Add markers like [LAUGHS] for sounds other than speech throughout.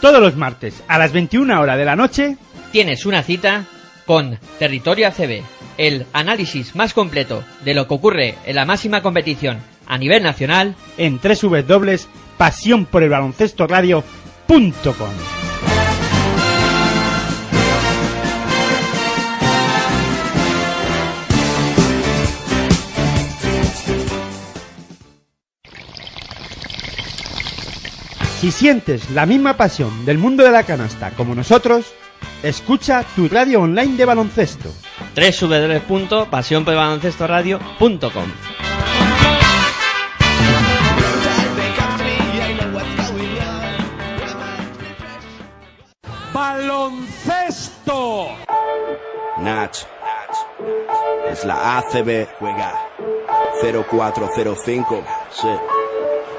Todos los martes a las 21 horas de la noche tienes una cita con Territorio ACB, el análisis más completo de lo que ocurre en la máxima competición a nivel nacional en www.pasionporelbaloncestoradio.com. Si sientes la misma pasión del mundo de la canasta como nosotros, escucha tu radio online de baloncesto. www.pasionporbaloncestoradio.com baloncesto. Nach. Es la ACB. Juega 0405. Sí.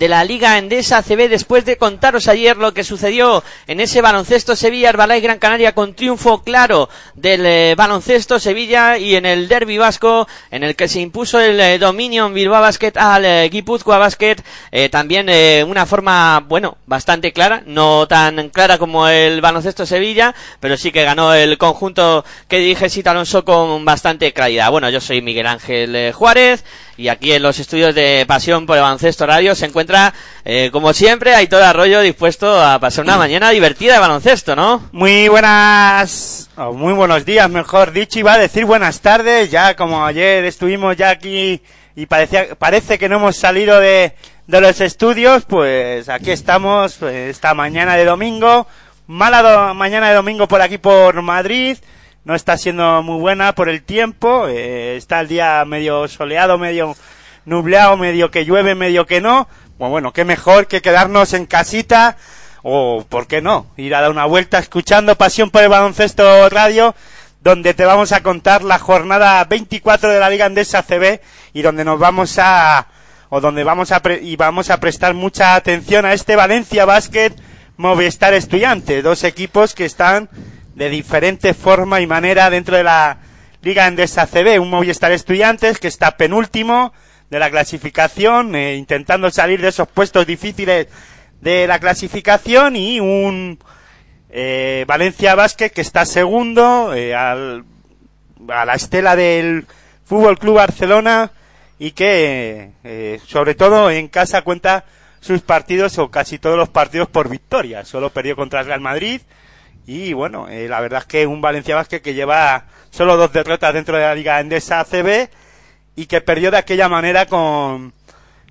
de la Liga Endesa CB, después de contaros ayer lo que sucedió en ese baloncesto Sevilla, Herbalife Gran Canaria con triunfo claro del eh, baloncesto Sevilla y en el derby vasco en el que se impuso el eh, Dominion Bilbao Basket al eh, Guipúzcoa Basket, también una forma, bueno, bastante clara, no tan clara como el baloncesto Sevilla, pero sí que ganó el conjunto que dirige Sita Alonso con bastante claridad. Bueno, yo soy Miguel Ángel Juárez y aquí en los estudios de Pasión por Baloncesto Radio se encuentra, eh, como siempre, Aitor Arroyo dispuesto a pasar una mañana divertida de baloncesto, ¿no? Muy buenas, o muy buenos días, mejor dicho, iba a decir buenas tardes, ya como ayer estuvimos ya aquí y parecía, parece que no hemos salido de, de los estudios, pues aquí estamos, pues, esta mañana de domingo, mala mañana de domingo por aquí por Madrid, no está siendo muy buena por el tiempo, eh, está el día medio soleado, medio nubleado, medio que llueve, medio que no, pues bueno, qué mejor que quedarnos en casita, o por qué no, ir a dar una vuelta escuchando Pasión por el Baloncesto Radio, donde te vamos a contar la jornada 24 de la Liga Andesa CB y donde nos vamos a o donde vamos a pre- y vamos a prestar mucha atención a este Valencia Basket Movistar Estudiante, dos equipos que están de diferente forma y manera dentro de la Liga Endesa CB, un Movistar Estudiantes que está penúltimo de la clasificación, eh, intentando salir de esos puestos difíciles de la clasificación y un eh, Valencia Basket que está segundo eh, al- a la estela del Fútbol Club Barcelona y que eh, sobre todo en casa cuenta sus partidos o casi todos los partidos por victoria. Solo perdió contra el Real Madrid y bueno, eh, la verdad es que un Valencia Basket que lleva solo dos derrotas dentro de la Liga Endesa ACB y que perdió de aquella manera con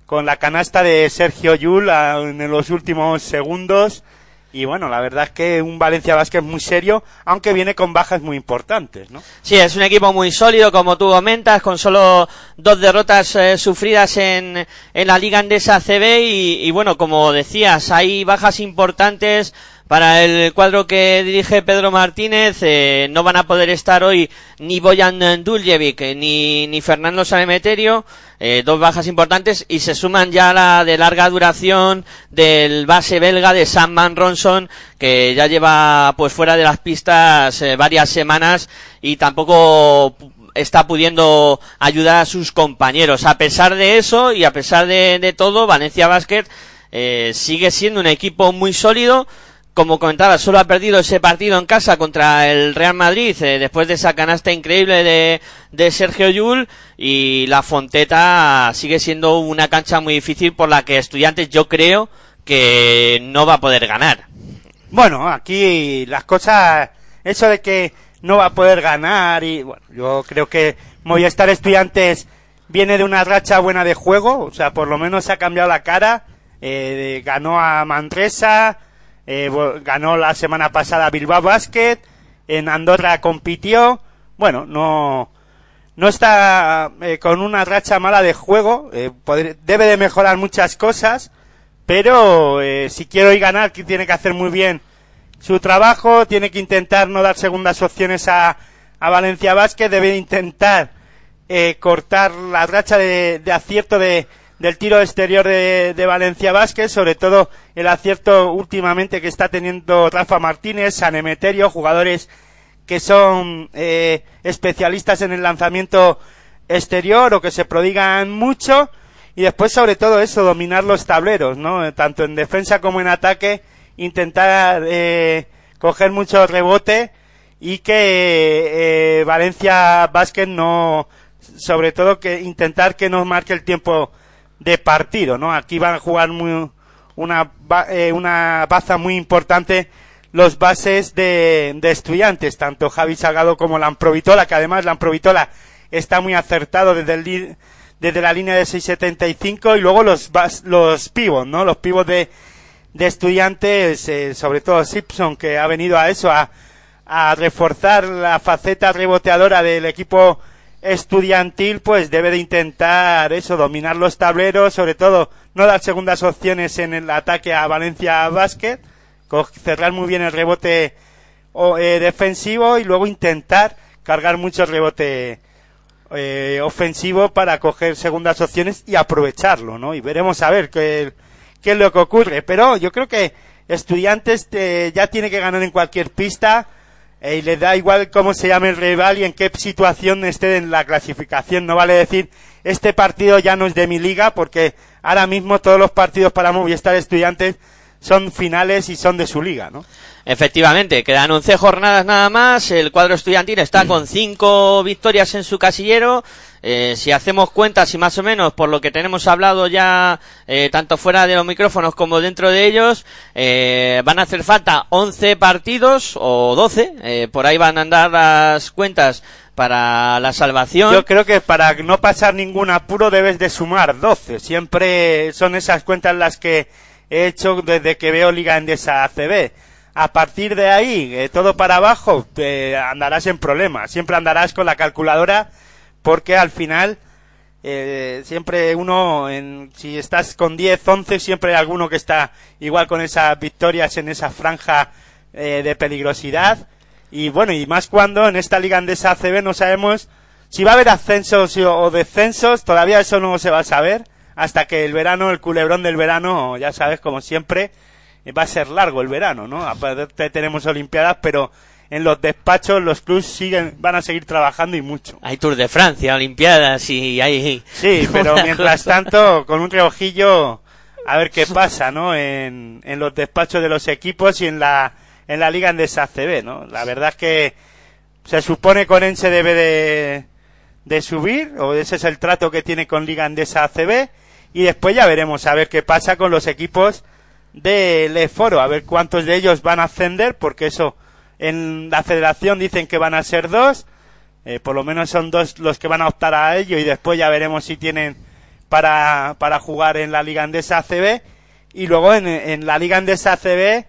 con la canasta de Sergio Yul a- en los últimos segundos. Y bueno, la verdad es que un Valencia Basket muy serio, aunque viene con bajas muy importantes, ¿no? Sí, es un equipo muy sólido, como tú comentas, con solo dos derrotas eh, sufridas en, en la Liga Andesa CB y, y bueno, como decías, hay bajas importantes para el cuadro que dirige Pedro Martínez. Eh, no van a poder estar hoy ni Boyan Duljevic ni, ni Fernando Sanemeterio, eh, dos bajas importantes, y se suman ya la de larga duración del base belga de Sam Van Ronson, que ya lleva pues fuera de las pistas eh, varias semanas y tampoco está pudiendo ayudar a sus compañeros. A pesar de eso y a pesar de, de todo, Valencia Basket eh, sigue siendo un equipo muy sólido. Como comentaba, solo ha perdido ese partido en casa contra el Real Madrid eh, después de esa canasta increíble de, de Sergio Yul y la Fonteta sigue siendo una cancha muy difícil por la que estudiantes yo creo que no va a poder ganar. Bueno, aquí las cosas, eso de que no va a poder ganar y bueno, yo creo que Movistar Estudiantes viene de una racha buena de juego, o sea, por lo menos se ha cambiado la cara, eh, ganó a Manresa, eh, ganó la semana pasada Bilbao Basket, en Andorra compitió, bueno, no, no está eh, con una racha mala de juego, eh, debe de mejorar muchas cosas, pero si quiero ir ganar, tiene que hacer muy bien su trabajo, tiene que intentar no dar segundas opciones a, a Valencia Vázquez, debe intentar cortar la racha de, de acierto de, del tiro exterior de, Valencia Vázquez, sobre todo el acierto últimamente que está teniendo Rafa Martínez, Sanemeterio, jugadores que son eh, especialistas en el lanzamiento exterior o que se prodigan mucho y después sobre todo eso, dominar los tableros, ¿no? Tanto en defensa como en ataque intentar eh, coger mucho rebote y que eh, Valencia Basket no, sobre todo que intentar que no marque el tiempo de partido, ¿no? Aquí van a jugar muy, una, eh, una baza muy importante los bases de, de, estudiantes, tanto Javi Salgado como Lamprovitola, que además Lamprovitola está muy acertado desde el, desde la línea de 6.75 y luego los, los pivos, ¿no? Los pivos de, de estudiantes, eh, sobre todo Simpson, que ha venido a eso, a, a reforzar la faceta reboteadora del equipo estudiantil, pues debe de intentar eso, dominar los tableros, sobre todo no dar segundas opciones en el ataque a Valencia Basket, cerrar muy bien el rebote o, eh, defensivo y luego intentar cargar mucho el rebote eh, ofensivo para coger segundas opciones y aprovecharlo, ¿no? Y veremos a ver qué, qué es lo que ocurre. Pero yo creo que Estudiantes eh, ya tiene que ganar en cualquier pista eh, y le da igual cómo se llame el rival y en qué situación esté en la clasificación. No vale decir, este partido ya no es de mi liga porque ahora mismo todos los partidos para Movistar Estudiantes son finales y son de su liga, ¿no? Efectivamente, quedan 11 jornadas nada más. El cuadro estudiantil está con 5 victorias en su casillero. Eh, si hacemos cuentas y más o menos por lo que tenemos hablado ya, eh, tanto fuera de los micrófonos como dentro de ellos, eh, van a hacer falta 11 partidos o 12. por ahí van a andar las cuentas para la salvación. Yo creo que para no pasar ningún apuro debes de sumar 12. Siempre son esas cuentas las que he hecho desde que veo Liga Endesa ACB a partir de ahí, eh, todo para abajo, te andarás en problemas. Siempre andarás con la calculadora porque al final eh, siempre uno, en, si estás con 10, 11, siempre hay alguno que está igual con esas victorias en esa franja eh, de peligrosidad. Y bueno, y más cuando en esta liga andesa ACB no sabemos si va a haber ascensos o descensos, todavía eso no se va a saber hasta que el verano, el culebrón del verano, ya sabes, como siempre, va a ser largo el verano, ¿no? Aparte tenemos Olimpiadas, pero en los despachos los clubs siguen, van a seguir trabajando y mucho. Hay Tour de Francia, Olimpiadas y hay... Sí, [LAUGHS] pero mientras tanto, con un reojillo, a ver qué pasa, ¿no? En, en los despachos de los equipos y en la, en la Liga Endesa CB, ¿no? La verdad es que se supone que Orense debe de, de subir, o ese es el trato que tiene con Liga Endesa CB, y después ya veremos a ver qué pasa con los equipos del foro, a ver cuántos de ellos van a ascender, porque eso en la federación dicen que van a ser dos, eh, por lo menos son dos los que van a optar a ello y después ya veremos si tienen para, para jugar en la Liga Andesa ACB y luego en, la Liga Andesa ACB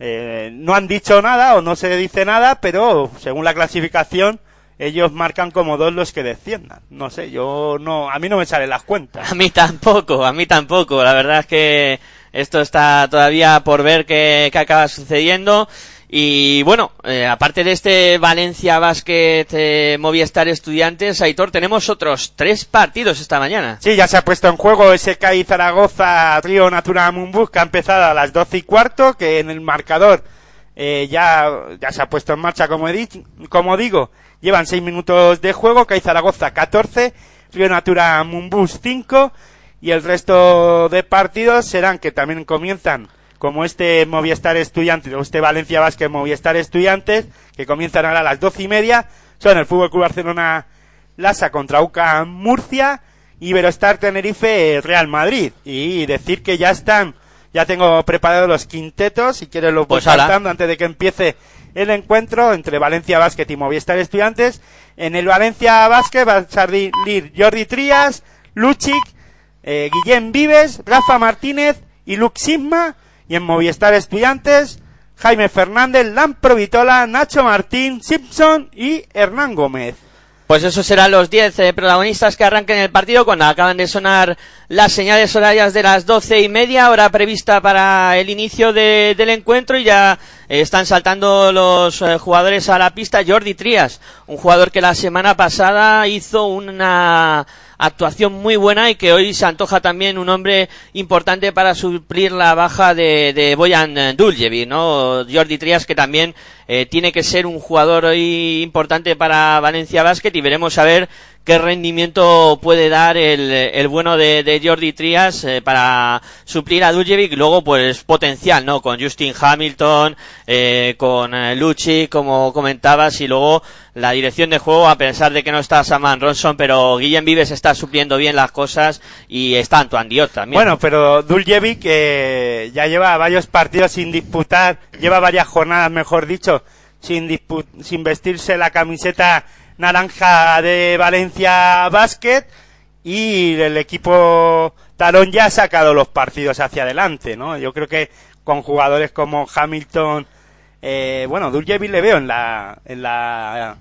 eh, no han dicho nada o no se dice nada, pero según la clasificación ellos marcan como dos los que desciendan. No sé, yo no, a mí no me salen las cuentas. [LAUGHS] A mí tampoco, a mí tampoco. La verdad es que Esto está todavía por ver qué, qué acaba sucediendo. Y bueno, eh, aparte de este Valencia Basket eh, Movistar Estudiantes, Aitor, tenemos otros tres partidos esta mañana. Sí, ya se ha puesto en juego SK y Zaragoza Río Natura Mumbus, que ha empezado a las 12 y cuarto, que en el marcador eh, ya, ya se ha puesto en marcha, como, he dicho, como digo, llevan 6 minutos de juego, CAI Zaragoza 14, Río Natura Mumbus 5, y el resto de partidos serán que también comienzan como este Movistar Estudiantes, o este Valencia Vázquez Movistar Estudiantes, que comienzan ahora a las doce y media, son el Fútbol Club Barcelona Lasa contra UCA Murcia, Iberostar Tenerife Real Madrid. Y decir que ya están, ya tengo preparados los quintetos, si quieres los voy Pues saltando antes de que empiece el encuentro entre Valencia Basket y Movistar Estudiantes. En el Valencia Basket va a salir Jordi Trías, Luchic, eh, Guillem Vives, Rafa Martínez y Luke Sigma. Y en Movistar Estudiantes, Jaime Fernández, Lampro Vitola, Nacho Martín, Simpson y Hernán Gómez. Pues esos serán los 10 eh, protagonistas que arranquen el partido cuando acaban de sonar las señales horarias de las doce y media, hora prevista para el inicio de- del encuentro y ya eh, están saltando los eh, jugadores a la pista. Jordi Trías, un jugador que la semana pasada hizo una actuación muy buena y que hoy se antoja también un hombre importante para suplir la baja de, de Boyan Duljevic, ¿no? Jordi Trías que también eh, tiene que ser un jugador hoy importante para Valencia Basket y veremos a ver qué rendimiento puede dar el, el bueno de, de Jordi Trías eh, para suplir a Duljevic luego pues potencial, ¿no? Con Justin Hamilton, eh, con eh, Lucci, como comentabas, y luego la dirección de juego, a pesar de que no está Saman Ronson, pero Guillem Vives está supliendo bien las cosas y está Antoine Diot también. Bueno, pero Duljevic eh, ya lleva varios partidos sin disputar, lleva varias jornadas, mejor dicho, sin, sin vestirse la camiseta naranja de Valencia Basket y el equipo Talón ya ha sacado los partidos hacia adelante, ¿no? Yo creo que con jugadores como Hamilton, eh, bueno, Duljevic le veo en la, en la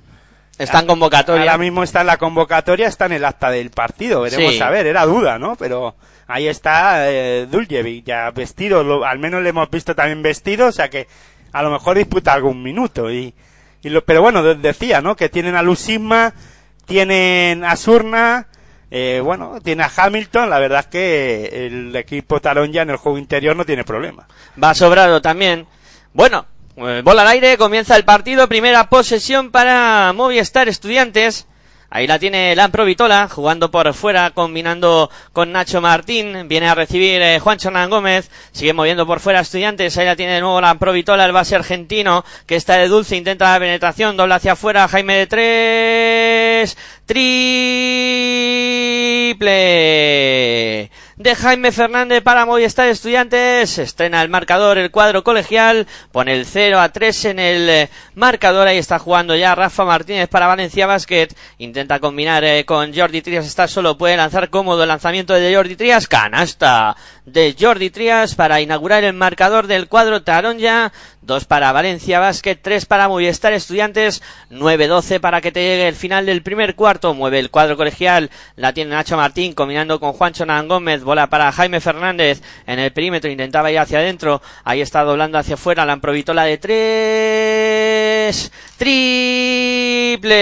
está en convocatoria. Ahora mismo está en la convocatoria, está en el acta del partido. Veremos Sí. a ver, era duda, ¿no? Pero ahí está eh, Duljevic, ya vestido, lo- al menos le hemos visto también vestido, o sea que a lo mejor disputa algún minuto. Y, y lo, pero bueno, de- decía, ¿no? Que tienen a Lucisma, tienen a Surna, eh, bueno, tiene a Hamilton, la verdad es que el equipo talón ya en el juego interior no tiene problema. Va sobrado también. Bueno, eh, bola al aire, comienza el partido, primera posesión para Movistar Estudiantes. Ahí la tiene Lampro Vitola, jugando por fuera, combinando con Nacho Martín. Viene a recibir eh, Juan Hernán Gómez. Sigue moviendo por fuera Estudiantes. Ahí la tiene de nuevo Lampro Vitola, el base argentino, que está de dulce, intenta la penetración, doble hacia afuera, Jaime de tres. Triple de Jaime Fernández para Movistar Estudiantes. Estrena el marcador, el cuadro colegial. Pone el 0 a 3 en el eh, marcador. Ahí está jugando ya Rafa Martínez para Valencia Basket. Intenta combinar eh, con Jordi Trias. Está solo, puede lanzar cómodo el lanzamiento de Jordi Trias. Canasta de Jordi Trias para inaugurar el marcador del cuadro Taronja. Dos para Valencia Basket, tres para Movistar Estudiantes, 9-12 para que te llegue el final del primer cuarto. Mueve el cuadro colegial, la tiene Nacho Martín combinando con Juancho Nan Gómez, bola para Jaime Fernández en el perímetro, intentaba ir hacia adentro, ahí está doblando hacia afuera, la la de tres, triple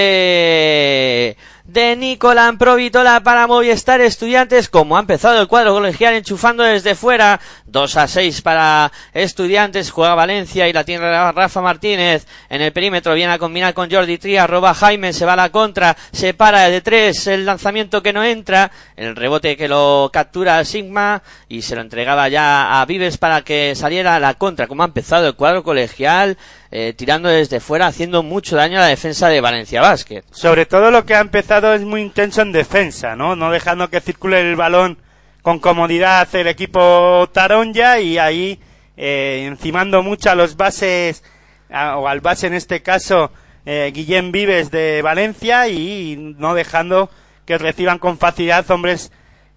de Nicolán Provitola para Movistar Estudiantes, como ha empezado el cuadro colegial enchufando desde fuera, 2 a 6 para Estudiantes, juega Valencia y la tiene Rafa Martínez en el perímetro, viene a combinar con Jordi Trías, roba Jaime, se va a la contra, se para de tres, el lanzamiento que no entra, el rebote que lo captura Sigma y se lo entregaba ya a Vives para que saliera la contra, como ha empezado el cuadro colegial, eh, tirando desde fuera, haciendo mucho daño a la defensa de Valencia Basket. Sobre todo lo que ha empezado es muy intenso en defensa, ¿no? No dejando que circule el balón con comodidad el equipo Taronja y ahí eh, encimando mucho a los bases, o al base en este caso, eh, Guillem Vives de Valencia y no dejando que reciban con facilidad hombres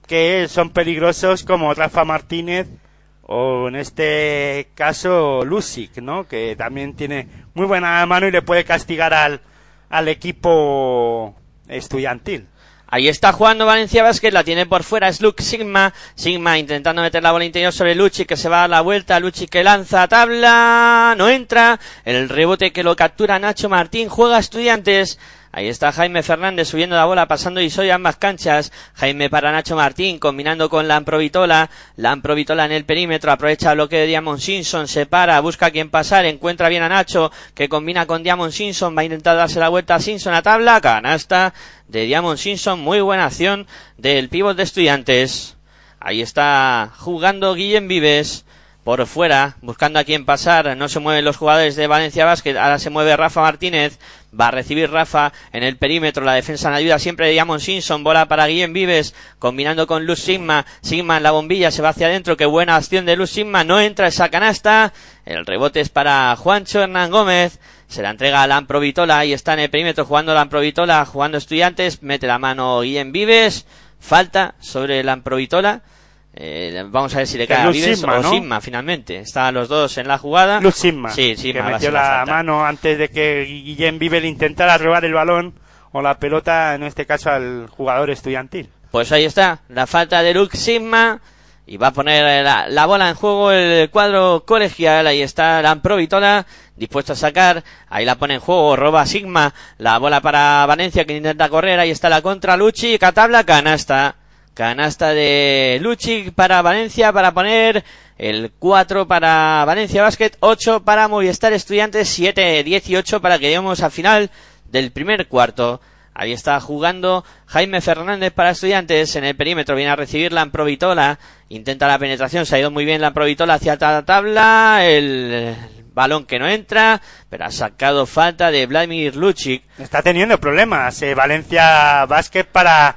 que son peligrosos como Rafa Martínez o en este caso Lusic, ¿no? Que también tiene muy buena mano y le puede castigar al, al equipo estudiantil. Ahí está jugando Valencia Vázquez, la tiene por fuera, es Luke Sigma. Sigma intentando meter la bola interior sobre Luchi, que se va a la vuelta. Luchi que lanza tabla, no entra. El rebote que lo captura Nacho Martín, juega Estudiantes. Ahí está Jaime Fernández subiendo la bola, pasando y soy ambas canchas. Jaime para Nacho Martín, combinando con Lamprovitola. Lamprovitola en el perímetro, aprovecha el bloqueo de Diamond Simpson, se para, busca a quien pasar, encuentra bien a Nacho, que combina con Diamond Simpson, va a intentar darse la vuelta a Simpson a tabla, canasta de Diamond Simpson, muy buena acción del pívot de estudiantes. Ahí está jugando Guillem Vives por fuera, buscando a quien pasar, no se mueven los jugadores de Valencia Basket, ahora se mueve Rafa Martínez, va a recibir Rafa en el perímetro, la defensa en ayuda siempre de Diamond Simpson, bola para Guillem Vives, combinando con Luz Sigma, Sigma en la bombilla, se va hacia adentro, qué buena acción de Luz Sigma, no entra esa canasta, el rebote es para Juancho Hernán Gómez, se la entrega a Lamprovitola, y está en el perímetro jugando Lamprovitola, jugando estudiantes, mete la mano Guillem Vives, falta sobre Lamprovitola, eh, vamos a ver si le cae a Vives o ¿no? Sigma finalmente. Están los dos en la jugada. Luz Sigma, Sí, Sigma que metió la mano antes de que Guillem Vivel intentara robar el balón o la pelota, en este caso al jugador estudiantil. Pues ahí está, la falta de Luke Sigma. Y va a poner la, la bola en juego el cuadro colegial. Ahí está Lamprovitola, dispuesto a sacar. Ahí la pone en juego, roba Sigma. La bola para Valencia que intenta correr. Ahí está la contra Luchi. Catabla, canasta. Canasta de Luchi para Valencia para poner el 4 para Valencia Basket, 8 para Movistar Estudiantes, 7, 18 para que lleguemos al final del primer cuarto. Ahí está jugando Jaime Fernández para estudiantes en el perímetro. Viene a recibir la Amprovitola. Intenta la penetración. Se ha ido muy bien la Amprovitola hacia la tabla. El balón que no entra. Pero ha sacado falta de Vladimir Lucic. Está teniendo problemas eh, Valencia Basket para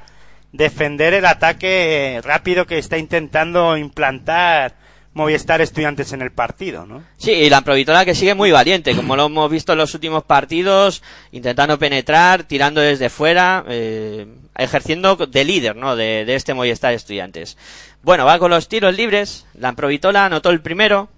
defender el ataque rápido que está intentando implantar Movistar Estudiantes en el partido, ¿no? Sí, y la Provitola que sigue muy valiente, como lo hemos visto en los últimos partidos, intentando penetrar, tirando desde fuera, eh, ejerciendo de líder, ¿no? De, de este Movistar Estudiantes. Bueno, va con los tiros libres. La Provitola anotó el primero.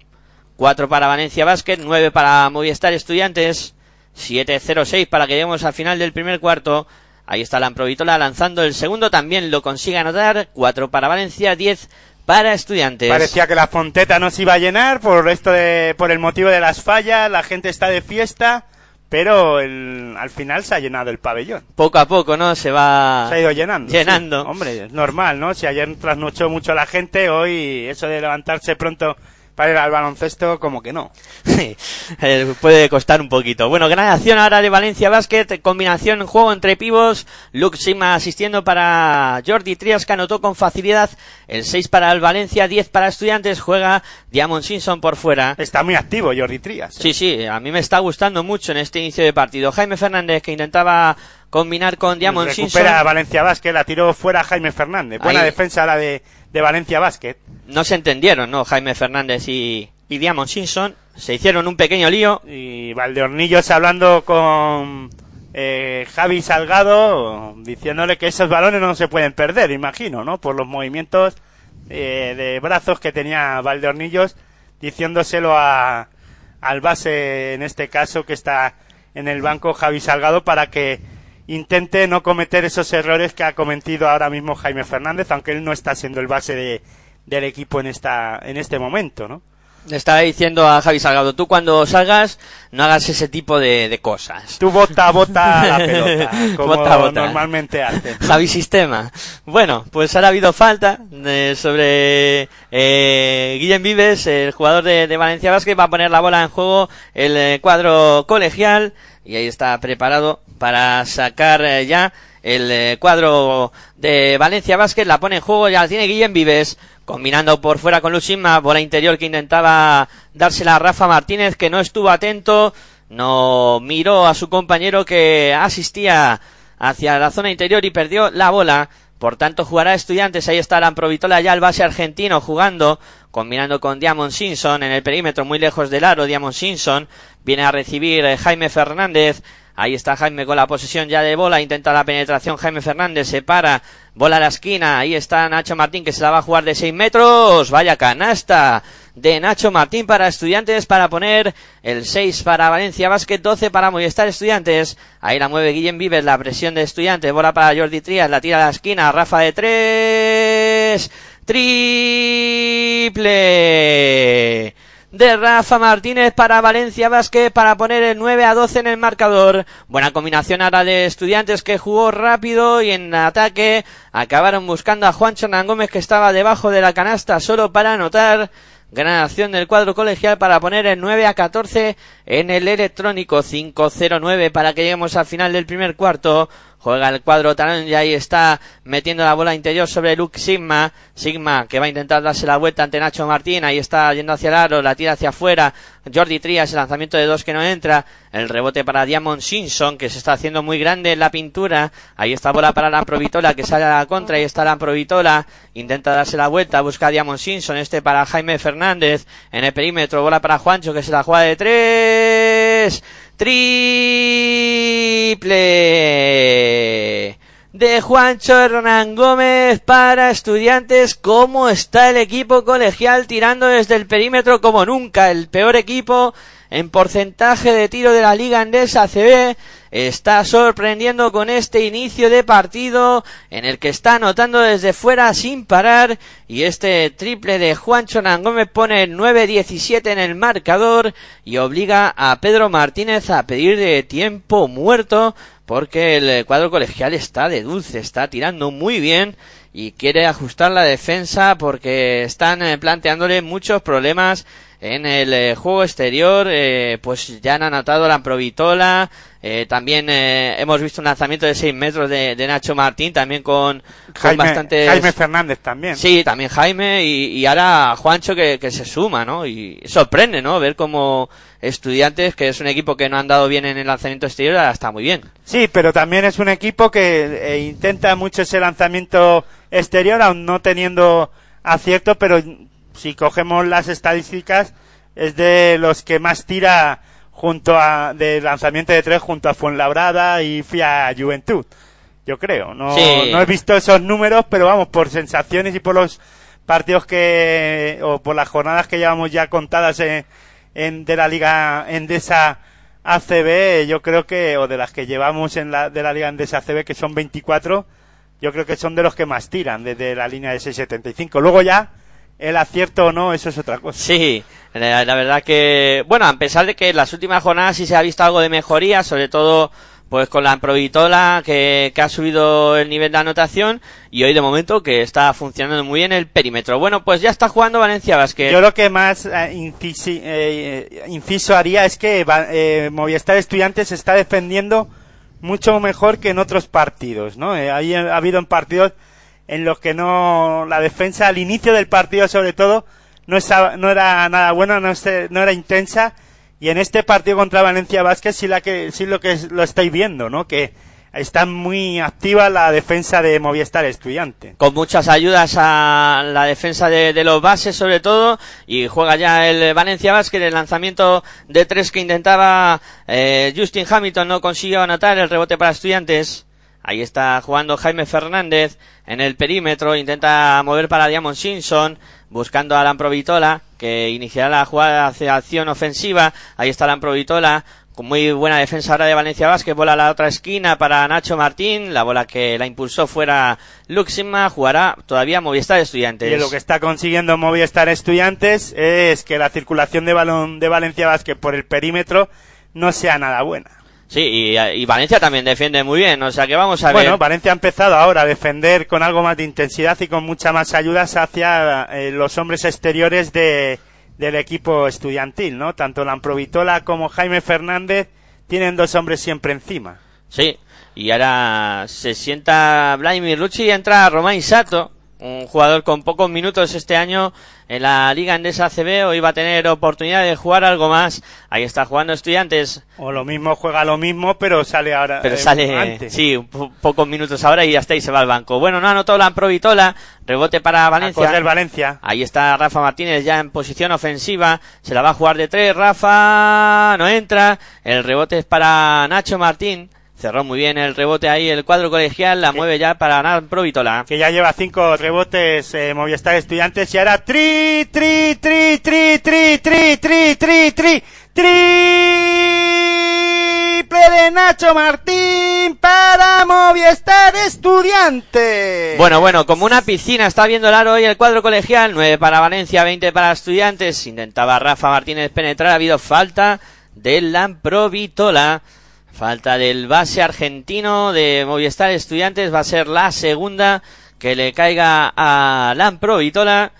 4 para Valencia Basket, 9 para Movistar Estudiantes, 7-0-6 para que lleguemos al final del primer cuarto. Ahí está la Amprovitola lanzando el segundo, también lo consigue anotar. 4 para Valencia, 10 para Estudiantes. Parecía que la fonteta no se iba a llenar por esto de, por el motivo de las fallas, la gente está de fiesta, pero el- al final se ha llenado el pabellón. Poco a poco, ¿no? Se va Se ha ido llenando. Llenando. sí. Hombre, es normal, ¿no? Si ayer trasnochó mucho la gente, hoy eso de levantarse pronto para ir al baloncesto, como que no. Sí, eh, puede costar un poquito. Bueno, gran acción ahora de Valencia Basket, combinación juego entre pivos, Luke Sigma asistiendo para Jordi Trias que anotó con facilidad el 6 para el Valencia, 10 para Estudiantes, juega Diamond Simpson por fuera. Está muy activo Jordi Trías. ¿eh? Sí, sí, a mí me está gustando mucho en este inicio de partido. Jaime Fernández que intentaba combinar con Diamond Simpson. Recupera Valencia Basket, la tiró fuera Jaime Fernández. Buena Ahí. defensa la de, de Valencia Basket. No se entendieron, ¿no? Jaime Fernández y, y Diamond Simpson. Se hicieron un pequeño lío. Y Valdeornillos hablando con eh, Javi Salgado, diciéndole que esos balones no se pueden perder, imagino, ¿no? Por los movimientos eh, de brazos que tenía Valdeornillos, diciéndoselo a, al base, en este caso, que está en el banco Javi Salgado, para que intente no cometer esos errores que ha cometido ahora mismo Jaime Fernández, aunque él no está siendo el base de, del equipo en esta, en este momento, ¿no? Le estaba diciendo a Javi Salgado, tú cuando salgas no hagas ese tipo de, de cosas. Tú bota bota [LAUGHS] la pelota, como Bota a bota. normalmente haces. Javi Sistema. Bueno, pues ahora ha habido falta de- sobre eh, Guillem Vives, el jugador de, de Valencia Basket, va a poner la bola en juego el eh, cuadro colegial y ahí está preparado para sacar eh, ya el eh, cuadro de Valencia Basket, la pone en juego, ya la tiene Guillem Vives, combinando por fuera con Lucima, bola interior que intentaba dársela a Rafa Martínez, que no estuvo atento, no miró a su compañero que asistía hacia la zona interior y perdió la bola. Por tanto, jugará Estudiantes. Ahí está Lamprovitola ya el base argentino jugando, combinando con Diamond Simpson en el perímetro muy lejos del aro. Diamond Simpson viene a recibir eh, Jaime Fernández. Ahí está Jaime con la posesión ya de bola. Intenta la penetración. Jaime Fernández se para. Bola a la esquina. Ahí está Nacho Martín que se la va a jugar de 6 metros. Vaya canasta de Nacho Martín para Estudiantes para poner el 6 para Valencia Basket, 12 para Movistar Estudiantes. Ahí la mueve Guillem Vives, la presión de Estudiantes, bola para Jordi Trías, la tira a la esquina, Rafa de 3, triple de Rafa Martínez para Valencia Vázquez para poner el 9 a 12 en el marcador. Buena combinación ahora de estudiantes que jugó rápido y en ataque acabaron buscando a Juan Hernán Gómez que estaba debajo de la canasta solo para anotar. Gran acción del cuadro colegial para poner el 9 a 14 en el electrónico 5-0-9 para que lleguemos al final del primer cuarto. Juega el cuadro talón y ahí está metiendo la bola interior sobre Luke Sigma. Sigma que va a intentar darse la vuelta ante Nacho Martín. Ahí está yendo hacia el aro, la tira hacia afuera. Jordi Trías, el lanzamiento de dos que no entra. El rebote para Diamond Simpson que se está haciendo muy grande en la pintura. Ahí está bola para la Provitola que sale a la contra. Ahí está la Provitola. Intenta darse la vuelta. Busca a Diamond Simpson. Este para Jaime Fernández. En el perímetro. Bola para Juancho que se la juega de tres. Triple de Juancho Hernán Gómez para estudiantes. ¿Cómo está el equipo colegial tirando desde el perímetro como nunca? El peor equipo en porcentaje de tiro de la Liga Andesa CB está sorprendiendo con este inicio de partido en el que está anotando desde fuera sin parar y este triple de Juancho Gómez pone el 9-17 en el marcador y obliga a Pedro Martínez a pedir de tiempo muerto porque el cuadro colegial está de dulce, está tirando muy bien y quiere ajustar la defensa porque están eh, planteándole muchos problemas en el eh, juego exterior, eh, pues ya han anotado la Provitola, eh, también eh, hemos visto un lanzamiento de 6 metros de, de, Nacho Martín, también con, Jaime, con bastantes... Jaime Fernández también. Sí, también Jaime y, y ahora Juancho que, que, se suma, ¿no? Y sorprende, ¿no? Ver como estudiantes, que es un equipo que no han dado bien en el lanzamiento exterior, ahora está muy bien. Sí, pero también es un equipo que eh, intenta mucho ese lanzamiento exterior, aún no teniendo acierto, pero si cogemos las estadísticas, es de los que más tira junto a de lanzamiento de tres junto a Fuenlabrada y Fia Juventud. Yo creo, no, Sí. no he visto esos números, pero vamos, por sensaciones y por los partidos que, o por las jornadas que llevamos ya contadas en, en- de la Liga Endesa ACB, yo creo que, o de las que llevamos en la, de la Liga Endesa ACB, que son 24, yo creo que son de los que más tiran desde la línea de 6.75. Luego ya, el acierto o no, eso es otra cosa. Sí, la, la verdad que, bueno, a pesar de que en las últimas jornadas sí se ha visto algo de mejoría, sobre todo pues con la Provitola que, que ha subido el nivel de anotación y hoy de momento que está funcionando muy bien el perímetro. Bueno, pues ya está jugando Valencia Basket. Yo lo que más eh, incisi- eh, inciso haría es que eh, Movistar Estudiantes se está defendiendo mucho mejor que en otros partidos, ¿no? Eh, ahí ha habido en partidos en los que no la defensa al inicio del partido sobre todo no estaba- no era nada buena, no, no era intensa y en este partido contra Valencia Vázquez sí la que sí lo que lo estáis viendo, ¿no? Que está muy activa la defensa de Movistar Estudiante. con muchas ayudas a la defensa de, de los bases sobre todo y juega ya el Valencia Basket el lanzamiento de tres que intentaba eh, Justin Hamilton no consiguió anotar el rebote para estudiantes ahí está jugando Jaime Fernández en el perímetro intenta mover para Diamond Simpson buscando a Lamprovitola que iniciará la jugada hacia acción ofensiva ahí está Lamprovitola con muy buena defensa ahora de Valencia Vázquez, bola a la otra esquina para Nacho Martín, la bola que la impulsó fuera Luxima, jugará todavía Movistar Estudiantes. Y lo que está consiguiendo Movistar Estudiantes es que la circulación de balón de Valencia Vázquez por el perímetro no sea nada buena. Sí, y, y Valencia también defiende muy bien, o sea que vamos a ver. Bueno, Valencia ha empezado ahora a defender con algo más de intensidad y con mucha más ayudas hacia eh, los hombres exteriores de, del equipo estudiantil, ¿no? Tanto Lamprovitola como Jaime Fernández tienen dos hombres siempre encima. Sí, y ahora se sienta Vladimir Lucci y entra Romain Sato, un jugador con pocos minutos este año en la Liga Andesa CB, hoy va a tener oportunidad de jugar algo más. Ahí está jugando Estudiantes, O lo mismo juega lo mismo, pero sale ahora. pero eh, sale, antes. sí, po- pocos minutos ahora y hasta ahí se va al banco. Bueno, no anotó la Provitola, rebote para Valencia. Valencia. Ahí está Rafa Martínez ya en posición ofensiva. Se la va a jugar de tres. Rafa no entra. El rebote es para Nacho Martín. Cerró muy bien el rebote ahí el cuadro colegial, la mueve ya para ganar Provitola. Que ya lleva cinco rebotes eh, Movistar Estudiantes y ahora tri, tri, tri, tri, tri, tri, tri, tri, tri, triple de Nacho Martín para Movistar Estudiantes. Bueno, bueno, como una piscina está viendo el aro hoy el cuadro colegial, 9 para Valencia, 20 para Estudiantes. Intentaba Rafa Martínez penetrar, ha habido falta de Lamprovitola. Falta del base argentino de Movistar Estudiantes, va a ser la segunda que le caiga a Lamprovitola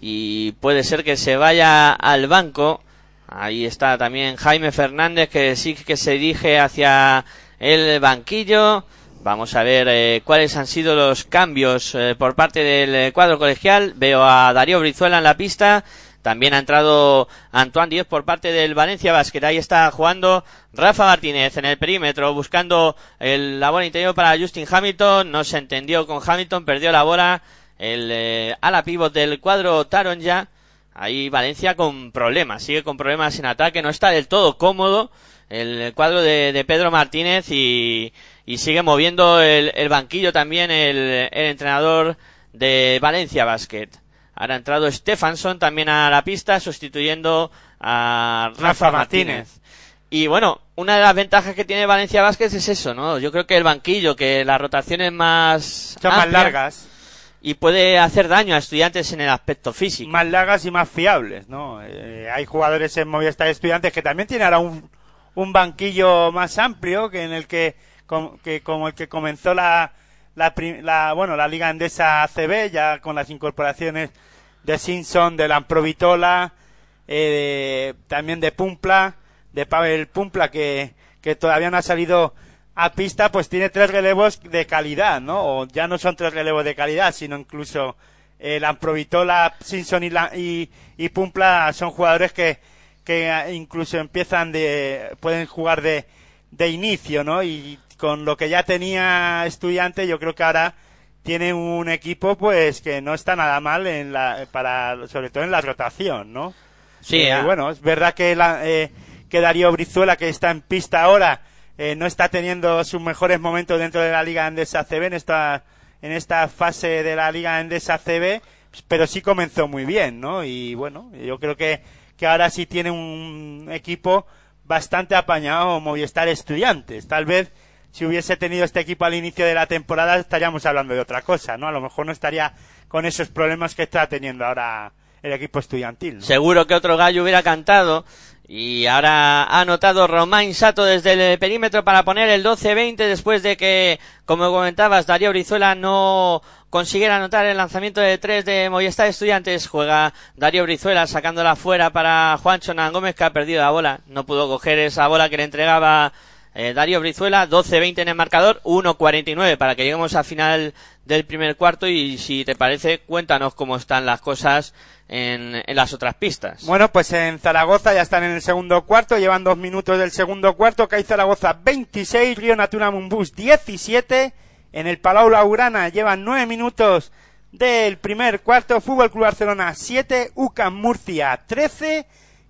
y puede ser que se vaya al banco. Ahí está también Jaime Fernández que sí que se dirige hacia el banquillo. Vamos a ver eh, cuáles han sido los cambios eh, por parte del cuadro colegial. Veo a Darío Brizuela en la pista. También ha entrado Antoine Díaz por parte del Valencia Basket. Ahí está jugando Rafa Martínez en el perímetro, buscando el, la bola interior para Justin Hamilton. No se entendió con Hamilton, perdió la bola. El eh, ala pivot del cuadro Taron ya. Ahí Valencia con problemas, sigue con problemas en ataque, no está del todo cómodo el cuadro de, Pedro Martínez y, y sigue moviendo el, el banquillo también el, el, entrenador de Valencia Basket. Ahora ha entrado Stefanson también a la pista sustituyendo a Rafa, Rafa Martínez. Martínez. Y bueno, una de las ventajas que tiene Valencia Basket es eso, ¿no? Yo creo que el banquillo, que las rotaciones más Son más largas. y puede hacer daño a estudiantes en el aspecto físico. más largas y más fiables, ¿no? Eh, hay jugadores en Movistar Estudiantes que también tienen ahora un, un banquillo más amplio que en el que, com- que como el que comenzó la, la, la, bueno, la Liga Endesa ACB, ya con las incorporaciones de Simpson, de Lamprovitola, eh, de- también de Pumpla, de Pavel Pumpla, que, que todavía no ha salido a pista, pues tiene tres relevos de calidad, ¿no? O ya no son tres relevos de calidad, sino incluso eh, Lamprovitola, Simpson y, la, y, Pumpla son jugadores que, que eh, incluso empiezan de, pueden jugar de, de inicio, ¿no? Y con lo que ya tenía estudiante, yo creo que ahora tiene un equipo pues que no está nada mal en la, para, sobre todo en la rotación, ¿no? Sí, Eh, ah. bueno, es verdad que, la, eh, que Darío Brizuela, que está en pista ahora, eh, no está teniendo sus mejores momentos dentro de la Liga Endesa CB en esta, en esta fase de la Liga Endesa CB, pero sí comenzó muy bien, ¿no? Y bueno, yo creo que, que ahora sí tiene un equipo bastante apañado Movistar Estudiantes. Tal vez si hubiese tenido este equipo al inicio de la temporada estaríamos hablando de otra cosa, ¿no? A lo mejor no estaría con esos problemas que está teniendo ahora el equipo estudiantil. Seguro que otro gallo hubiera cantado. Y ahora ha anotado Romain Sato desde el perímetro para poner el 12-20 después de que, como comentabas, Darío Brizuela no consiguiera anotar el lanzamiento de tres de Movistar Estudiantes. Juega Darío Brizuela sacándola fuera para Juancho Gómez que ha perdido la bola. No pudo coger esa bola que le entregaba eh, Darío Brizuela. 12-20 en el marcador, 1-49 para que lleguemos al final del primer cuarto. Y si te parece, cuéntanos cómo están las cosas en, en las otras pistas. Bueno, pues en Zaragoza ya están en el segundo cuarto, llevan dos minutos del segundo cuarto, CAI Zaragoza 26, Río Natura Mumbus 17, en el Palau Laurana llevan nueve minutos del primer cuarto, Fútbol Club Barcelona 7, UCAM Murcia 13,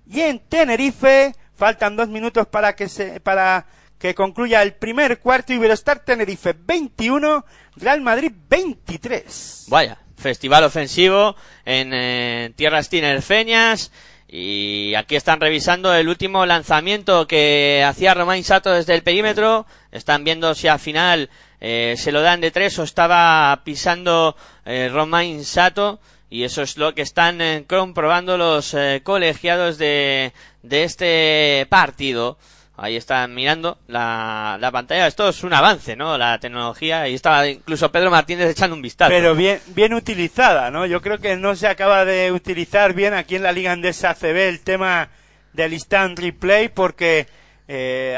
y en Tenerife faltan dos minutos para que se, para que concluya el primer cuarto, Iberostar Tenerife 21, Real Madrid 23. Vaya, festival ofensivo en eh, tierras tinerfeñas. Y aquí están revisando el último lanzamiento que hacía Romain Sato desde el perímetro. Están viendo si al final eh, se lo dan de tres o estaba pisando eh, Romain Sato. Y eso es lo que están eh, comprobando los colegiados de, de este partido. Ahí están mirando la, la pantalla. Esto es un avance, ¿no? La tecnología. Ahí estaba incluso Pedro Martínez echando un vistazo. Pero bien, bien utilizada, ¿no? Yo creo que no se acaba de utilizar bien aquí en la Liga Andesa ACB el tema del instant replay porque eh,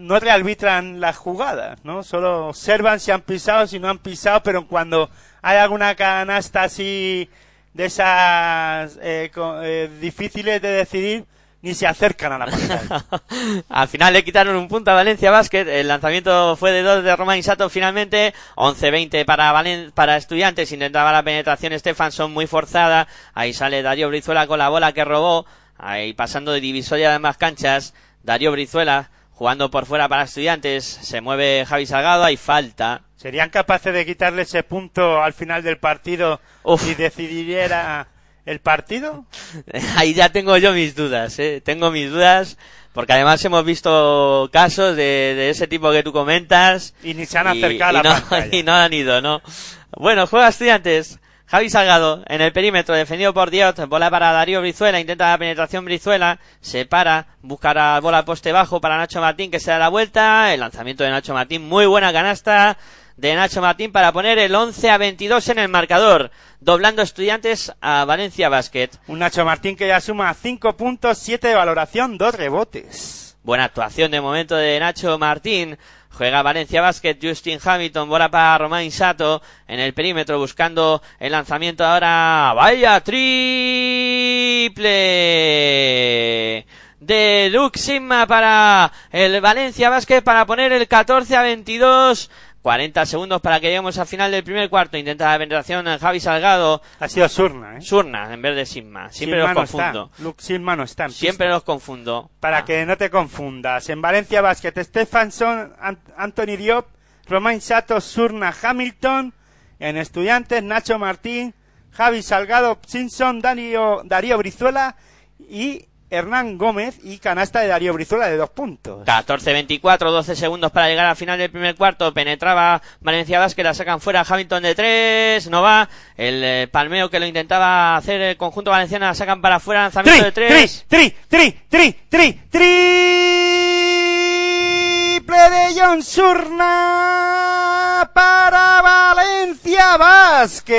no rearbitran las jugadas, ¿no? Solo observan si han pisado, si no han pisado, pero cuando hay alguna canasta así de esas eh, co- eh, difíciles de decidir, ni se acercan a la pantalla. [LAUGHS] Al final le quitaron un punto a Valencia Basket. El lanzamiento fue de dos de Romain Sato finalmente. 11-20 para, Valen- para Estudiantes. Intentaba la penetración Stefanson muy forzada. Ahí sale Darío Brizuela con la bola que robó. Ahí pasando de divisoria de más canchas. Darío Brizuela jugando por fuera para estudiantes, se mueve Javi Salgado, hay falta. ¿Serían capaces de quitarle ese punto al final del partido Uf. si decidiera el partido? [LAUGHS] Ahí ya tengo yo mis dudas, ¿eh? tengo mis dudas, porque además hemos visto casos de, de ese tipo que tú comentas. Y ni se han acercado a y la no, pantalla. [LAUGHS] y no han ido, ¿no? Bueno, juega estudiantes. Javi Salgado en el perímetro, defendido por Diot, bola para Darío Brizuela, intenta la penetración Brizuela, se para, busca la bola poste bajo para Nacho Martín que se da la vuelta, el lanzamiento de Nacho Martín, muy buena canasta de Nacho Martín para poner el 11 a 22 en el marcador, doblando estudiantes a Valencia Basket. Un Nacho Martín que ya suma 5 puntos, 7 de valoración, 2 rebotes. Buena actuación de momento de Nacho Martín. Juega Valencia Basket, Justin Hamilton, bola para Romain Sato en el perímetro buscando el lanzamiento ahora. ¡Vaya triple! De Luke Sigma para el Valencia Basket para poner el 14 a 22. 40 segundos para que lleguemos al final del primer cuarto. Intenta la penetración Javi Salgado. Ha sido Surna, ¿eh? Surna en vez de Sigma. Siempre Silma los confundo. está. Luke Silma no está en Siempre pista. los confundo. Para Ah. que no te confundas. En Valencia Basket, Stefanson, An- Anthony Diop, Romain Sato, Surna, Hamilton. En Estudiantes, Nacho Martín, Javi Salgado, Simpson, Darío, Darío Brizuela y Hernán Gómez y canasta de Darío Brizuela de dos puntos. 14-24, 12 segundos para llegar al final del primer cuarto. Penetraba Valencia Vázquez, la sacan fuera Hamilton de 3, no va. El eh, palmeo que lo intentaba hacer el conjunto valenciano la sacan para afuera, lanzamiento de Tri, 3. tri, tri, tri, tri, triple de John Surna para Valencia Basket.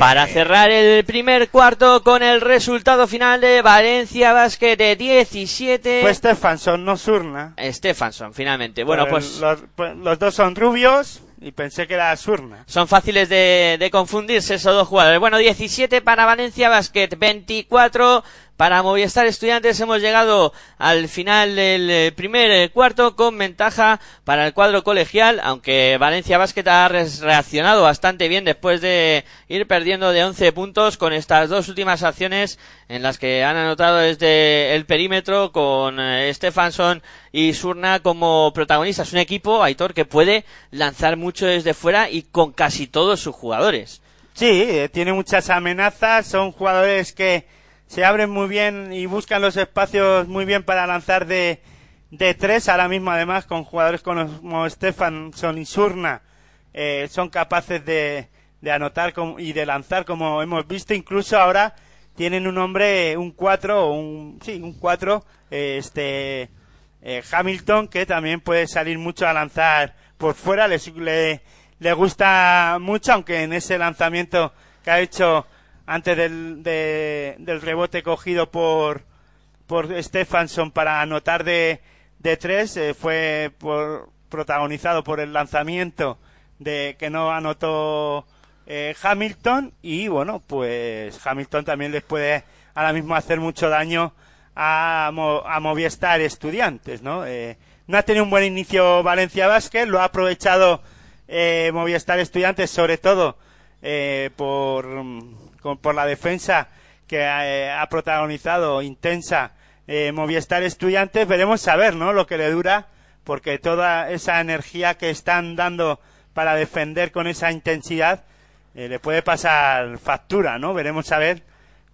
Para cerrar el primer cuarto con el resultado final de Valencia Basket de 17. Fue Stefanson, no Surna. Stefanson, finalmente. Bueno, Pero pues Los, pues, los dos son rubios y pensé que era Surna. Son fáciles de, de confundirse esos dos jugadores. Bueno, 17 para Valencia Basket, 24 para Movistar Estudiantes. Hemos llegado al final del eh, primer eh, cuarto con ventaja para el cuadro colegial, aunque Valencia Basket ha reaccionado bastante bien después de ir perdiendo de 11 puntos con estas dos últimas acciones en las que han anotado desde el perímetro con eh, Stefanson y Surna como protagonistas. Un equipo, Aitor, que puede lanzar mucho desde fuera y con casi todos sus jugadores. Sí, tiene muchas amenazas, son jugadores que se abren muy bien y buscan los espacios muy bien para lanzar de, de tres, ahora mismo además con jugadores como Stefanson y Surna, eh, son capaces de, de anotar y de lanzar como hemos visto, incluso ahora tienen un hombre, un 4 o un, sí, un 4, este, eh, Hamilton que también puede salir mucho a lanzar por fuera, le, le, le gusta mucho, aunque en ese lanzamiento que ha hecho antes del, de- del rebote cogido por, por Stefanson para anotar de, de tres, eh, fue por, protagonizado por el lanzamiento de que no anotó eh, Hamilton y bueno, pues Hamilton también les puede ahora mismo hacer mucho daño a, Mo- a Movistar Estudiantes, ¿no? Eh, no ha tenido un buen inicio Valencia Basket, lo ha aprovechado eh, Movistar Estudiantes sobre todo eh, por, con- por la defensa que eh, ha protagonizado intensa eh, Movistar Estudiantes. Veremos a ver, ¿no? Lo que le dura, porque toda esa energía que están dando para defender con esa intensidad eh, le puede pasar factura, ¿no? Veremos a ver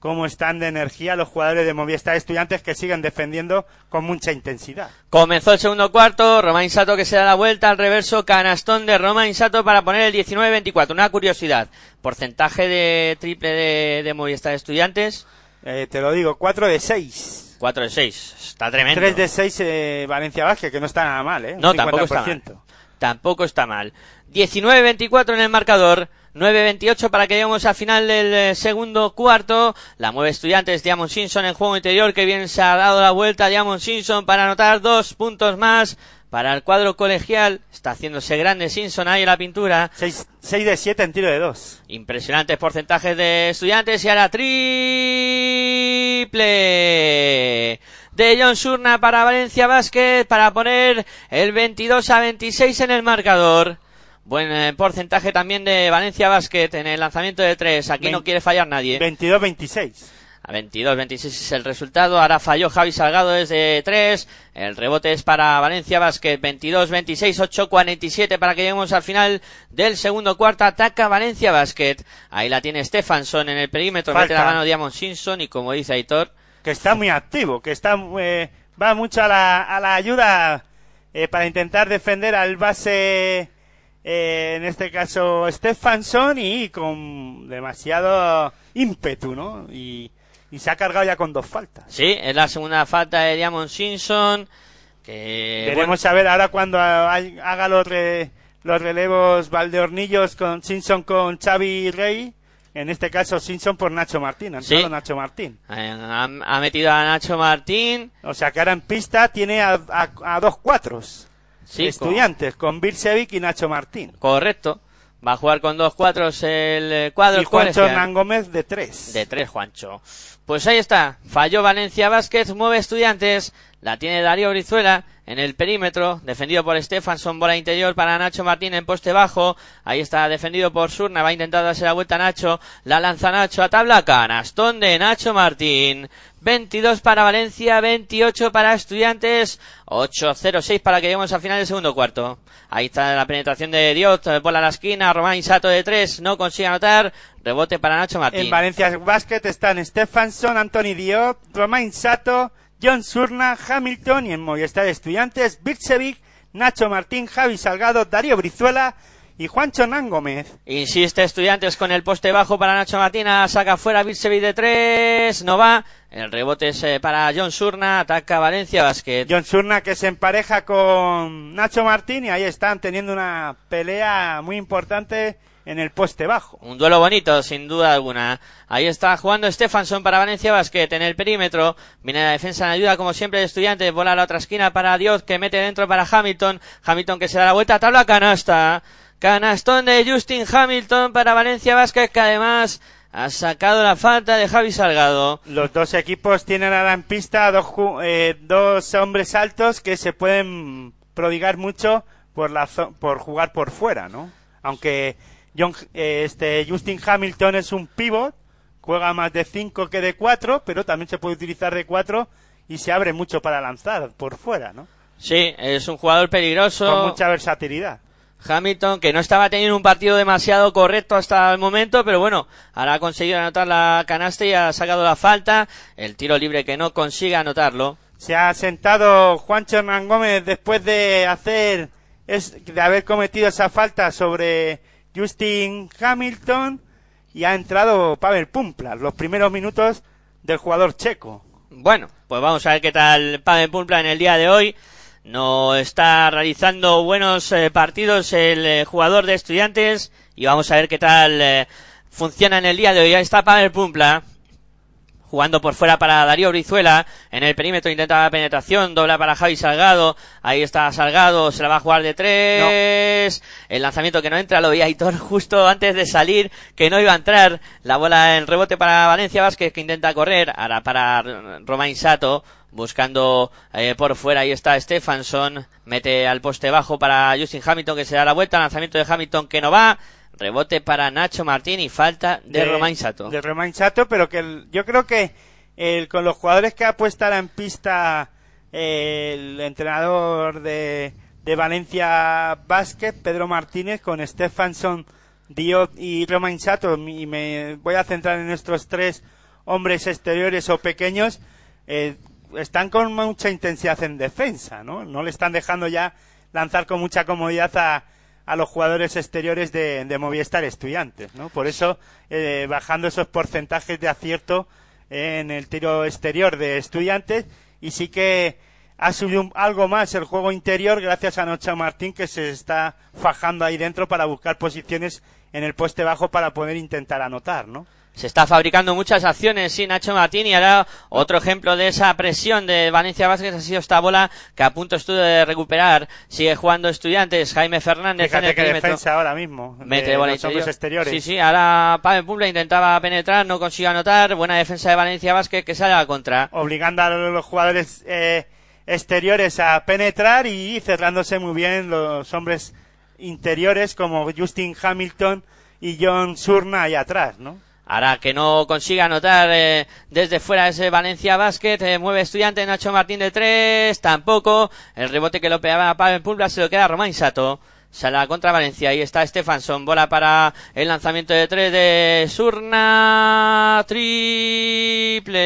cómo están de energía los jugadores de Movistar Estudiantes que siguen defendiendo con mucha intensidad. Comenzó el segundo cuarto, Romain Sato que se da la vuelta al reverso, canastón de Romain Sato para poner el 19-24. Una curiosidad, porcentaje de triple de, de Movistar Estudiantes, Eh, te lo digo, 4 de 6. 4 de 6. Está tremendo. 3 de 6 eh, Valencia Vázquez, que no está nada mal, ¿eh? No, tampoco está 50%. mal. Tampoco está mal. 19-24 en el marcador. 9-28 para que lleguemos al final del eh, segundo cuarto. La mueve Estudiantes Diamond Simpson en juego interior. Que bien se ha dado la vuelta Diamond Simpson para anotar dos puntos más. Para el cuadro colegial. Está haciéndose grande Simpson ahí en la pintura. 6, de 7 en tiro de 2. Impresionantes porcentajes de estudiantes y ahora triple de John Surna para Valencia Basket para poner el 22 a 26 en el marcador. Buen eh, porcentaje también de Valencia Basket en el lanzamiento de tres. Aquí no quiere fallar nadie. 22-26. A 22-26 es el resultado. Ahora falló Javi Salgado desde 3. El rebote es para Valencia Basket. 22-26, 8-47 para que lleguemos al final del segundo cuarto. Ataca Valencia Basket. Ahí la tiene Stefanson en el perímetro. Falta. Mete la mano Diamond Simpson y como dice Aitor, que está muy activo, que está eh, va mucho a la, a la ayuda eh, para intentar defender al base, eh, en este caso Stefanson, y con demasiado ímpetu, ¿no? Y, y se ha cargado ya con dos faltas. sí, es la segunda falta de Diamond Simpson. Que, Veremos a ver ahora cuando ha- haga los, re- los relevos Valdeornillos con Simpson con Xavi Rey. En este caso Simpson por Nacho Martín, ha Sí. Nacho Martín. ha, ha metido a Nacho Martín. O sea que ahora en pista tiene a, a- a dos cuatros Sí, estudiantes, con Birsevic y Nacho Martín. Correcto. Va a jugar con dos cuatros el eh, cuadro Y Juancho. Hernán Gómez de tres. De tres, Juancho. Pues ahí está. Falló Valencia Vázquez, mueve estudiantes. La tiene Darío Brizuela en el perímetro, defendido por Stefanson, bola interior para Nacho Martín en poste bajo. Ahí está defendido por Surna, va a intentar darse la vuelta Nacho. La lanza Nacho a tabla canastón de Nacho Martín. 22 para Valencia, 28 para Estudiantes, 8-0-6 para que lleguemos al final del segundo cuarto. Ahí está la penetración de Diot, eh, bola a la esquina, Román Sato de 3, no consigue anotar, rebote para Nacho Martín. En Valencia Basket están Stefanson, Anthony Diop, Romain Sato, John Surna, Hamilton y en Movistar Estudiantes, Birsevic, Nacho Martín, Javi Salgado, Darío Brizuela y Juancho Hernán Gómez. Insiste Estudiantes con el poste bajo para Nacho Martina, saca fuera Birsevic de tres, no va. El rebote es eh, para John Surna, ataca Valencia Basket. John Surna que se empareja con Nacho Martín y ahí están teniendo una pelea muy importante en el poste bajo. Un duelo bonito, sin duda alguna. Ahí está jugando Stefanson para Valencia Basket en el perímetro. Viene la defensa en ayuda, como siempre, de estudiantes. Bola a la otra esquina para Dios, que mete dentro para Hamilton. Hamilton que se da la vuelta, tabla canasta. Canastón de Justin Hamilton para Valencia Basket, que además ha sacado la falta de Javi Salgado. Los dos equipos tienen ahora en pista dos, eh, dos hombres altos que se pueden prodigar mucho por, la por jugar por fuera, ¿no? Aunque John, eh, este Justin Hamilton es un pivot, juega más de 5 que de 4, pero también se puede utilizar de 4 y se abre mucho para lanzar por fuera, ¿no? Sí, es un jugador peligroso. Con mucha versatilidad. Hamilton, que no estaba teniendo un partido demasiado correcto hasta el momento, pero bueno, ahora ha conseguido anotar la canasta y ha sacado la falta. El tiro libre que no consigue anotarlo. Se ha sentado Juancho Hernán Gómez después de hacer es, de haber cometido esa falta sobre Justin Hamilton y ha entrado Pavel Pumplar, los primeros minutos del jugador checo. Bueno, pues vamos a ver qué tal Pavel Pumpla en el día de hoy. No está realizando buenos eh, partidos el eh, jugador de estudiantes y vamos a ver qué tal eh, funciona en el día de hoy. Ahí está Pavel Pumpla. Jugando por fuera para Darío Brizuela. En el perímetro intenta la penetración. Dobla para Javi Salgado. Ahí está Salgado. Se la va a jugar de tres. El lanzamiento que no entra. Lo veía Aitor [LAUGHS] justo antes de salir. Que no iba a entrar. La bola en rebote para Valencia Vázquez que intenta correr. Ahora para Romain Sato. Buscando eh, por fuera. Ahí está Stefanson. Mete al poste bajo para Justin Hamilton que se da la vuelta. Lanzamiento de Hamilton que no va. Rebote para Nacho Martín y falta de, Romain Sato. De Romain Sato, pero que el- yo creo que el, con los jugadores que ha puesto ahora en pista el entrenador de, de Valencia Basket, Pedro Martínez, con Stefanson, Diot y Romain Sato, y me voy a centrar en estos tres hombres exteriores o pequeños, eh, están con mucha intensidad en defensa, ¿no? No le están dejando ya lanzar con mucha comodidad a, a los jugadores exteriores de, de Movistar Estudiantes, ¿no? Por eso, eh, bajando esos porcentajes de acierto en el tiro exterior de Estudiantes, y sí que ha subido algo más el juego interior gracias a Nacho Martín que se está fajando ahí dentro para buscar posiciones en el poste bajo para poder intentar anotar, ¿no? Se está fabricando muchas acciones, sí, Nacho Martín, y ahora otro ejemplo de esa presión de Valencia Vázquez ha sido esta bola que a punto estuvo de recuperar. Sigue jugando estudiantes, Jaime Fernández en Fíjate el qué perímetro. defensa ahora mismo Mete de bola los interior. exteriores. Sí, sí, ahora Pavel Pumpla intentaba penetrar, no consiguió anotar. Buena defensa de Valencia Vázquez que sale a la contra. obligando a los jugadores eh, exteriores a penetrar y cerrándose muy bien los hombres interiores como Justin Hamilton y John Surna ahí atrás, ¿no? Ahora que no consiga anotar eh, desde fuera ese Valencia Basket, eh, mueve estudiante Nacho Martín de tres, tampoco. El rebote que lo pegaba a Pavel Pulga se lo queda Romain Sato. Sala contra Valencia. Ahí está Stefanson. Bola para el lanzamiento de tres de Surna. Triple.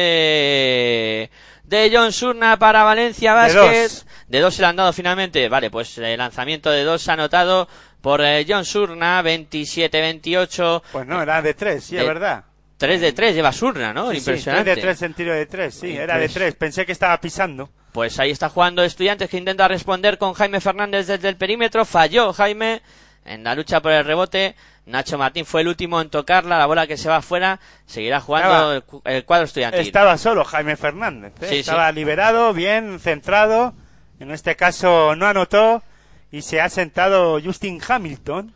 De John Surna para Valencia Basket. De dos. De dos se le han dado finalmente. Vale, pues el lanzamiento de dos anotado por eh, John Surna. 27-28. Pues no, era de tres, sí, es De- verdad. 3 de 3 lleva Surna, ¿no? Sí, Impresionante. tres de tres en tiro de tres, sí, era de Pues- tres. Pensé que estaba pisando. Pues ahí está jugando Estudiantes que intenta responder con Jaime Fernández desde el perímetro. Falló Jaime en la lucha por el rebote. Nacho Martín fue el último en tocarla. La bola que se va afuera. Seguirá jugando Estaba- el, cu- el cuadro estudiantil. Estaba solo Jaime Fernández. ¿eh? Sí, sí. Estaba liberado, bien centrado. En este caso no anotó. Y se ha sentado Justin Hamilton.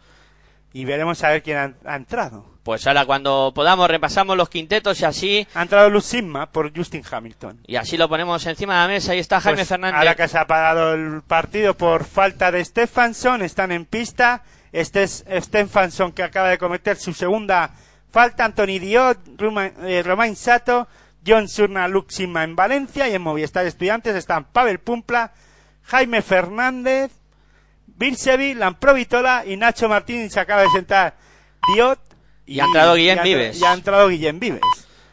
Y veremos a ver quién ha, ha entrado. Pues ahora cuando podamos repasamos los quintetos y así. Ha entrado Lucimma por Justin Hamilton. Y así lo ponemos encima de la mesa. Ahí está Jaime Pues, Fernández. Ahora que se ha parado el partido por falta de Stefansson, están en pista. Este es Stefansson que acaba de cometer su segunda falta. Anthony Diot, eh, Romain Sato, John Surna, Luxima en Valencia y en Movistar Estudiantes están Pavel Pumpla, Jaime Fernández, Birsevi, Lamprovitola y Nacho Martín. Se acaba de sentar Diot. Y ha entrado Guillem y Vives. Y ha entrado Guillem Vives.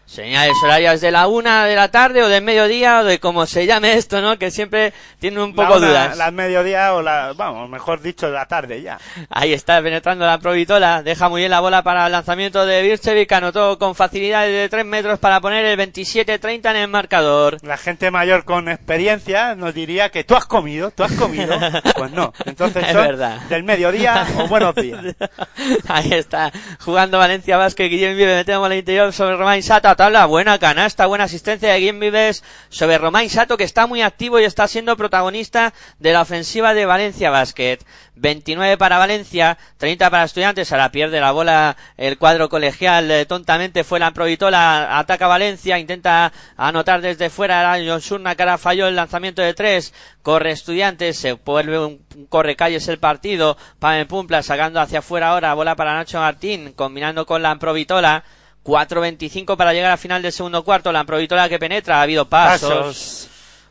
Señales horarias de la una de la tarde o del mediodía o de como se llame esto, ¿no? Que siempre tiene un La poco una- dudas. La mediodía o la, vamos, mejor dicho, la tarde ya. Ahí está penetrando la provitola. Deja muy bien la bola para el lanzamiento de Birchevic. Anotó con facilidad de 3 metros para poner el 27-30 en el marcador. La gente mayor con experiencia nos diría que tú has comido, tú has comido. [LAUGHS] Pues no. Entonces Es son verdad. del mediodía o buenos días. [LAUGHS] Ahí está, jugando Valencia Vázquez, Guillem Vives, metemos al interior sobre Romain Sato, a tabla, buena canasta, buena asistencia de Guillem Vives sobre Romain Sato, que está muy activo y está siendo protagonista de la ofensiva de Valencia Basket. 29 para Valencia, 30 para Estudiantes, ahora pierde la bola el cuadro colegial, eh, tontamente fue la Provitola, ataca Valencia, intenta anotar desde fuera, era John Surna, ahora falló el lanzamiento de tres, corre Estudiantes, se vuelve un, corre calles el partido, Pavel Pumpla sacando hacia afuera ahora, bola para Nacho Martín, combinando con la Provitola, 4.25 para llegar al final del segundo cuarto, la Provitola que penetra, ha habido pasos, Pasos.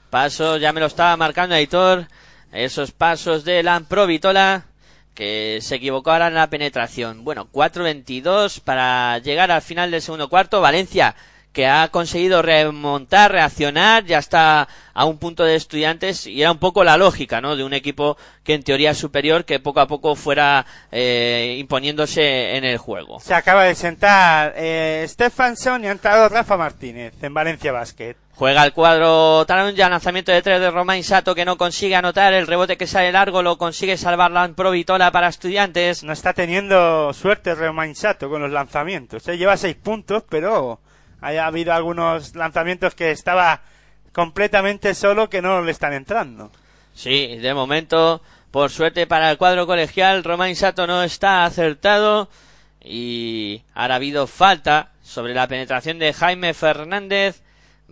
pasos, ya me lo estaba marcando Aitor, esos pasos de la Provitola, que se equivocó ahora en la penetración. Bueno, 4.22 para llegar al final del segundo cuarto. Valencia, que ha conseguido remontar, reaccionar, ya está a un punto de estudiantes y era un poco la lógica, ¿no? De un equipo que en teoría es superior, que poco a poco fuera eh, imponiéndose en el juego. Se acaba de sentar eh, Stefansson y ha entrado Rafa Martínez en Valencia Basket. Juega el cuadro Taronja, lanzamiento de tres de Romain Sato que no consigue anotar, el rebote que sale largo lo consigue salvar la Provitola para estudiantes. No está teniendo suerte Romain Sato con los lanzamientos. Se lleva seis puntos, pero haya habido algunos lanzamientos que estaba completamente solo que no le están entrando. Sí, de momento, por suerte para el cuadro colegial, Romain Sato no está acertado y ahora ha habido falta sobre la penetración de Jaime Fernández.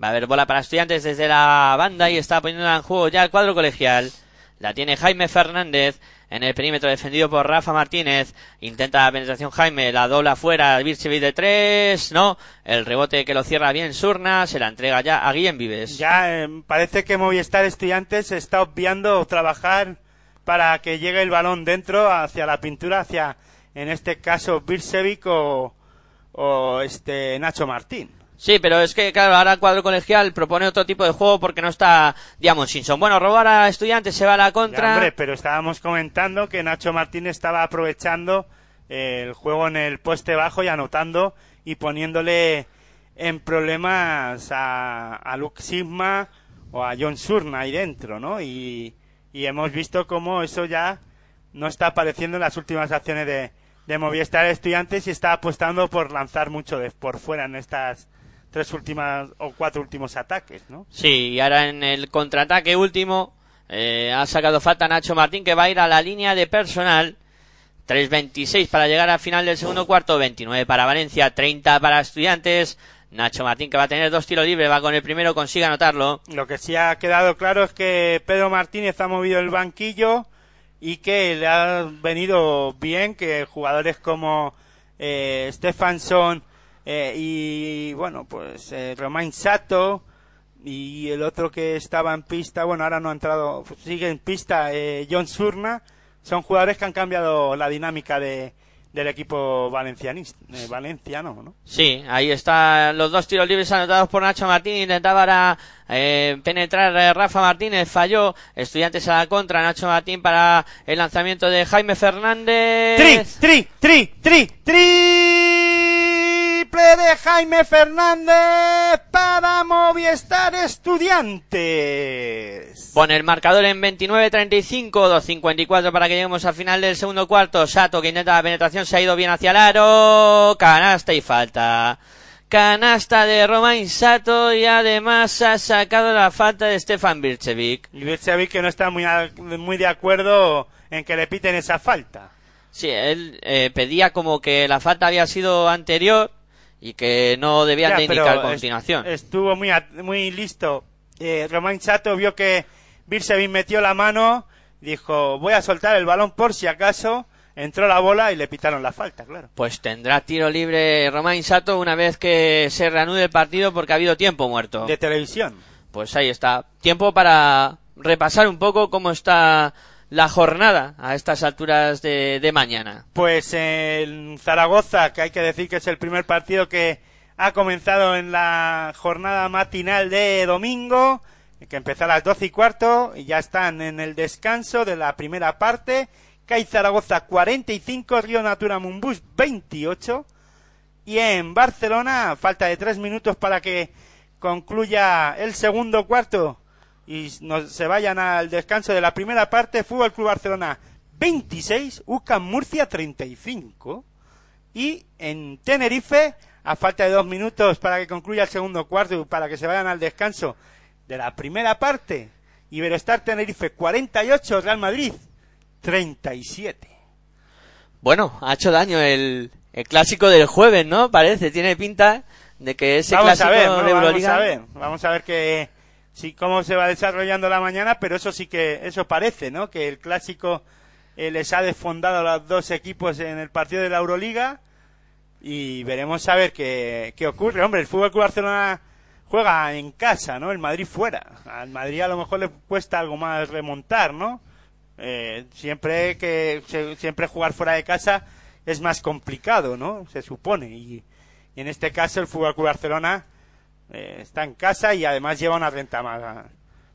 Va a haber bola para estudiantes desde la banda y está poniendo en juego ya el cuadro colegial. La tiene Jaime Fernández en el perímetro defendido por Rafa Martínez. Intenta la penetración Jaime, la dobla fuera, Virchevich de tres, no. El rebote que lo cierra bien Surna, se la entrega ya a Guillem Vives. Ya eh, parece que Movistar Estudiantes está obviando trabajar para que llegue el balón dentro hacia la pintura, hacia, en este caso, Birsevic o, o este Nacho Martín. Sí, pero es que, claro, ahora el cuadro colegial propone otro tipo de juego porque no está Diamond Simpson. Bueno, robar a estudiantes se va a la Ya, contra. hombre, pero estábamos comentando que Nacho Martín estaba aprovechando eh, el juego en el poste bajo y anotando y poniéndole en problemas a, a Luke Sigma o a John Surna ahí dentro, ¿no? Y, y hemos visto cómo eso ya no está apareciendo en las últimas acciones de, de Movistar Estudiantes y está apostando por lanzar mucho de, por fuera en estas tres últimas o cuatro últimos ataques, ¿no? Sí, y ahora en el contraataque último eh, ha sacado falta Nacho Martín que va a ir a la línea de personal. 3.26 para llegar al final del segundo cuarto, 29 para Valencia, 30 para Estudiantes. Nacho Martín que va a tener dos tiros libres, va con el primero, consigue anotarlo. Lo que sí ha quedado claro es que Pedro Martínez ha movido el banquillo y que le ha venido bien que jugadores como eh, Stefansson, Eh, y bueno, pues eh, Romain Sato y el otro que estaba en pista, bueno, ahora no ha entrado, sigue en pista, eh, John Surna, son jugadores que han cambiado la dinámica de, del equipo valencianista, eh, valenciano, ¿no? Sí, ahí están los dos tiros libres anotados por Nacho Martín. Intentaba ahora, eh, penetrar eh, Rafa Martínez, falló. Estudiantes a la contra, Nacho Martín para el lanzamiento de Jaime Fernández. Tri, tri, tri, tri, triple de Jaime Fernández para Movistar Estudiantes. Pone el marcador en 29-35, 2.54 para que lleguemos al final del segundo cuarto. Sato que intenta la penetración, se ha ido bien hacia el aro. Canasta y falta. Canasta de Romain Sato y además ha sacado la falta de Stefan Birchevic. Y Birchevic que no está muy, muy de acuerdo en que le piten esa falta. Sí, él eh, pedía como que la falta había sido anterior y que no debían Ya, de indicar continuación. Estuvo muy, muy listo. Eh, Romain Chato vio que Birchevic metió la mano, dijo, voy a soltar el balón por si acaso. Entró la bola y le pitaron la falta, claro. Pues tendrá tiro libre Romain Sato una vez que se reanude el partido porque ha habido tiempo muerto. De televisión. Pues ahí está. Tiempo para repasar un poco cómo está la jornada a estas alturas de, de mañana. Pues en Zaragoza, que hay que decir que es el primer partido que ha comenzado en la jornada matinal de domingo, que empezó a las 12 y cuarto, y ya están en el descanso de la primera parte. CAI Zaragoza 45, Río Natura Mumbus 28. Y en Barcelona, falta de tres minutos para que concluya el segundo cuarto y nos, se vayan al descanso de la primera parte. Fútbol Club Barcelona 26, UCAM Murcia 35. Y en Tenerife, a falta de dos minutos para que concluya el segundo cuarto y para que se vayan al descanso de la primera parte, Iberostar Tenerife 48, Real Madrid 37. Bueno, ha hecho daño el, el clásico del jueves, ¿no? Parece, tiene pinta de que ese vamos clásico a ver, ¿no? de vamos Euroliga... a ver, vamos a ver que sí cómo se va desarrollando la mañana, pero eso sí que eso parece, ¿no? Que el clásico eh, les ha desfondado a los dos equipos en el partido de la Euroliga y veremos a ver qué, qué ocurre. Hombre, el Fútbol Club Barcelona juega en casa, ¿no? El Madrid fuera. Al Madrid a lo mejor le cuesta algo más remontar, ¿no? Eh, siempre que siempre jugar fuera de casa es más complicado, ¿no? Se supone y, y en este caso el Fútbol Club Barcelona eh, está en casa y además lleva una renta más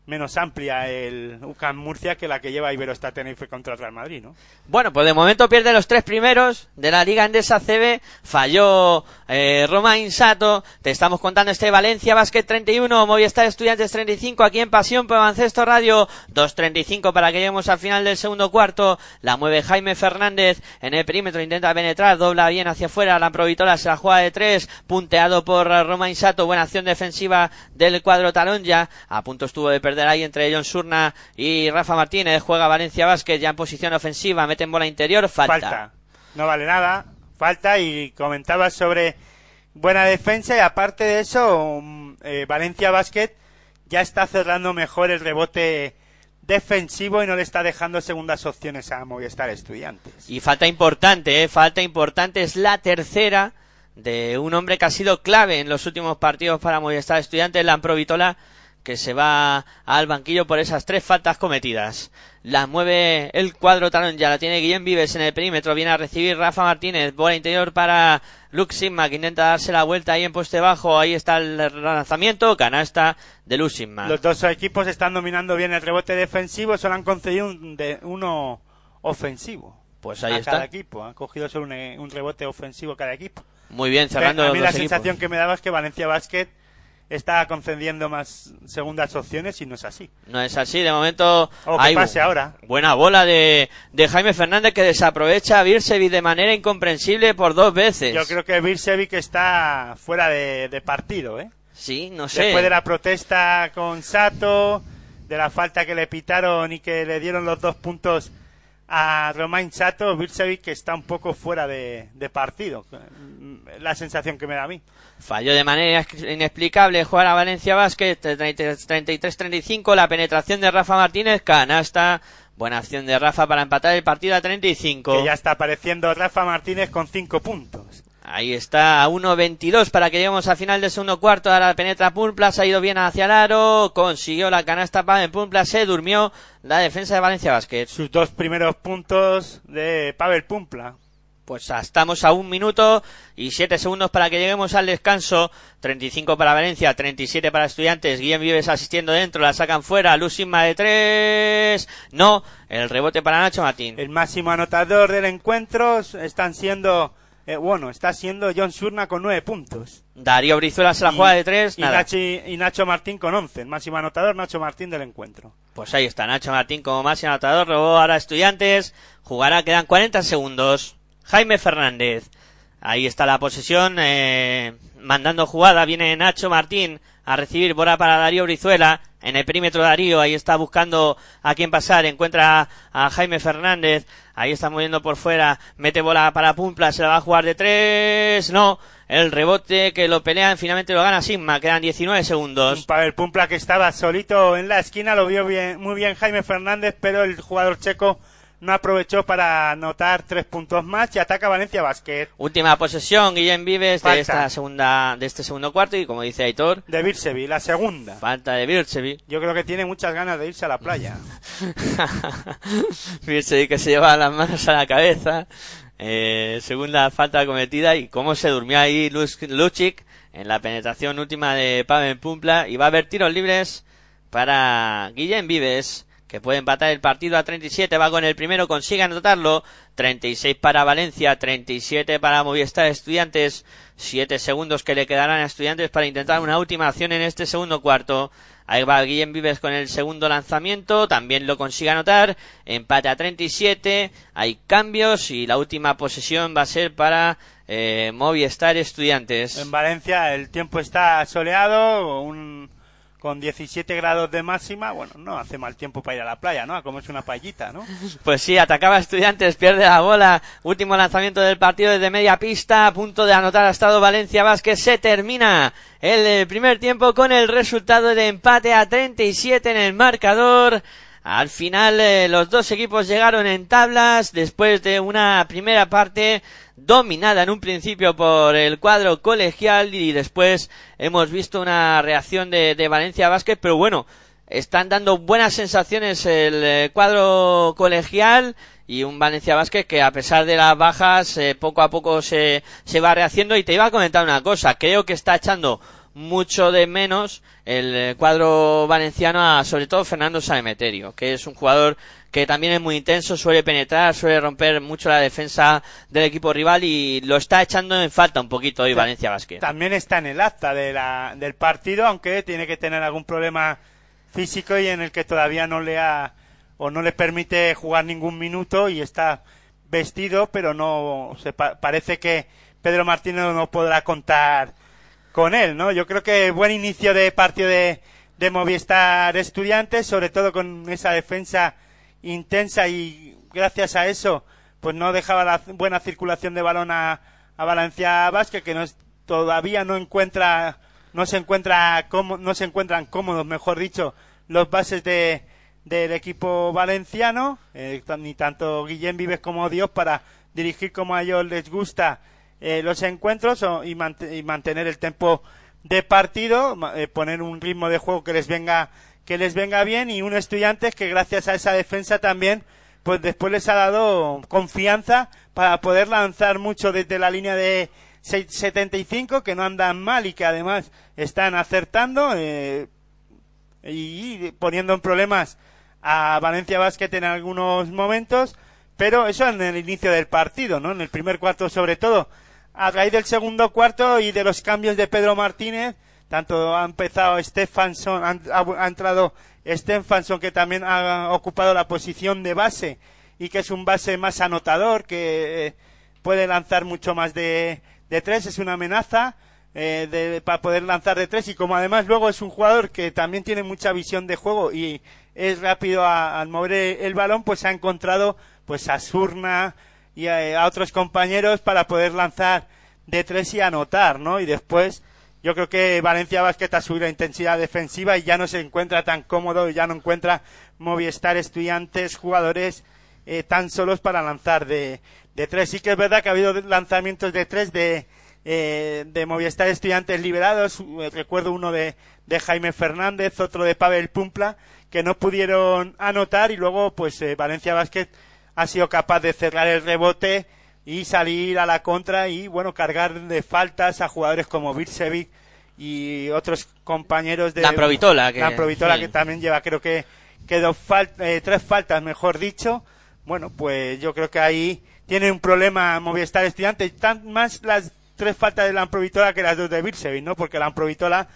menos amplia el UCAM Murcia que la que lleva Iberostar Tenerife contra el Real Madrid, ¿no? Bueno, pues de momento pierde los tres primeros de la Liga Endesa CB. Falló eh, Romain Sato. Te estamos contando este Valencia Basket 31, Movistar Estudiantes 35 aquí en Pasión por Baloncesto Radio 2.35 para que lleguemos al final del segundo cuarto. La mueve Jaime Fernández en el perímetro, intenta penetrar, dobla bien hacia afuera. La Provitola se la juega de tres, punteado por eh, Romain Sato. Buena acción defensiva del cuadro Taronja. A punto estuvo de perder ahí entre John Surna y Rafa Martínez. Juega Valencia Basket ya en posición ofensiva, meten bola interior, falta. falta. No vale nada, falta y comentabas sobre buena defensa y aparte de eso, mm, eh, Valencia Basket ya está cerrando mejor el rebote defensivo y no le está dejando segundas opciones a Movistar Estudiantes. Y falta importante, ¿eh? falta importante, es la tercera de un hombre que ha sido clave en los últimos partidos para Movistar Estudiantes, Lamprovitola, que se va al banquillo por esas tres faltas cometidas. La mueve el cuadro talón, ya la tiene Guillem Vives en el perímetro, viene a recibir Rafa Martínez, bola interior para Luke Sigma, que intenta darse la vuelta ahí en poste bajo, ahí está el lanzamiento, canasta de Luke Sigma. Los dos equipos están dominando bien el rebote defensivo, solo han concedido un de, uno ofensivo. Pues ahí a está. cada equipo, han cogido solo un, eh, un rebote ofensivo cada equipo. Muy bien, cerrando a los mí dos la equipos. sensación que me daba es que Valencia Basket está concediendo más segundas opciones y no es así. No es así, de momento O que hay pase ahora. buena bola de, de Jaime Fernández que desaprovecha a Birsevi de manera incomprensible por dos veces. Yo creo que Birsevic está fuera de, de partido, ¿eh? Sí, no sé. Después de la protesta con Sato, de la falta que le pitaron y que le dieron los dos puntos a Romain Sato, Birsevic está un poco fuera de, de partido. La sensación que me da a mí. Falló de manera inexplicable jugar a Valencia Basket 33-35, la penetración de Rafa Martínez, canasta, buena acción de Rafa para empatar el partido a 35. Que ya está apareciendo Rafa Martínez con cinco puntos. Ahí está, a 1.22 para que lleguemos al final del segundo cuarto. Ahora penetra Pumplas, ha ido bien hacia el aro, consiguió la canasta Pavel Pumplas, se durmió la defensa de Valencia Basket. Sus dos primeros puntos de Pavel Pumpla. Pues estamos a un minuto y siete segundos para que lleguemos al descanso. 35 para Valencia, 37 para Estudiantes. Guillem Vives asistiendo dentro, la sacan fuera. Lucisma de tres. No, el rebote para Nacho Martín. El máximo anotador del encuentro están siendo, eh, bueno, está siendo John Surna con nueve puntos. Darío Brizuela se la juega de tres. Y, nada. Nachi- y Nacho Martín con once. El máximo anotador Nacho Martín del encuentro. Pues ahí está, Nacho Martín como máximo anotador, robó ahora Estudiantes, jugará, quedan 40 segundos. Jaime Fernández, ahí está la posesión, eh, mandando jugada, viene Nacho Martín a recibir bola para Darío Brizuela, en el perímetro Darío, ahí está buscando a quién pasar, encuentra a Jaime Fernández, ahí está moviendo por fuera, mete bola para Pumpla, se la va a jugar de tres, no, el rebote que lo pelean, finalmente lo gana Sigma, quedan 19 segundos. Un Pavel Pumpla que estaba solito en la esquina, lo vio bien, muy bien Jaime Fernández, pero el jugador checo no aprovechó para anotar tres puntos más y ataca Valencia Basket. Última posesión, Guillem Vives de esta segunda, de este segundo cuarto y como dice Aitor, De Birsevi, la segunda. falta de Birchevi. Yo creo que tiene muchas ganas de irse a la playa. [LAUGHS] Birchevi que se lleva las manos a la cabeza. Eh, segunda falta cometida y cómo se durmió ahí Lucic en la penetración última de Pavel Pumpla y va a haber tiros libres para Guillem Vives que puede empatar el partido a 37, va con el primero, consigue anotarlo, 36 para Valencia, 37 para Movistar Estudiantes, 7 segundos que le quedarán a Estudiantes para intentar una última acción en este segundo cuarto. Ahí va Guillem Vives con el segundo lanzamiento, también lo consigue anotar, empate a 37, hay cambios y la última posesión va a ser para eh, Movistar Estudiantes. En Valencia el tiempo está soleado, un, con 17 grados de máxima. Bueno, no hace mal tiempo para ir a la playa, ¿no? A comerse una paellita, ¿no? [LAUGHS] Pues sí, atacaba Estudiantes, pierde la bola. Último lanzamiento del partido desde media pista. A punto de anotar ha estado Valencia Vázquez. Se termina el eh, primer tiempo con el resultado de empate a 37 en el marcador. Al final eh, los dos equipos llegaron en tablas después de una primera parte dominada en un principio por el cuadro colegial y después hemos visto una reacción de, Valencia Vázquez, pero bueno, están dando buenas sensaciones el eh, cuadro colegial y un Valencia Vázquez que a pesar de las bajas eh, poco a poco se, se va rehaciendo. Y te iba a comentar una cosa, creo que está echando mucho de menos el eh, cuadro valenciano a sobre todo Fernando Sanemeterio, que es un jugador que también es muy intenso, suele penetrar, suele romper mucho la defensa del equipo rival y lo está echando en falta un poquito hoy Valencia Vázquez. También está en el acta de la, del partido, aunque tiene que tener algún problema físico y en el que todavía no le ha o no le permite jugar ningún minuto y está vestido, pero no se pa- parece que Pedro Martínez no podrá contar con él, ¿no? Yo creo que buen inicio de partido de, de Movistar Estudiantes, sobre todo con esa defensa intensa y gracias a eso, pues no dejaba la buena circulación de balón a, a Valencia Vázquez, que no todavía no encuentra, no se encuentra cómo- no se encuentran cómodos, mejor dicho, los bases de, del equipo valenciano, eh, ni tanto Guillén Vives como Dios para dirigir como a ellos les gusta eh, los encuentros o- y, mant- y mantener el tempo de partido, eh, poner un ritmo de juego que les venga que les venga bien y un estudiante que gracias a esa defensa también pues después les ha dado confianza para poder lanzar mucho desde la línea de se- 75 que no andan mal y que además están acertando eh, y poniendo en problemas a Valencia Basket en algunos momentos, pero eso en el inicio del partido, ¿no? En el primer cuarto sobre todo. A raíz del segundo cuarto y de los cambios de Pedro Martínez, tanto ha empezado Stefansson, han- ha, entrado Stefansson que también ha ocupado la posición de base y que es un base más anotador, que eh, puede lanzar mucho más de, de tres, es una amenaza eh, de- para poder lanzar de tres y como además luego es un jugador que también tiene mucha visión de juego y es rápido al mover el balón, pues ha encontrado pues a Surna y a, a otros compañeros para poder lanzar de tres y anotar, ¿no? Y después yo creo que Valencia Basket ha subido la intensidad defensiva y ya no se encuentra tan cómodo, ya no encuentra Movistar estudiantes, jugadores eh, tan solos para lanzar de, de tres. Sí que es verdad que ha habido lanzamientos de tres de, eh, de Movistar Estudiantes Liberados. Eh, Recuerdo uno de, de Jaime Fernández, otro de Pavel Pumpla, que no pudieron anotar y luego pues eh, Valencia Basket ha sido capaz de cerrar el rebote y salir a la contra y bueno cargar de faltas a jugadores como Birsevic y otros compañeros de Lamprovitola, que- Lamprovitola, sí. que también lleva creo que, que dos fal- eh, tres faltas mejor dicho. Bueno pues yo creo que ahí tiene un problema Movistar Estudiantes tan más las tres faltas de Lamprovitola que las dos de Birsevic no porque Lamprovitola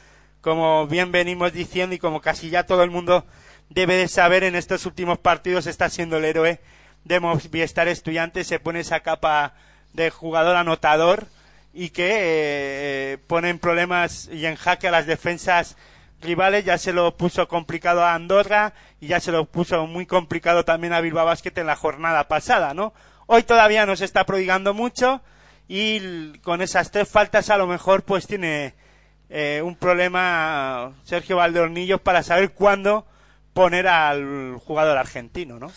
como bien venimos diciendo y como casi ya todo el mundo debe de saber en estos últimos partidos está siendo el héroe de Movistar Estudiantes, se pone esa capa de jugador anotador y que eh, pone en problemas y en jaque a las defensas rivales, ya se lo puso complicado a Andorra y ya se lo puso muy complicado también a Bilbao Basket en la jornada pasada, ¿no? Hoy todavía nos está prodigando mucho y con esas tres faltas a lo mejor pues tiene eh, un problema Sergio Valdeornillos para saber cuándo poner al jugador argentino, ¿no?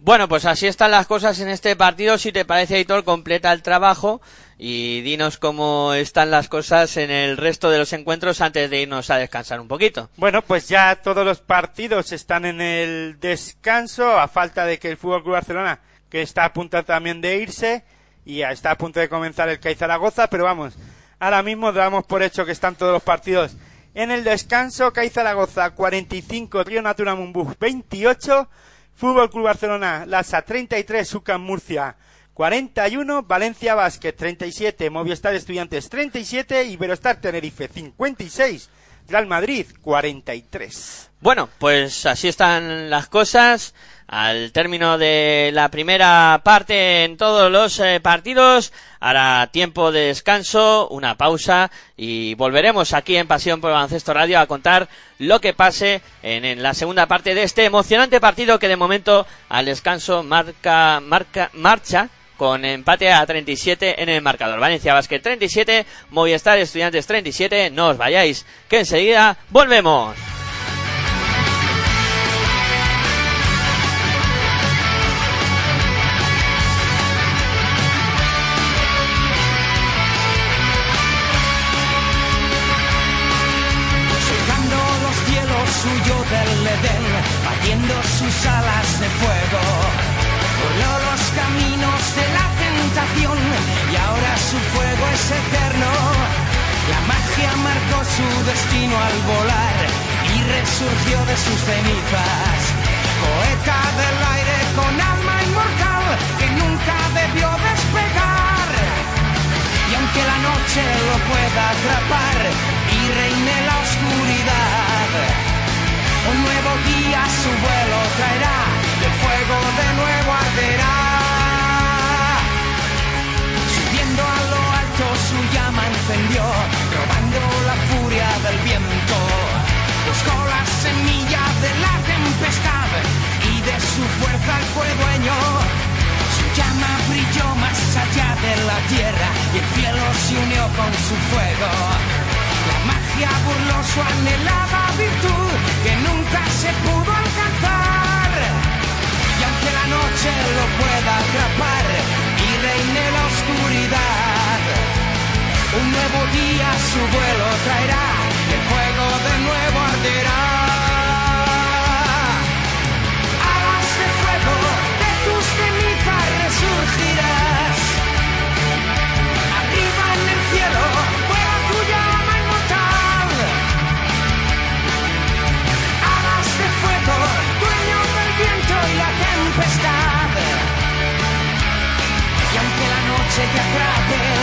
Bueno, pues así están las cosas en este partido. Si te parece, Aitor, completa el trabajo y dinos cómo están las cosas en el resto de los encuentros antes de irnos a descansar un poquito. Bueno, pues ya todos los partidos están en el descanso, a falta de que el Fútbol Club Barcelona, que está a punto también de irse, y está a punto de comenzar el CAI Zaragoza, pero vamos, ahora mismo damos por hecho que están todos los partidos en el descanso. CAI Zaragoza 45, Río Natura Mumbus 28, Fútbol Club Barcelona Lasa 33, UCAM Murcia 41, Valencia Basket 37, Movistar Estudiantes 37, Iberostar Tenerife 56, Real Madrid 43. Bueno, pues así están las cosas. Al término de la primera parte en todos los eh, partidos, hará tiempo de descanso, una pausa y volveremos aquí en Pasión por Baloncesto Radio a contar lo que pase en, en la segunda parte de este emocionante partido que de momento al descanso marca, marca, marcha con empate a 37 en el marcador. Valencia Basket 37, Movistar Estudiantes 37. No os vayáis, que enseguida volvemos. Sus alas de fuego. Voló los caminos de la tentación y ahora su fuego es eterno. La magia marcó su destino al volar y resurgió de sus cenizas. Poeta del aire con alma inmortal que nunca debió despegar. Y aunque la noche lo pueda atrapar y reine la oscuridad, un nuevo día su vuelo traerá y el fuego de nuevo arderá. Subiendo a lo alto su llama encendió, robando la furia del viento. Buscó la semilla de la tempestad y de su fuerza fue dueño. Su llama brilló más allá de la tierra y el cielo se unió con su fuego. Magia burló su anhelada virtud que nunca se pudo alcanzar. Y aunque la noche lo pueda atrapar y reine la oscuridad, un nuevo día su vuelo traerá, el fuego de nuevo arderá. čega prave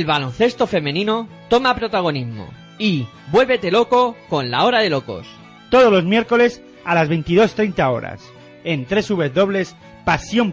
El baloncesto femenino toma protagonismo y vuélvete loco con la hora de locos. Todos los miércoles a las 22.30 horas en pasión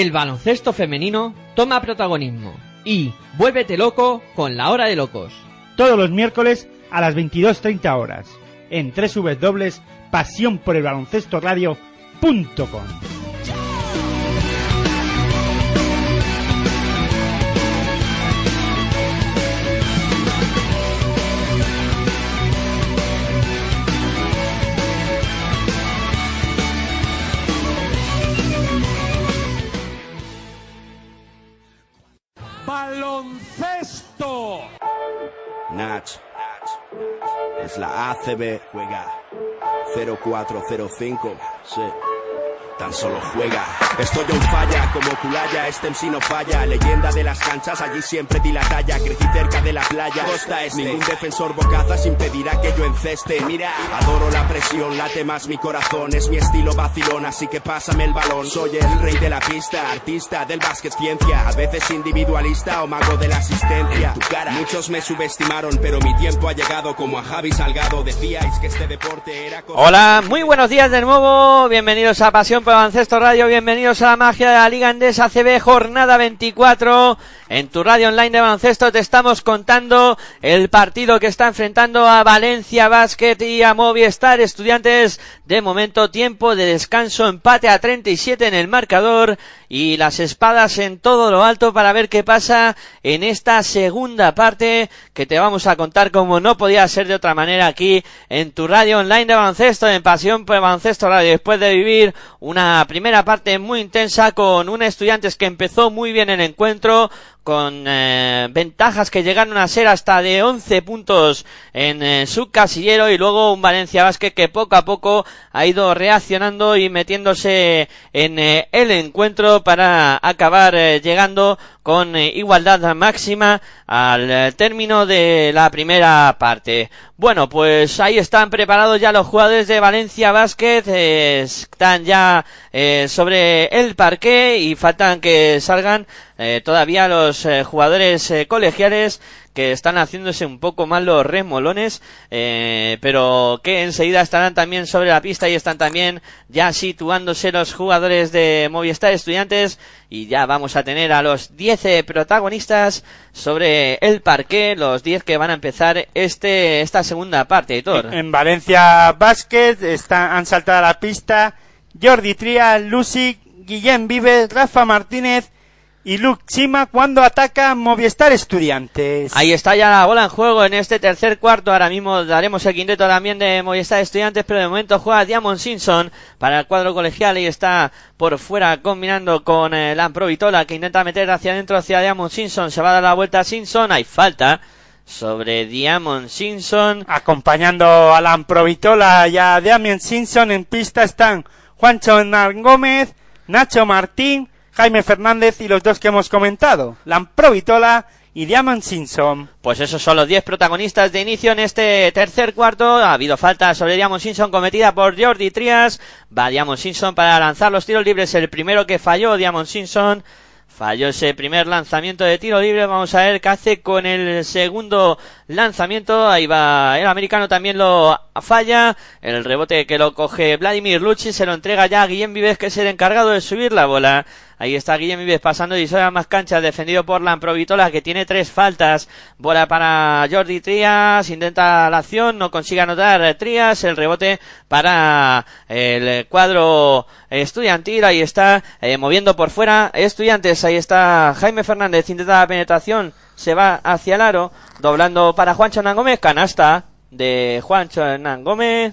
El baloncesto femenino toma protagonismo y vuélvete loco con la hora de locos. Todos los miércoles a las 22.30 horas en pasión Es la ACB. Juega 0405. Sí. Tan solo juega. Estoy en falla como Culaya, este MC no falla. Leyenda de las canchas, allí siempre di la talla. Crecí cerca de la playa, costa este. Ningún defensor bocazas impedirá que yo enceste. Mira, adoro la presión, late más mi corazón. Es mi estilo vacilón, así que pásame el balón. Soy el rey de la pista, artista del básquet ciencia. A veces individualista o mago de la asistencia. Tu cara. Muchos me subestimaron, pero mi tiempo ha llegado como a Javi Salgado. Decíais que este deporte era. Hola, muy buenos días de nuevo. Bienvenidos a Pasión por Baloncesto Radio, bienvenidos a la magia de la Liga Endesa CB, jornada 24. En tu radio online de baloncesto te estamos contando el partido que está enfrentando a Valencia Basket y a Movistar Estudiantes. De momento, tiempo de descanso, empate a 37 en el marcador y las espadas en todo lo alto para ver qué pasa en esta segunda parte que te vamos a contar como no podía ser de otra manera aquí en tu radio online de baloncesto, en Pasión por Baloncesto Radio, después de vivir una primera parte muy intensa con un estudiantes que empezó muy bien el encuentro, con eh, ventajas que llegaron a ser hasta de 11 puntos en eh, su casillero y luego un Valencia Basket que poco a poco ha ido reaccionando y metiéndose en eh, el encuentro para acabar llegando con igualdad máxima al término de la primera parte. Bueno, pues ahí están preparados ya los jugadores de Valencia Basket, están ya sobre el parque y faltan que salgan eh, todavía los eh, jugadores eh, colegiales que están haciéndose un poco mal los remolones, pero que enseguida estarán también sobre la pista. Y están también ya situándose los jugadores de Movistar Estudiantes. Y ya vamos a tener a los 10 protagonistas sobre el parque, los 10 que van a empezar este esta segunda parte, En Valencia Basket está, han saltado a la pista Jordi Tria, Lucy, Guillén Vives, Rafa Martínez, y Luke Chima cuando ataca Movistar Estudiantes. Ahí está ya la bola en juego en este tercer cuarto. Ahora mismo daremos el quinteto también de Movistar Estudiantes, pero de momento juega Diamond Simpson para el cuadro colegial y está por fuera combinando con el eh, Lampro Vitola que intenta meter hacia adentro hacia Diamond Simpson. Se va a dar la vuelta a Simpson. Hay falta sobre Diamond Simpson. Acompañando a Lampro Vitola y a Diamond Simpson en pista están Juancho Hernán Gómez, Nacho Martín, Jaime Fernández y los dos que hemos comentado, Lamprovitola y Diamond Simpson. Pues esos son los 10 protagonistas de inicio en este tercer cuarto. Ha habido falta sobre Diamond Simpson cometida por Jordi Trias. Va Diamond Simpson para lanzar los tiros libres. El primero que falló Diamond Simpson. Falló ese primer lanzamiento de tiro libre. Vamos a ver qué hace con el segundo lanzamiento. Ahí va el americano también lo falla. El rebote que lo coge Vladimir Luchi se lo entrega ya a Guillem Vives que es el encargado de subir la bola. Ahí está Guillem Vives pasando y a más canchas, defendido por Lamprovitola, que tiene tres faltas. Bola para Jordi Trías, intenta la acción, no consigue anotar Trías. El rebote para el cuadro estudiantil. Ahí está, eh, moviendo por fuera. Estudiantes, ahí está Jaime Fernández, intenta la penetración, se va hacia el aro, doblando para Juancho Hernán Gómez, canasta de Juancho Hernán Gómez,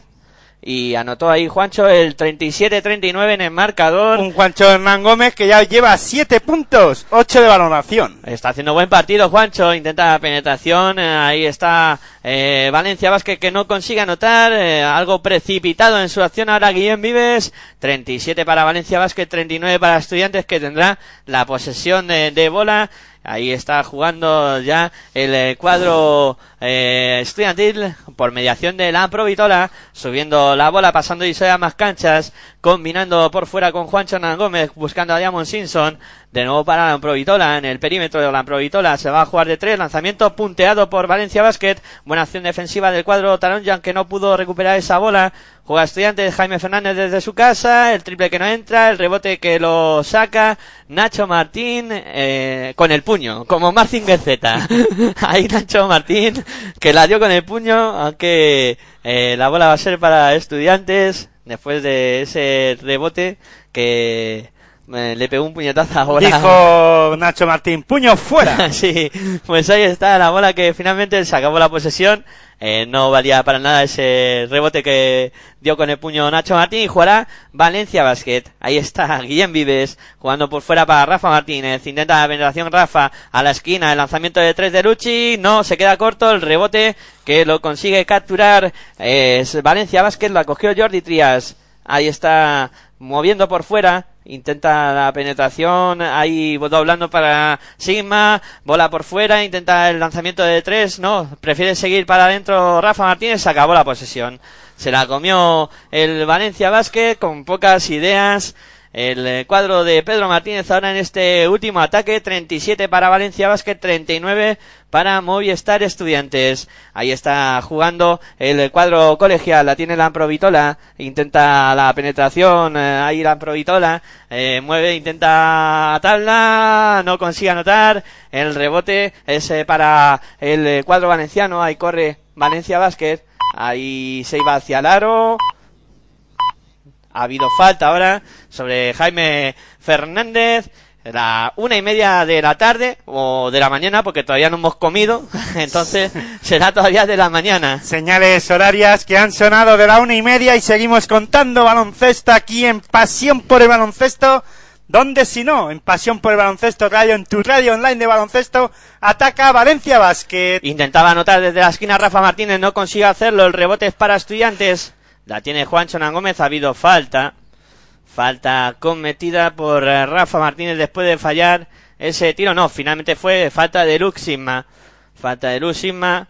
y anotó ahí Juancho el 37-39 en el marcador. Un Juancho Hernán Gómez que ya lleva 7 puntos, 8 de valoración. Está haciendo buen partido Juancho, intenta la penetración, eh, ahí está eh, Valencia Vázquez que no consigue anotar, eh, algo precipitado en su acción ahora Guillén Vives, 37 para Valencia Vázquez, 39 para Estudiantes que tendrá la posesión de, de bola Ahí está jugando ya el eh, cuadro eh, estudiantil por mediación de la Provitola, subiendo la bola, pasando y a más canchas, combinando por fuera con Juancho Hernán Gómez, buscando a Diamond Simpson, de nuevo para la Provitola, en el perímetro de la Provitola, se va a jugar de tres, lanzamiento punteado por Valencia Basket, buena acción defensiva del cuadro Taronjan que no pudo recuperar esa bola, Juega estudiante Jaime Fernández desde su casa, el triple que no entra, el rebote que lo saca, Nacho Martín eh, con el puño, como Martín Guerceta. [LAUGHS] Ahí Nacho Martín que la dio con el puño, aunque eh, la bola va a ser para estudiantes después de ese rebote que le pegó un puñetazo [LAUGHS] a bola. Dijo Nacho Martín, puño fuera. [LAUGHS] sí, pues ahí está la bola que finalmente se acabó la posesión. Eh, no valía para nada ese rebote que dio con el puño Nacho Martín y jugará Valencia Basket. Ahí está Guillem Vives jugando por fuera para Rafa Martínez. Intenta la penetración Rafa a la esquina. El lanzamiento de tres de Luchi. No, se queda corto. El rebote que lo consigue capturar es Valencia Basket. Lo acogió Jordi Trias. Ahí está moviendo por fuera intenta la penetración, ahí doblando para Sigma, bola por fuera, intenta el lanzamiento de tres, no, prefiere seguir para adentro Rafa Martínez, se acabó la posesión. Se la comió el Valencia Basket con pocas ideas el eh, cuadro de Pedro Martínez ahora en este último ataque, 37 para Valencia Basket, 39 para Movistar Estudiantes. Ahí está jugando el cuadro colegial, la tiene la Provitola, intenta la penetración, eh, ahí la Provitola, eh, mueve, intenta tabla, no consigue anotar, el rebote es para el cuadro valenciano, ahí corre Valencia Basket, ahí se iba hacia el aro, ha habido falta ahora sobre Jaime Fernández. La una y media de la tarde o de la mañana, porque todavía no hemos comido, [LAUGHS] entonces será todavía de la mañana. Señales horarias que han sonado de la una y media y seguimos contando baloncesto aquí en Pasión por el Baloncesto. ¿Dónde si no? En Pasión por el Baloncesto Radio, en tu radio online de baloncesto, ataca Valencia Basket. Intentaba anotar desde la esquina Rafa Martínez, no consigue hacerlo, el rebote es para estudiantes. La tiene Juan Chonan Gómez, ha habido falta. Falta cometida por eh, Rafa Martínez después de fallar ese tiro. No, finalmente fue falta de Luxima. Falta de Luxima.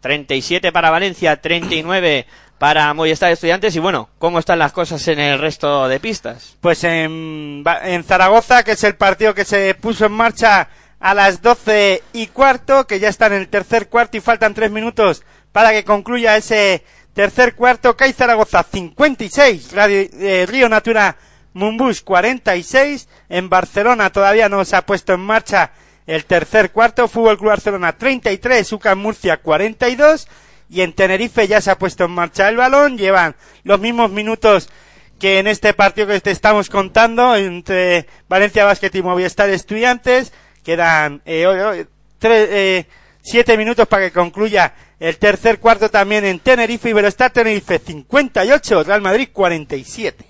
37 para Valencia, 39 para Movistar Estudiantes. Y bueno, ¿cómo están las cosas en el resto de pistas? Pues en, en Zaragoza, que es el partido que se puso en marcha a las 12 y cuarto, que ya está en el tercer cuarto y faltan tres minutos para que concluya ese tercer cuarto. CAI Zaragoza 56, Radio, eh, Río Natura Mumbus 46. En Barcelona todavía no se ha puesto en marcha el tercer cuarto. Fútbol Club Barcelona 33, UCAM Murcia 42. Y en Tenerife ya se ha puesto en marcha el balón. Llevan los mismos minutos que en este partido que te estamos contando entre Valencia Basket y Movistar Estudiantes quedan eh, eh, siete minutos para que concluya el tercer cuarto también en Tenerife, está Tenerife 58, Real Madrid 47.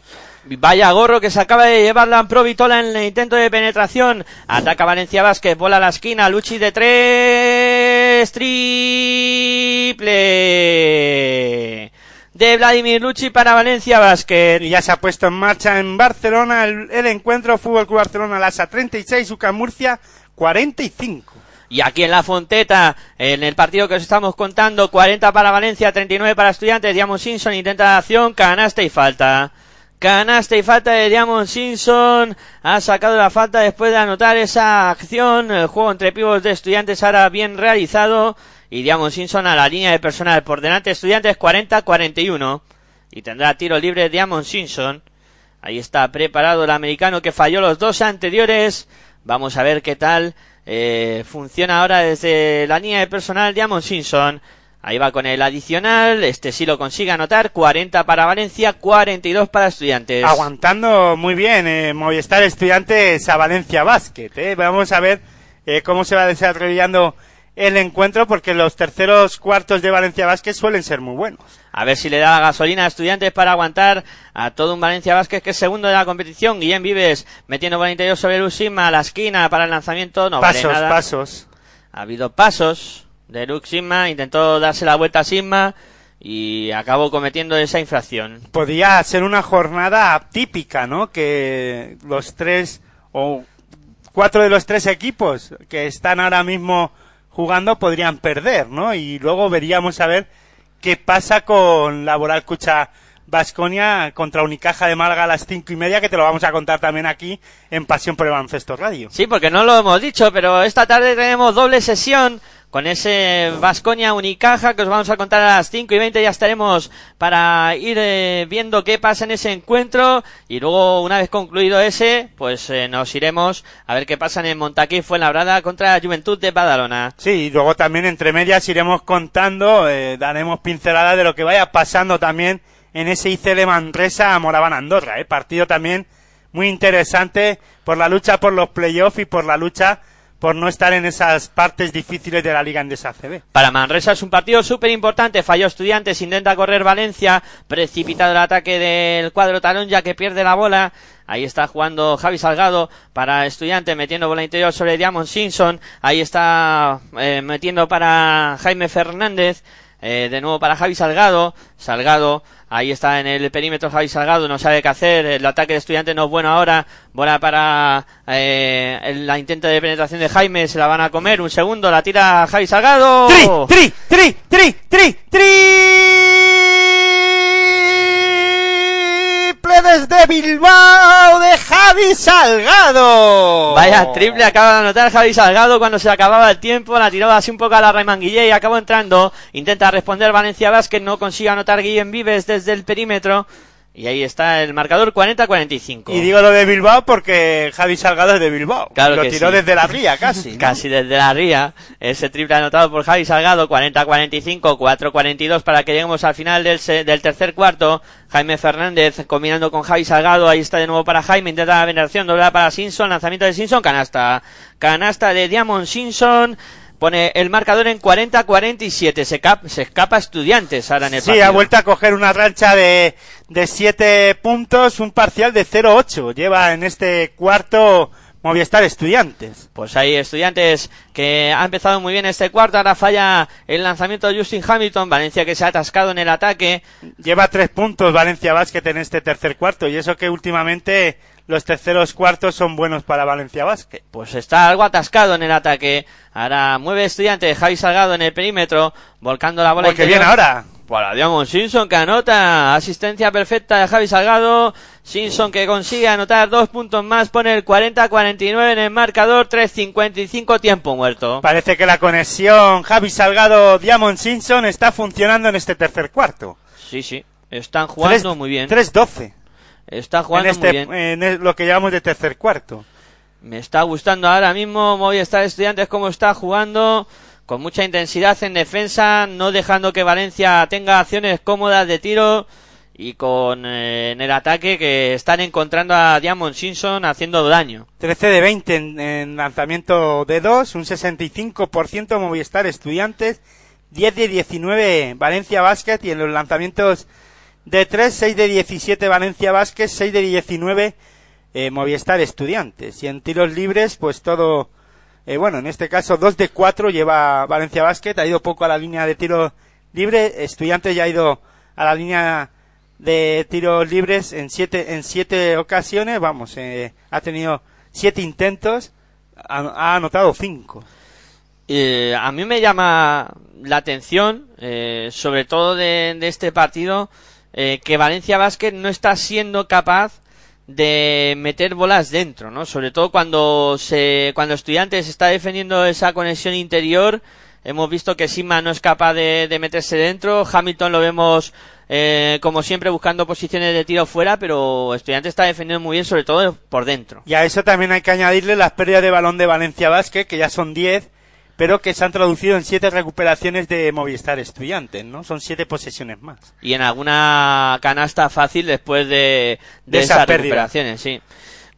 Vaya gorro que se acaba de llevar la Provitola en el intento de penetración. Ataca Valencia Vázquez, bola a la esquina, Luchi de tres, triple de Vladimir Luchi para Valencia Basket. Y ya se ha puesto en marcha en Barcelona el, el encuentro Fútbol Club Barcelona Lasa 36, UCAM Murcia 45. Y aquí en la Fonteta, en el partido que os estamos contando, 40 para Valencia, 39 para Estudiantes, Diamond Simpson intenta la acción, canasta y falta. Canasta y falta de Diamond Simpson. Ha sacado la falta después de anotar esa acción. El juego entre pibos de Estudiantes ahora bien realizado. Y Diamond Simpson a la línea de personal por delante Estudiantes 40-41. Y tendrá tiro libre Diamond Simpson. Ahí está preparado el americano que falló los dos anteriores. Vamos a ver qué tal eh, funciona ahora desde la línea de personal Diamond Simpson. Ahí va con el adicional. Este sí lo consigue anotar. 40 para Valencia, 42 para Estudiantes. Aguantando muy bien eh, Movistar Estudiantes a Valencia Basket. eh. Vamos a ver eh, cómo se va desarrollando el encuentro porque los terceros cuartos de Valencia Basket suelen ser muy buenos. A ver si le da la gasolina a Estudiantes para aguantar a todo un Valencia Vázquez que es segundo de la competición. Guillén Vives metiendo por el interior sobre Luxima a la esquina para el lanzamiento. No pasos, vale nada. pasos. Ha habido pasos de Luke Sigma, intentó darse la vuelta a Sigma y acabó cometiendo esa infracción. Podría ser una jornada típica, ¿no? Que los tres o cuatro de los tres equipos que están ahora mismo jugando podrían perder, ¿no? Y luego veríamos a ver qué pasa con Laboral Cucha Basconia contra Unicaja de Málaga a las cinco y media, que te lo vamos a contar también aquí en Pasión por el Baloncesto Radio. Sí, porque no lo hemos dicho, pero esta tarde tenemos doble sesión con ese Vasconia Unicaja que os vamos a contar a las 5 y 20 ya estaremos para ir eh, viendo qué pasa en ese encuentro y luego una vez concluido ese pues eh, nos iremos a ver qué pasa en Montaquí Fuenlabrada contra la Juventud de Badalona. Sí, y luego también entre medias iremos contando, eh, daremos pinceladas de lo que vaya pasando también en ese ICL Manresa Moraván Andorra, eh, partido también muy interesante por la lucha por los playoffs y por la lucha por no estar en esas partes difíciles de la Liga Endesa CB. Para Manresa es un partido súper importante. Falló Estudiantes, intenta correr Valencia. Precipitado el ataque del cuadro talón ya que pierde la bola. Ahí está jugando Javi Salgado para Estudiantes, metiendo bola interior sobre Diamond Simpson. Ahí está eh, metiendo para Jaime Fernández. Eh, de nuevo para Javi Salgado. Salgado, ahí está en el perímetro Javi Salgado, no sabe qué hacer. El ataque de estudiante no es bueno ahora. Bola para eh, la intento de penetración de Jaime, se la van a comer. Un segundo, la tira Javi Salgado. ¡Tri, tri, tri, tri, tri, triple desde Bilbao de Javi Salgado. Vaya triple acaba de anotar Javi Salgado cuando se acababa el tiempo, la tiró así un poco a la remanguillé y acabó entrando. Intenta responder Valencia Vázquez, no consigue anotar Guillem Vives desde el perímetro. Y ahí está el marcador 40-45. Y digo lo de Bilbao porque Javi Salgado es de Bilbao. Claro lo que tiró sí. desde la ría [LAUGHS] casi. ¿no? Casi desde la ría. Ese triple anotado por Javi Salgado, 40-45, 4-42 para que lleguemos al final del, del tercer cuarto. Jaime Fernández combinando con Javi Salgado. Ahí está de nuevo para Jaime. Intenta la penetración, doblada para Simpson. Lanzamiento de Simpson, canasta. Canasta de Diamond Simpson. Pone el marcador en 40-47. Se, se escapa Estudiantes ahora en el Sí, partido. ha vuelto a coger una rancha de, de 7 puntos, un parcial de 0-8. Lleva en este cuarto Movistar Estudiantes. Pues hay estudiantes que ha empezado muy bien este cuarto, ahora falla el lanzamiento de Justin Hamilton, Valencia que se ha atascado en el ataque, Lleva 3 puntos Valencia Basket en este tercer cuarto. Y eso que últimamente los terceros cuartos son buenos para Valencia Basket. pues está algo atascado en el ataque, ahora mueve estudiante Javi Salgado en el perímetro, volcando la bola Porque viene ahora. Para Diamond Simpson que anota, asistencia perfecta de Javi Salgado, Simpson que consigue anotar dos puntos más, pone el 40-49 en el marcador, 3.55 tiempo muerto. Parece que la conexión Javi Salgado Diamond Simpson está funcionando en este tercer cuarto. Sí, sí, están jugando muy bien, 3-12. Está En, jugando este, muy bien. en lo que llamamos de tercer cuarto. Me está gustando ahora mismo Movistar Estudiantes cómo está jugando, con mucha intensidad en defensa, no dejando que Valencia tenga acciones cómodas de tiro y con eh, en el ataque que están encontrando a Diamond Simpson haciendo daño. 13 de 20 en, en lanzamiento de 2, un 65% Movistar Estudiantes, 10 de 19 Valencia Basket y en los lanzamientos de 3, 6 de 17 Valencia Basket, 6 de 19 eh, Movistar Estudiantes. Y en tiros libres, pues todo, eh, bueno, en este caso 2 de 4 lleva Valencia Basket, ha ido poco a la línea de tiro libre, Estudiantes ya ha ido a la línea de tiros libres en siete, en siete ocasiones, vamos, eh, ha tenido siete intentos, ha, anotado cinco. Eh, a mí me llama la atención, eh, sobre todo de, de este partido, eh, que Valencia Basket no está siendo capaz de meter bolas dentro, ¿no? Sobre todo cuando se, cuando Estudiantes está defendiendo esa conexión interior, hemos visto que Sima no es capaz de, meterse dentro, Hamilton lo vemos eh, como siempre buscando posiciones de tiro fuera, pero Estudiantes está defendiendo muy bien, sobre todo por dentro. Y a eso también hay que añadirle las pérdidas de balón de Valencia Basket, que ya son diez, pero que se han traducido en siete recuperaciones de Movistar Estudiantes, ¿no? Son siete posesiones más. y en alguna canasta fácil después de, de, De esas esas recuperaciones, sí.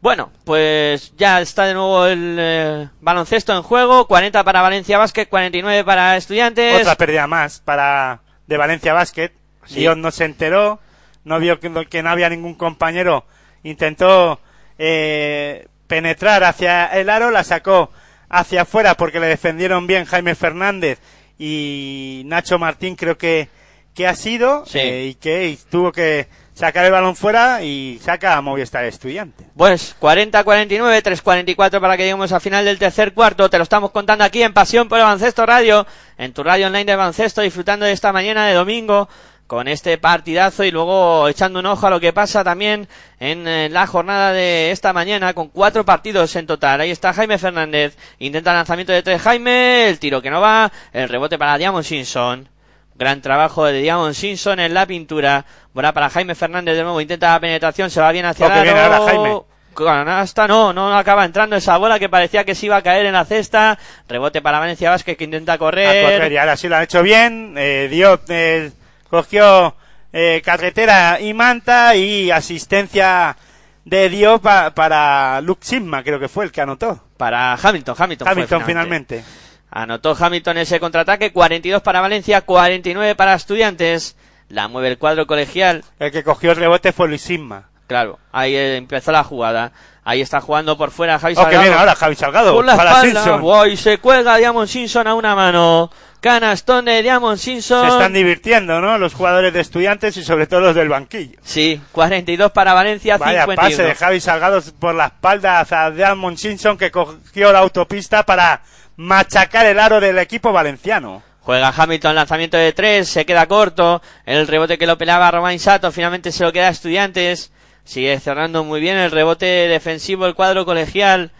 Bueno, pues ya está de nuevo el eh, baloncesto en juego, 40 para Valencia Basket, 49 para Estudiantes. Otra pérdida más para de Valencia Basket. Sí. Dios no se enteró, no vio que, que no había ningún compañero, intentó eh, penetrar hacia el aro, la sacó hacia afuera porque le defendieron bien Jaime Fernández y Nacho Martín creo que, que ha sido Sí. eh, y que y tuvo que sacar el balón fuera y saca a Movistar Estudiante. Pues 40-49, 3-44 para que lleguemos al final del tercer cuarto. Te lo estamos contando aquí en Pasión por el Baloncesto Radio, en tu radio online de baloncesto, disfrutando de esta mañana de domingo con este partidazo y luego echando un ojo a lo que pasa también en eh, la jornada de esta mañana con cuatro partidos en total. Ahí está Jaime Fernández, intenta lanzamiento de tres Jaime, el tiro que no va, el rebote para Diamond Simpson. Gran trabajo de Diamond Simpson en la pintura. Bola para Jaime Fernández de nuevo. Intenta la penetración. Se va bien hacia Oh, el aro. ahora Jaime. Canasta, no, no acaba entrando esa bola que parecía que se iba a caer en la cesta. Rebote para Valencia Vázquez que intenta A correr. correr y ahora sí lo han hecho bien, eh, dio, eh, cogió eh, carretera y manta y asistencia de Dio pa- para Luke Sigma, creo que fue el que anotó. Para Hamilton, Hamilton. fue finalmente. Anotó Hamilton ese contraataque. 42 para Valencia, 49 para Estudiantes. La mueve el cuadro colegial. El que cogió el rebote fue Luis Sigma. Claro, ahí eh, empezó la jugada. Ahí está jugando por fuera Javi Oh, que Salgado. viene ahora Javi Salgado Por la para espalda, Simpson. Se cuelga Diamond Simpson a una mano. Canastón de Diamond Simpson. Se están divirtiendo, ¿no? Los jugadores de estudiantes y sobre todo los del banquillo. Sí, 42 para Valencia, Vaya 51. pase de Javi Salgado por la espalda hacia Diamond Simpson que cogió la autopista para machacar el aro del equipo valenciano. Juega Hamilton, lanzamiento de tres, se queda corto. El rebote que lo peleaba Romain Sato, finalmente se lo queda a Estudiantes. Sigue cerrando muy bien el rebote defensivo el cuadro colegial.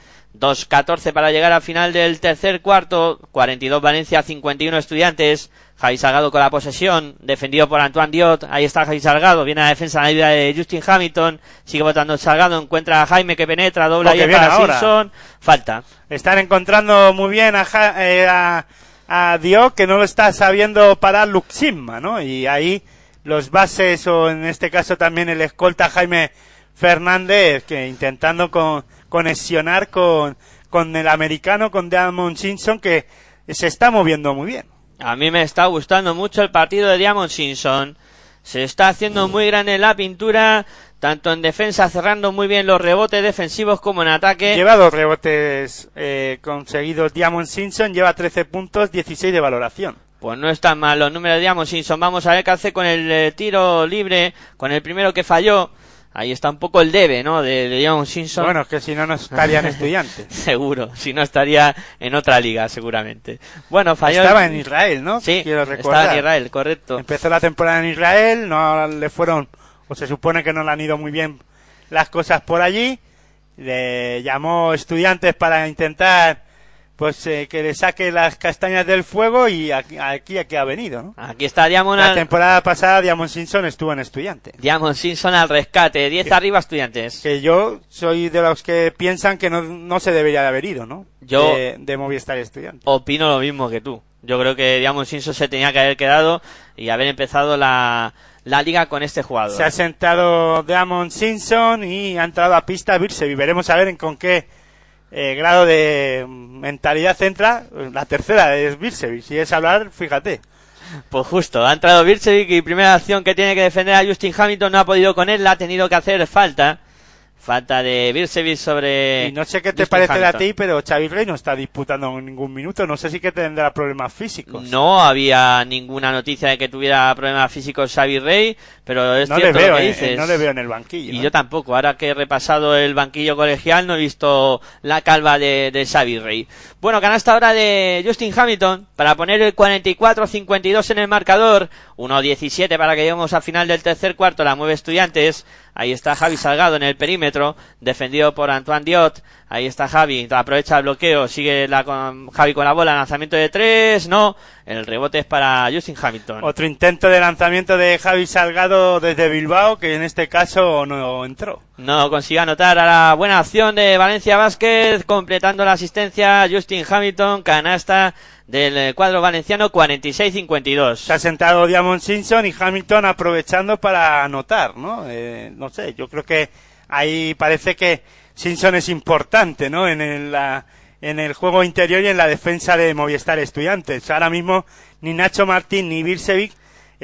2-14 para llegar al final del tercer cuarto. 42 Valencia, 51 Estudiantes. Javi Salgado con la posesión, defendido por Antoine Diot. Ahí está Javi Salgado, viene a la defensa a la ayuda de Justin Hamilton. Sigue votando Salgado, encuentra a Jaime que penetra, dobla ahí viene para ahora. Simpson. Falta. Están encontrando muy bien a, Ja- eh, a, a Diop, que no lo está sabiendo parar Luximma, ¿no? Y ahí los bases, o en este caso también el escolta Jaime Fernández, que intentando con, conexionar con, con el americano, con Damon Simpson, que se está moviendo muy bien. A mí me está gustando mucho el partido de Diamond Simpson. Se está haciendo muy grande la pintura, tanto en defensa cerrando muy bien los rebotes defensivos como en ataque. Lleva dos rebotes eh, conseguidos Diamond Simpson, lleva 13 puntos, 16 de valoración. Pues no están mal los números de Diamond Simpson. Vamos a ver qué hace con el eh, tiro libre, con el primero que falló. Ahí está un poco el debe, ¿no? De, de Diamond Simpson. Bueno, es que si no, no estarían [LAUGHS] estudiantes. Seguro, si no estaría en otra liga, seguramente. Bueno, falló. Estaba en Israel, ¿no? Sí, Quiero recordar. estaba en Israel, correcto. Empezó la temporada en Israel, no le fueron, o se supone que no le han ido muy bien las cosas por allí. Le llamó estudiantes para intentar, pues, eh, que le saque las castañas del fuego y aquí, aquí, aquí ha venido, ¿no? Aquí está Diamond, La al- temporada pasada Diamond Simpson estuvo en estudiante. Diamond Simpson al rescate. 10 arriba, estudiantes. Que yo soy de los que piensan que no, no se debería de haber ido, ¿no? Yo- De, de Movistar estudiante. Opino lo mismo que tú. Yo creo que Diamond Simpson se tenía que haber quedado y haber empezado la, la liga con este jugador. Se ha sentado Damon Simpson y ha entrado a pista Birsevi. Veremos a ver en con qué eh, grado de mentalidad entra. La tercera es Birsevi. Si es hablar, fíjate. Pues justo, ha entrado Birchevic y primera acción que tiene que defender a Justin Hamilton no ha podido con él, la ha tenido que hacer falta. Falta de Birchevic sobre. Y no sé qué te parece a ti, pero Xavi Rey no está disputando ningún minuto. No sé si que tendrá problemas físicos. No había ninguna noticia de que tuviera problemas físicos Xavi Rey, pero es No le veo, lo que eh, dices. no le veo en el banquillo. Y ¿eh? yo tampoco. Ahora que he repasado el banquillo colegial, no he visto la calva de, de Xavi Rey. Bueno, canasta ahora de Justin Hamilton para poner el 44-52 en el marcador. 1-17 para que lleguemos al final del tercer cuarto. La mueve Estudiantes. Ahí está Javi Salgado en el perímetro, defendido por Antoine Diot. Ahí está Javi, aprovecha el bloqueo, sigue la con, Javi con la bola, lanzamiento de tres, no. El rebote es para Justin Hamilton. Otro intento de lanzamiento de Javi Salgado desde Bilbao, que en este caso no entró. No consigue anotar a la buena acción de Valencia Vázquez, completando la asistencia Justin Hamilton, canasta del cuadro valenciano 46-52. Se ha sentado Diamond Simpson y Hamilton aprovechando para anotar, ¿no? Eh, no sé, yo creo que ahí parece que Simpson es importante, ¿no? En el, la- en el juego interior y en la defensa de Movistar Estudiantes. Ahora mismo ni Nacho Martín ni Birsevic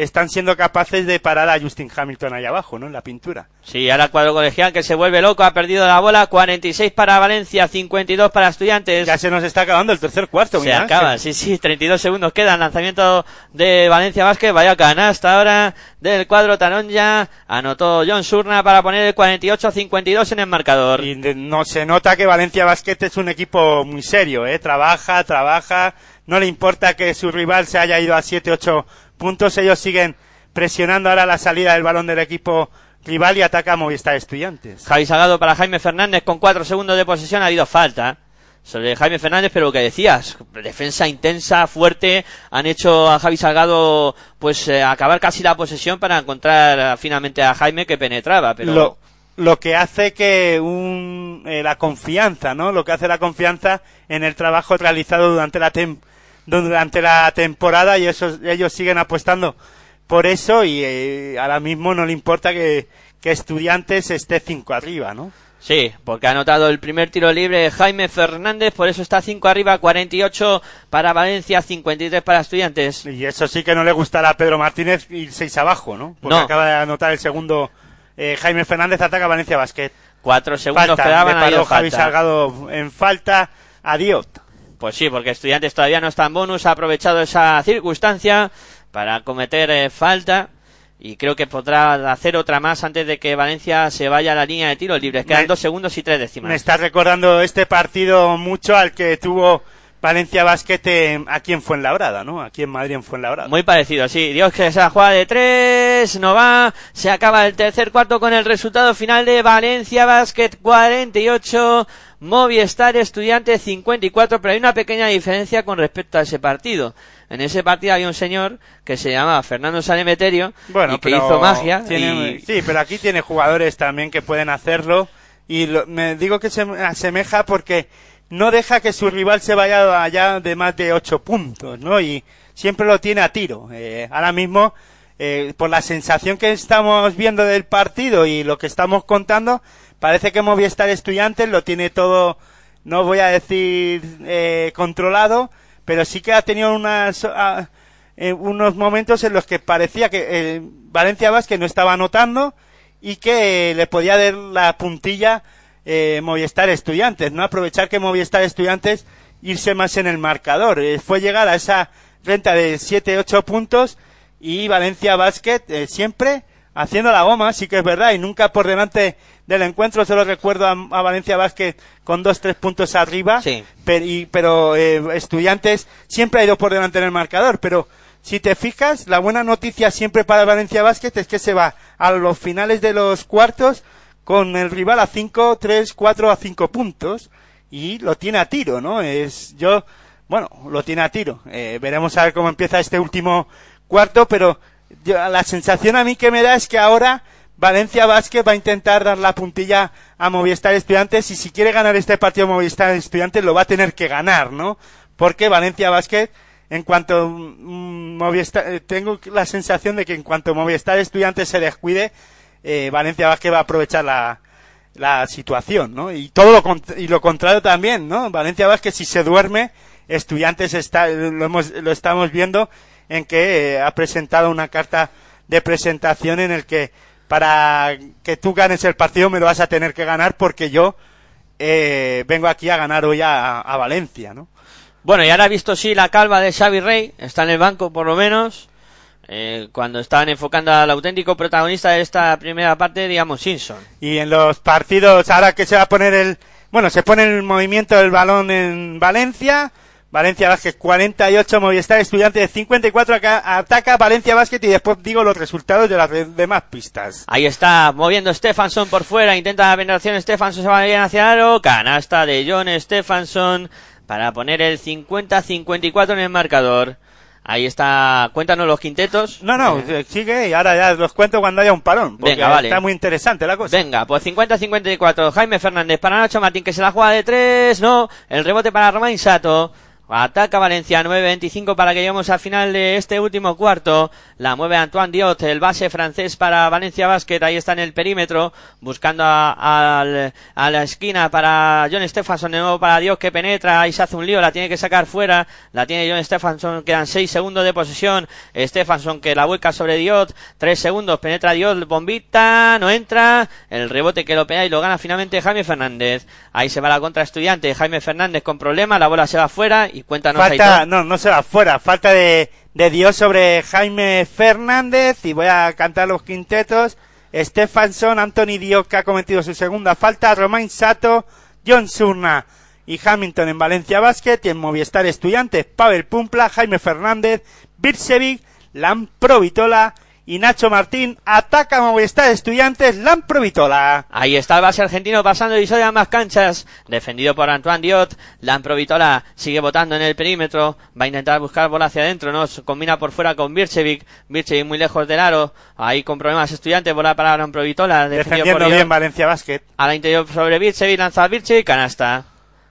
están siendo capaces de parar a Justin Hamilton ahí abajo, ¿no? En la pintura. Sí, ahora cuadro colegial que se vuelve loco, ha perdido la bola, 46 para Valencia, 52 para Estudiantes. Ya se nos está acabando el tercer cuarto, Se Miguel Ángel. acaba, sí, sí, 32 segundos quedan. Lanzamiento de Valencia Vázquez, vaya canasta ahora del cuadro Taronja. Anotó John Surna para poner el 48-52 en el marcador. Y de- no se nota que Valencia Basket es un equipo muy serio, ¿eh? Trabaja, trabaja, no le importa que su rival se haya ido a 7-8 puntos, ellos siguen presionando ahora la salida del balón del equipo rival y ataca a Movistar Estudiantes. Javi Salgado para Jaime Fernández con 4 segundos de posesión, ha habido falta. Sobre Jaime Fernández, pero lo que decías, defensa intensa, fuerte, han hecho a Javi Salgado pues eh, acabar casi la posesión para encontrar eh, finalmente a Jaime que penetraba, pero Lo, lo que hace que un, eh, la confianza, ¿no? Lo que hace la confianza en el trabajo realizado durante la tem- durante la temporada y esos, ellos siguen apostando por eso y eh, ahora mismo no le importa que, que estudiantes esté cinco arriba, ¿no? Sí, porque ha anotado el primer tiro libre Jaime Fernández, por eso está 5 arriba, 48 para Valencia, 53 para Estudiantes. Y eso sí que no le gustará a Pedro Martínez ir seis abajo, ¿no? Porque No. acaba de anotar el segundo eh, Jaime Fernández ataca a Valencia Basket. 4 segundos Falta, quedaban, le paró Javi. Salgado en falta a Diot. Pues sí, porque Estudiantes todavía no está en bonus, ha aprovechado esa circunstancia para cometer eh, falta y creo que podrá hacer otra más antes de que Valencia se vaya a la línea de tiros libres. Quedan Me- dos segundos y tres Me décimas. está recordando este partido mucho al que tuvo Valencia Basket eh, aquí en Fuenlabrada, ¿no? Aquí en Madrid en Fuenlabrada. Muy parecido, sí. Dios que esa jugada de tres, no va. Se acaba el tercer cuarto con el resultado final de Valencia Basket 48, Movistar Estudiante 54, pero hay una pequeña diferencia con respecto a ese partido. En ese partido había un señor que se llamaba Fernando Sanemeterio Bueno, y que hizo magia. tiene- y- Sí, pero aquí tiene jugadores también que pueden hacerlo. Y lo- me digo que se asemeja porque no deja que su rival se vaya allá de más de ocho puntos, ¿no? Y siempre lo tiene a tiro. Eh, ahora mismo, eh, por la sensación que estamos viendo del partido y lo que estamos contando, parece que Movistar Estudiantes lo tiene todo, no voy a decir eh, controlado, pero sí que ha tenido unas, ah, eh, unos momentos en los que parecía que eh, Valencia Vázquez no estaba anotando y que le podía dar la puntilla eh, Movistar Estudiantes, no aprovechar que Movistar Estudiantes irse más en el marcador. Eh, fue llegar a esa renta de 7-8 puntos y Valencia Basket eh, siempre haciendo la goma, sí que es verdad, y nunca por delante del encuentro, solo recuerdo a, a Valencia Basket con dos, tres puntos arriba, Sí. pero, y- pero eh, estudiantes siempre ha ido por delante en el marcador, pero si te fijas, la buena noticia siempre para Valencia Basket es que se va a los finales de los cuartos con el rival a 5, 3, 4 a 5 puntos y lo tiene a tiro, ¿no? Es yo, bueno, lo tiene a tiro. Eh, veremos a ver cómo empieza este último cuarto, pero yo- la sensación a mí que me da es que ahora Valencia Basket va a intentar dar la puntilla a Movistar Estudiantes y si quiere ganar este partido Movistar Estudiantes lo va a tener que ganar, ¿no? Porque Valencia Basket, en cuanto mm, Movistar, eh, tengo la sensación de que en cuanto Movistar Estudiantes se descuide, eh, Valencia Basket va a aprovechar la, la situación, ¿no? Y todo lo, y lo contrario también, ¿no? Valencia Basket si se duerme, Estudiantes está, lo hemos, lo estamos viendo en que eh, ha presentado una carta de presentación en el que para que tú ganes el partido me lo vas a tener que ganar porque yo eh, vengo aquí a ganar hoy a, a Valencia, ¿no? Bueno, y ahora he visto sí la calva de Xavi Rey, está en el banco por lo menos, eh, cuando estaban enfocando al auténtico protagonista de esta primera parte, digamos Simpson. Y en los partidos, ahora que se va a poner el, bueno, se pone el movimiento del balón en Valencia, Valencia Basket 48, Movistar Estudiantes de 54, acá ataca Valencia Basket y después digo los resultados de las de- demás pistas. Ahí está, moviendo Stefanson por fuera, intenta la penetración, Stefanson se va bien hacia aro, canasta de John Stefanson para poner el 50-54 en el marcador. Ahí está, cuéntanos los quintetos. No, no, Eh, eh, sigue y ahora ya los cuento cuando haya un parón, porque Venga, vale. está muy interesante la cosa. Venga, pues 50-54. Jaime Fernández para Nacho Martín, que se la juega de tres. No, el rebote para Romain Sato. Ataca Valencia 9-25 para que lleguemos al final de este último cuarto. La mueve Antoine Diot, el base francés para Valencia Basket. Ahí está en el perímetro, buscando a, la esquina para John Stephenson. De nuevo para Diot que penetra. Ahí se hace un lío, la tiene que sacar fuera. La tiene John Stephenson. Quedan 6 segundos de posesión. Stephenson que la vuelca sobre Diot. 3 segundos, penetra Diot, bombita, no entra. El rebote que lo pega y lo gana finalmente Jaime Fernández. Ahí se va la contra estudiante. Jaime Fernández con problemas, la bola se va fuera cuéntanos Falta, Aitor. no, no se va fuera, falta de, de Dios sobre Jaime Fernández y voy a cantar los quintetos. Stefanson, Anthony Dios que ha cometido su segunda falta, Romain Sato, John Surna y Hamilton en Valencia Basket y en Movistar Estudiantes, Pavel Pumpla, Jaime Fernández, Birsevic, Lampro Vitola y Nacho Martín. Ataca Movistar Estudiantes, Lampro Vitola. Ahí está el base argentino pasando el divisorio de ambas canchas, defendido por Antoine Diot. Lamprovitola sigue votando en el perímetro, va a intentar buscar bola hacia adentro, no Se combina por fuera con Birchevic, Birchevic muy lejos del aro, ahí con problemas estudiantes, bola para Lamprovitola, defendido por Defendiendo Diot. bien Valencia Basket. A la interior sobre Birchevic, lanza a Birchevic, canasta.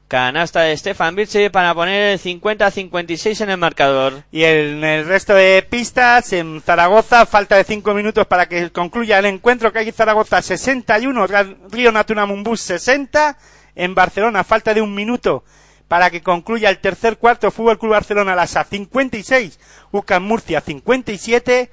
Canasta de Stefan Birchevic para poner el 50-56 en el marcador. Y en el resto de pistas, en Zaragoza, falta de 5 minutos para que concluya el encuentro, que hay Zaragoza 61, Ra- Río Naturamumbus 60. En Barcelona, falta de un minuto para que concluya el tercer cuarto, Fútbol Club Barcelona Lasa 56, UCAM Murcia 57.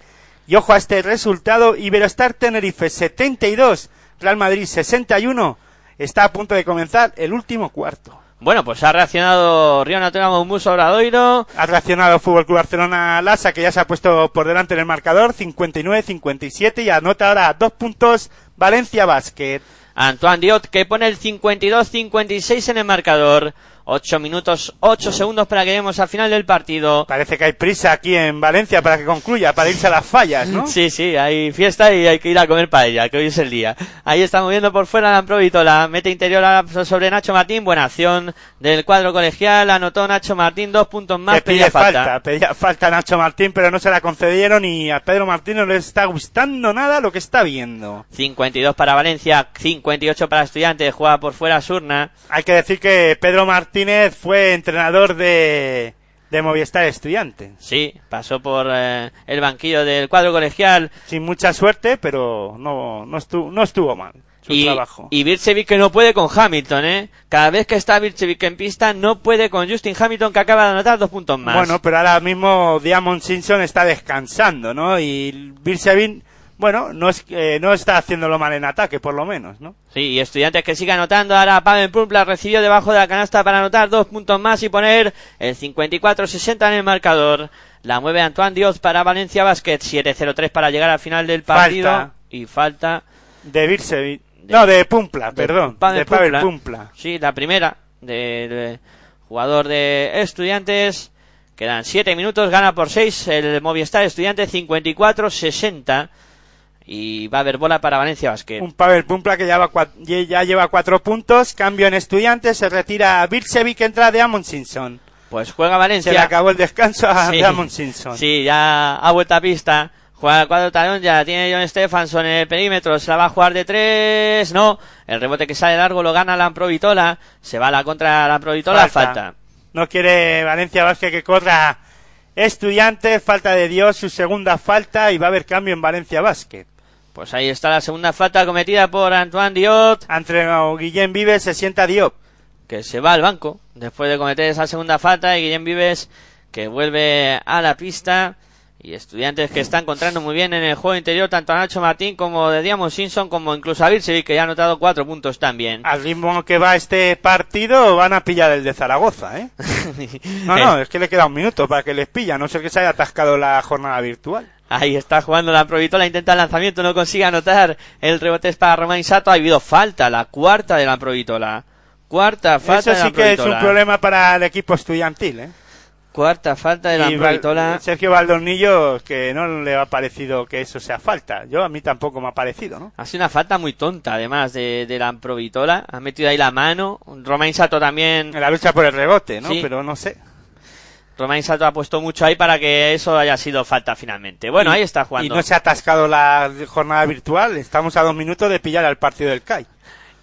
Y ojo a este resultado, Iberostar Tenerife 72, Real Madrid 61. Está a punto de comenzar el último cuarto. Bueno, pues ha reaccionado Río Natura Mumbuso Obradoiro. Ha reaccionado Fútbol Club Barcelona Lasa, que ya se ha puesto por delante en el marcador, 59-57, y anota ahora dos puntos Valencia Basket. Antoine Diot que pone el 52-56 en el marcador. 8 minutos 8 segundos para que lleguemos al final del partido. Parece que hay prisa aquí en Valencia para que concluya, para irse a las fallas, ¿no? Sí, sí, hay fiesta y hay que ir a comer paella, que hoy es el día. Ahí está moviendo por fuera la mete interior sobre Nacho Martín, buena acción del cuadro colegial, anotó Nacho Martín, dos puntos más, pedía falta. falta, pedía falta Nacho Martín, pero no se la concedieron y a Pedro Martín no le está gustando nada lo que está viendo. 52 para Valencia, 58 para Estudiantes, juega por fuera Surna. Hay que decir que Pedro Martínez fue entrenador de, de Movistar Estudiante. Sí, pasó por eh, el banquillo del cuadro colegial Sin mucha suerte, pero no, no, estuvo, no estuvo mal su y, trabajo. y Birchevic que no puede con Hamilton, ¿eh? Cada vez que está Birchevic en pista no puede con Justin Hamilton que acaba de anotar dos puntos más. Bueno, pero ahora mismo Diamond Simpson está descansando, ¿no? Y Birsevin, bueno, no, es, eh, no está haciéndolo mal en ataque, por lo menos, ¿no? Sí, y estudiantes que sigue anotando. Ahora Pavel Pumpla recibió debajo de la canasta para anotar dos puntos más y poner el 54-60 en el marcador. La mueve Antoine Dios para Valencia Basket. 7-0-3 para llegar al final del partido. Falta. Y falta. De Birsevin. No, de Pumpla, de perdón. Pavel de Pavel Pumpla. Pumpla. Sí, la primera del jugador de estudiantes. Quedan 7 minutos, gana por 6 el Movistar Estudiantes 54-60. Y va a haber bola para Valencia Basket. Un Pavel Pumpla que ya, va cua- ye- ya lleva cuatro puntos. Cambio en Estudiantes. Se retira Birsevin que entra Diamond Simpson. Pues juega Valencia. Se le acabó el descanso a Sí. Diamond Simpson. Sí, ya ha vuelto a pista. Juega el cuadro talón, ya tiene John Stephenson en el perímetro, se la va a jugar de tres, no, el rebote que sale largo lo gana Lamprovitola, se va a la contra Lamprovitola, falta. Falta. No quiere Valencia Vázquez que corra Estudiantes. Falta de Dios, su segunda falta. Y va a haber cambio en Valencia Basket. Pues ahí está la segunda falta cometida por Antoine Diot, Entre Guillén Vives se sienta Diop. que se va al banco después de cometer esa segunda falta, y Guillem Vives que vuelve a la pista. Y estudiantes que están encontrando muy bien en el juego interior, tanto a Nacho Martín como de Diamond Simpson, como incluso a Birsevic, que ya ha anotado cuatro puntos también. Al ritmo que va este partido, van a pillar el de Zaragoza, ¿eh? [LAUGHS] No, no, es que le queda un minuto para que les pilla, a no ser que se haya atascado la jornada virtual. Ahí está jugando la Provitola, intenta el lanzamiento, no consigue anotar. El rebote es para Román Sato. Ha habido falta, la cuarta de la Provitola. Cuarta falta Eso de la sí que es un problema para el equipo estudiantil, ¿eh? Cuarta falta de la Y Provitola. Sergio Valdornillo, que no le ha parecido que eso sea falta. Yo, a mí tampoco me ha parecido, ¿no? Ha sido una falta muy tonta, además, de, de la Provitola. Ha metido ahí la mano. Romain Sato también. En la lucha por el rebote, ¿no? Sí. Pero no sé. Romain Sato ha puesto mucho ahí para que eso haya sido falta finalmente. Bueno, Y- ahí está Y jugando. no se ha atascado la jornada virtual. Estamos a dos minutos de pillar al partido del CAI.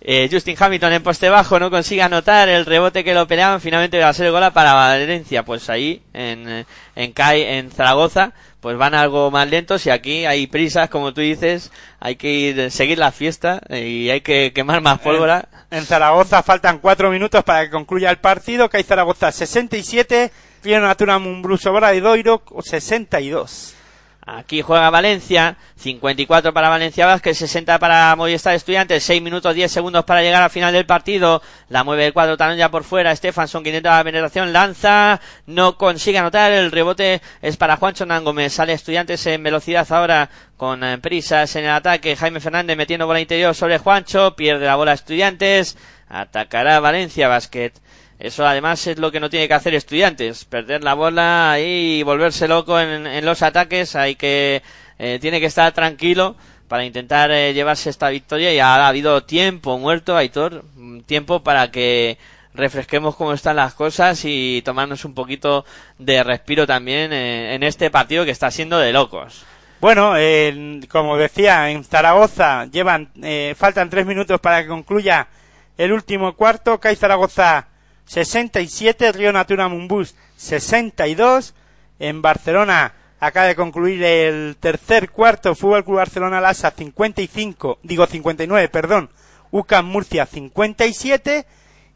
Eh, Justin Hamilton en poste bajo no consigue anotar el rebote que lo peleaban. Finalmente va a ser el gol para Valencia. Pues ahí, en, eh, en CAI, en Zaragoza, pues van algo más lentos y aquí hay prisas, como tú dices. Hay que ir, seguir la fiesta eh, y hay que quemar más pólvora. En Zaragoza faltan cuatro minutos para que concluya el partido. CAI Zaragoza 67, Río Natura Mumbruso Doiro 62. Aquí juega Valencia, 54 para Valencia Vázquez, 60 para Movistar Estudiantes, 6 minutos 10 segundos para llegar al final del partido. La mueve el cuadro talón ya por fuera. Stefanson que intenta la penetración, lanza, no consigue anotar. El rebote es para Juancho Gómez. Sale Estudiantes en velocidad ahora con eh, prisas en el ataque. Jaime Fernández metiendo bola interior sobre Juancho, pierde la bola Estudiantes, atacará Valencia Basket. Eso además es lo que no tiene que hacer estudiantes, perder la bola y volverse loco en, en los ataques. Hay que, eh, tiene que estar tranquilo para intentar eh, llevarse esta victoria y ha habido tiempo muerto, Aitor, mm, tiempo para que refresquemos cómo están las cosas y tomarnos un poquito de respiro también eh, en este partido que está siendo de locos. Bueno, en- como decía, en Zaragoza llevan, eh, faltan tres minutos para que concluya el último cuarto. CAI Zaragoza 67, Río Natura Mumbus 62. En Barcelona acaba de concluir el tercer cuarto. Fútbol Club Barcelona Lasa 55, digo 59, perdón. UCAM Murcia 57.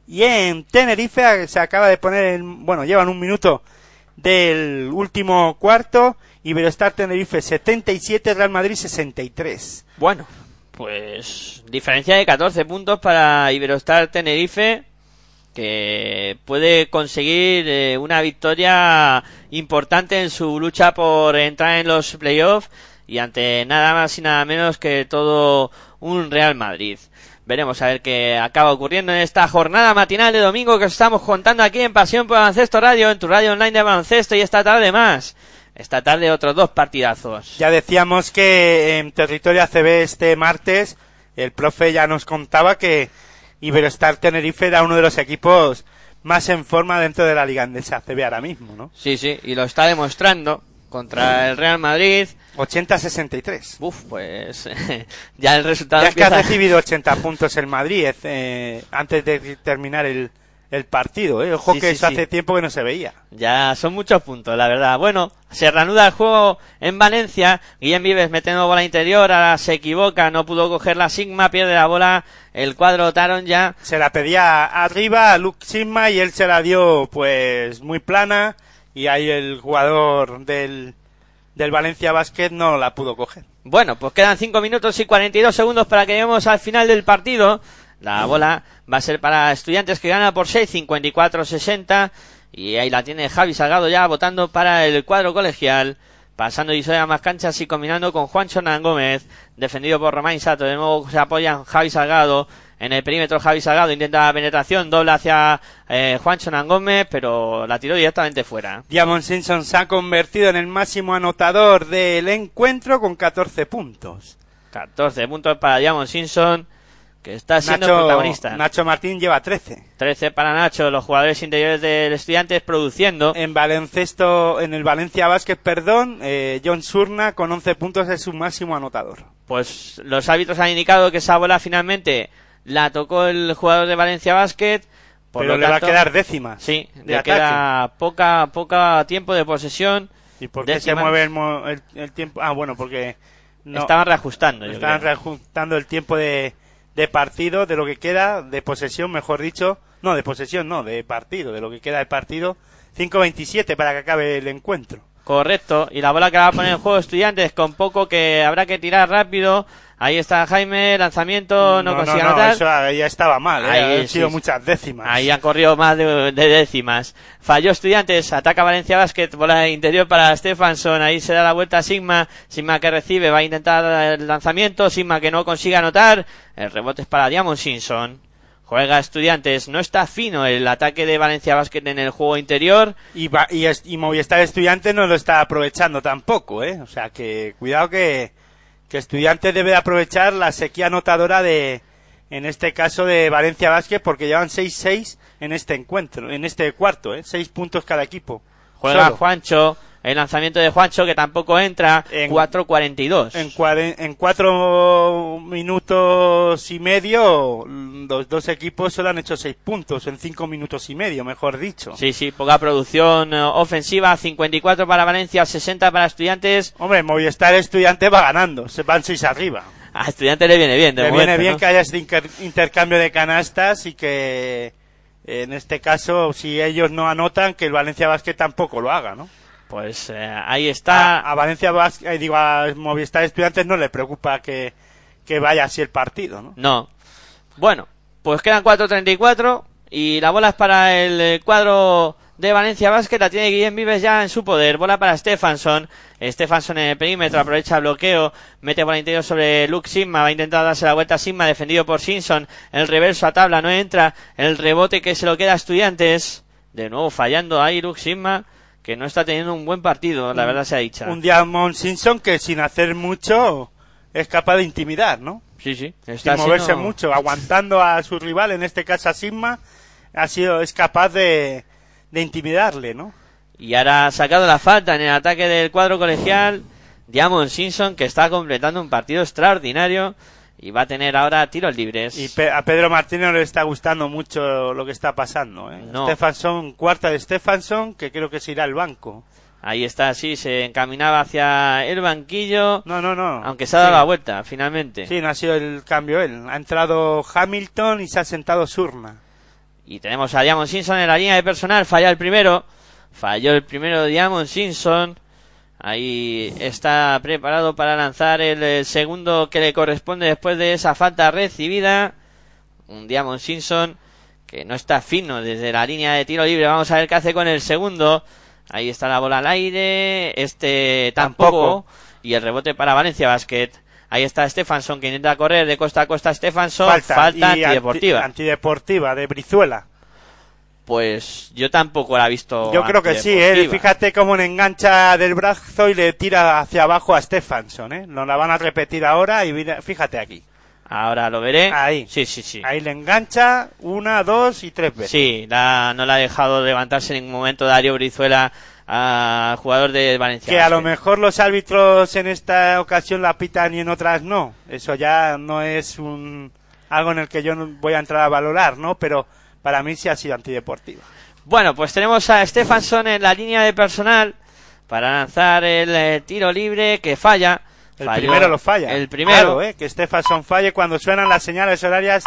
Y en Tenerife se acaba de poner, en, bueno, llevan un minuto del último cuarto. Iberostar Tenerife 77, Real Madrid 63. Bueno, pues diferencia de 14 puntos para Iberostar Tenerife, que puede conseguir eh, una victoria importante en su lucha por entrar en los playoffs y ante nada más y nada menos que todo un Real Madrid. Veremos a ver qué acaba ocurriendo en esta jornada matinal de domingo que os estamos contando aquí en Pasión por Baloncesto Radio, en tu radio online de baloncesto y esta tarde más. Esta tarde otros dos partidazos. Ya decíamos que en territorio ACB este martes el profe ya nos contaba que Iberostar Tenerife era uno de los equipos más en forma dentro de la Liga Andesa ACB ahora mismo, ¿no? Sí, sí, y lo está demostrando contra el Real Madrid. 80-63. Uf, pues [LAUGHS] ya el resultado Ya es que ha recibido 80 puntos el Madrid eh, antes de terminar el, el partido, ¿eh? Ojo Sí, que sí, eso sí. hace tiempo que no se veía. Ya son muchos puntos, la verdad. Bueno, se reanuda el juego en Valencia. Guillem Vives metiendo bola interior, ahora se equivoca, no pudo coger la Sigma, pierde la bola. El cuadro Taron ya. Se la pedía arriba a Luke Sigma y él se la dio pues muy plana y ahí el jugador del, del Valencia Basket no la pudo coger. Bueno, pues quedan 5 minutos y 42 segundos para que lleguemos al final del partido. La bola va a ser para estudiantes que gana por 6, 54-60. Y ahí la tiene Javi Salgado ya votando para el cuadro colegial. Pasando Isoya más canchas y combinando con Juancho Hernán Gómez. Defendido por Romain Sato. De nuevo se apoyan Javi Salgado. En el perímetro Javi Salgado intenta la penetración. Doble hacia eh, Juancho Gómez. Pero la tiró directamente fuera. Diamond Simpson se ha convertido en el máximo anotador del encuentro con 14 puntos. 14 puntos para Diamond Simpson. Que está siendo Nacho, protagonista. Nacho Martín lleva 13. 13 para Nacho, los jugadores interiores del Estudiantes produciendo. En baloncesto, en el Valencia Basket, perdón, eh, John Surna con 11 puntos es su máximo anotador. Pues los árbitros han indicado que esa bola finalmente la tocó el jugador de Valencia Basket. Por Pero lo le va a tanto- quedar décimas. Sí, de le ataque. queda poca, poca tiempo de posesión. ¿Y por qué décimas. se mueve el, el- el tiempo? Ah, bueno, porque no, Estaban reajustando. estaban reajustando el tiempo de, de partido, de lo que queda, de posesión, mejor dicho. No, de posesión, no, de partido, de lo que queda de partido. 5.27 para que acabe el encuentro. Correcto, y la bola que va a poner en juego Estudiantes con poco que habrá que tirar rápido. Ahí está Jaime, lanzamiento, no, consigue no, anotar. eso ahí ya estaba mal, ¿eh? Ahí, han sido sí. muchas décimas. Ahí han corrido más de, de décimas. Falló Estudiantes, ataca Valencia Basket, bola interior para Stefanson, ahí se da la vuelta a Sigma, Sigma que recibe, va a intentar el lanzamiento, Sigma que no consigue anotar, el rebote es para Diamond Simpson. Juega Estudiantes, no está fino el ataque de Valencia Basket en el juego interior. Y, va- y, y Movistar Estudiantes no lo está aprovechando tampoco, ¿eh? O sea que cuidado que, que Estudiantes debe de aprovechar la sequía anotadora de, en este caso de Valencia Vázquez, porque llevan 6-6 en este encuentro, en este cuarto, ¿eh? 6 puntos cada equipo. Juega Solo. Juancho, el lanzamiento de Juancho que tampoco entra, En- 4.42. En, en cuatro minutos y medio, los dos equipos solo han hecho 6 puntos, en cinco minutos y medio, mejor dicho. Sí, sí, poca producción eh, ofensiva, 54 para Valencia, 60 para Estudiantes. Hombre, Movistar Estudiantes va ganando, se van 6 arriba. A Estudiantes le viene bien, de Le momento, viene bien ¿no? que haya este inter- intercambio de canastas y que en este caso, si ellos no anotan, que el Valencia Basket tampoco lo haga, ¿no? Pues eh, ahí está. A, a Valencia eh, digo, a Movistar Estudiantes no le preocupa que, que vaya así el partido, ¿no? No. Bueno, pues quedan 4.34 y la bola es para el eh, cuadro de Valencia Basket. La tiene Guillem Vives ya en su poder. Bola para Stefanson. Stefanson en el perímetro aprovecha el bloqueo. Mete bola interior sobre Luke Sigma. Va a intentar darse la vuelta a Sigma. Defendido por Simpson. El reverso a tabla no entra. El rebote que se lo queda a Estudiantes. De nuevo fallando ahí Luke Sigma. Que no está teniendo un buen partido, la verdad se ha dicho. Un Diamond Simpson que sin hacer mucho es capaz de intimidar, ¿no? Sí, sí. Sin Está moverse siendo- mucho, aguantando a su rival, en este caso a Sigma, ha sido, es capaz de, de intimidarle, ¿no? Y ahora ha sacado la falta en el ataque del cuadro colegial. Diamond Simpson, que está completando un partido extraordinario. Y va a tener ahora tiros libres. Y Pe- a Pedro Martínez no le está gustando mucho lo que está pasando. ¿eh? No. Stefanson, cuarta de Stefanson, que creo que se irá al banco. Ahí está, sí, se encaminaba hacia el banquillo. No, no, no. Aunque se ha dado Sí. la vuelta, finalmente. Sí, no ha sido el cambio él. Ha entrado Hamilton y se ha sentado Surna. Y tenemos a Diamond Simpson en la línea de personal. Falla el primero. Falló el primero Diamond Simpson. Ahí está preparado para lanzar el, eh, segundo que le corresponde después de esa falta recibida. Un Diamond Simpson que no está fino desde la línea de tiro libre. Vamos a ver qué hace con el segundo. Ahí está la bola al aire. Este tampoco. Tampoco. Y el rebote para Valencia Basket. Ahí está Stefanson que intenta correr de costa a costa Stefanson. Falta, y anti- antideportiva. antideportiva de Brizuela. Pues yo tampoco la he visto. Yo creo que sí, ¿eh? Fíjate cómo le engancha del brazo y le tira hacia abajo a Stefanson, ¿eh? Nos la van a repetir ahora y mira, fíjate aquí. Ahora lo veré. Ahí. Sí, sí, sí. Ahí le engancha una, dos y tres veces. Sí, la- no la ha dejado levantarse en ningún momento Darío Brizuela al jugador de Valencia. Que a lo mejor los árbitros en esta ocasión la pitan y en otras no. Eso ya no es un algo en el que yo voy a entrar a valorar, ¿no? Pero para mí sí ha sido antideportiva. Bueno, pues tenemos a Stefanson en la línea de personal para lanzar el eh, tiro libre que falla. El Falló primero lo falla. El primero. Claro, ¿eh? Que Stefanson falle cuando suenan las señales horarias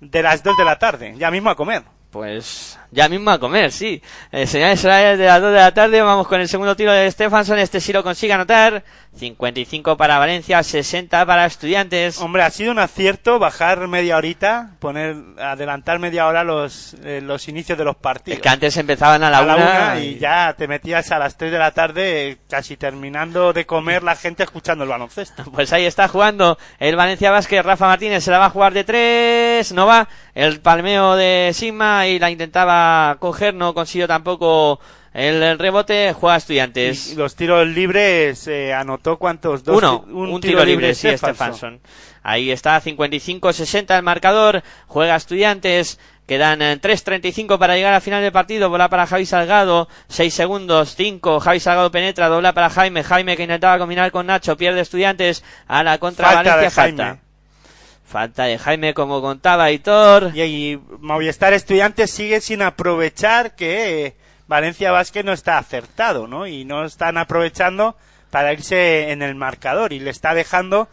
de las dos de la tarde. Ya mismo a comer. Pues ya mismo a comer, sí. Eh, señales horarias de las 2 de la tarde. Vamos con el segundo tiro de Stefanson. Este sí lo consigue anotar. 55 para Valencia, 60 para Estudiantes. Hombre, ha sido un acierto bajar media horita, poner, adelantar media hora los, eh, los inicios de los partidos. Es que antes empezaban a la, a la una y ya te metías a las 3 de la tarde, casi terminando de comer la gente escuchando el baloncesto. [LAUGHS] Pues ahí está jugando el Valencia Vázquez. Rafa Martínez se la va a jugar de tres. No va. El palmeo de Sigma y la intentaba coger. No consiguió tampoco el, rebote. Juega Estudiantes. Y los tiros libres, eh, anotó cuántos, dos, Uno, ti- un, tiro, libre, sí, Stephenson. Stefanson. Ahí está, 55-60 el marcador. Juega Estudiantes. Quedan eh, 3.35 para llegar al final del partido. Bola para Javi Salgado. 6 segundos. 5. Javi Salgado penetra. Dobla para Jaime. Jaime que intentaba combinar con Nacho. Pierde Estudiantes. A la contra Falta Valencia. Falta. Falta de Jaime, como contaba Hitor. Y, y Movistar Estudiantes sigue sin aprovechar que Valencia Vázquez no está acertado, ¿no? Y no están aprovechando para irse en el marcador y le está dejando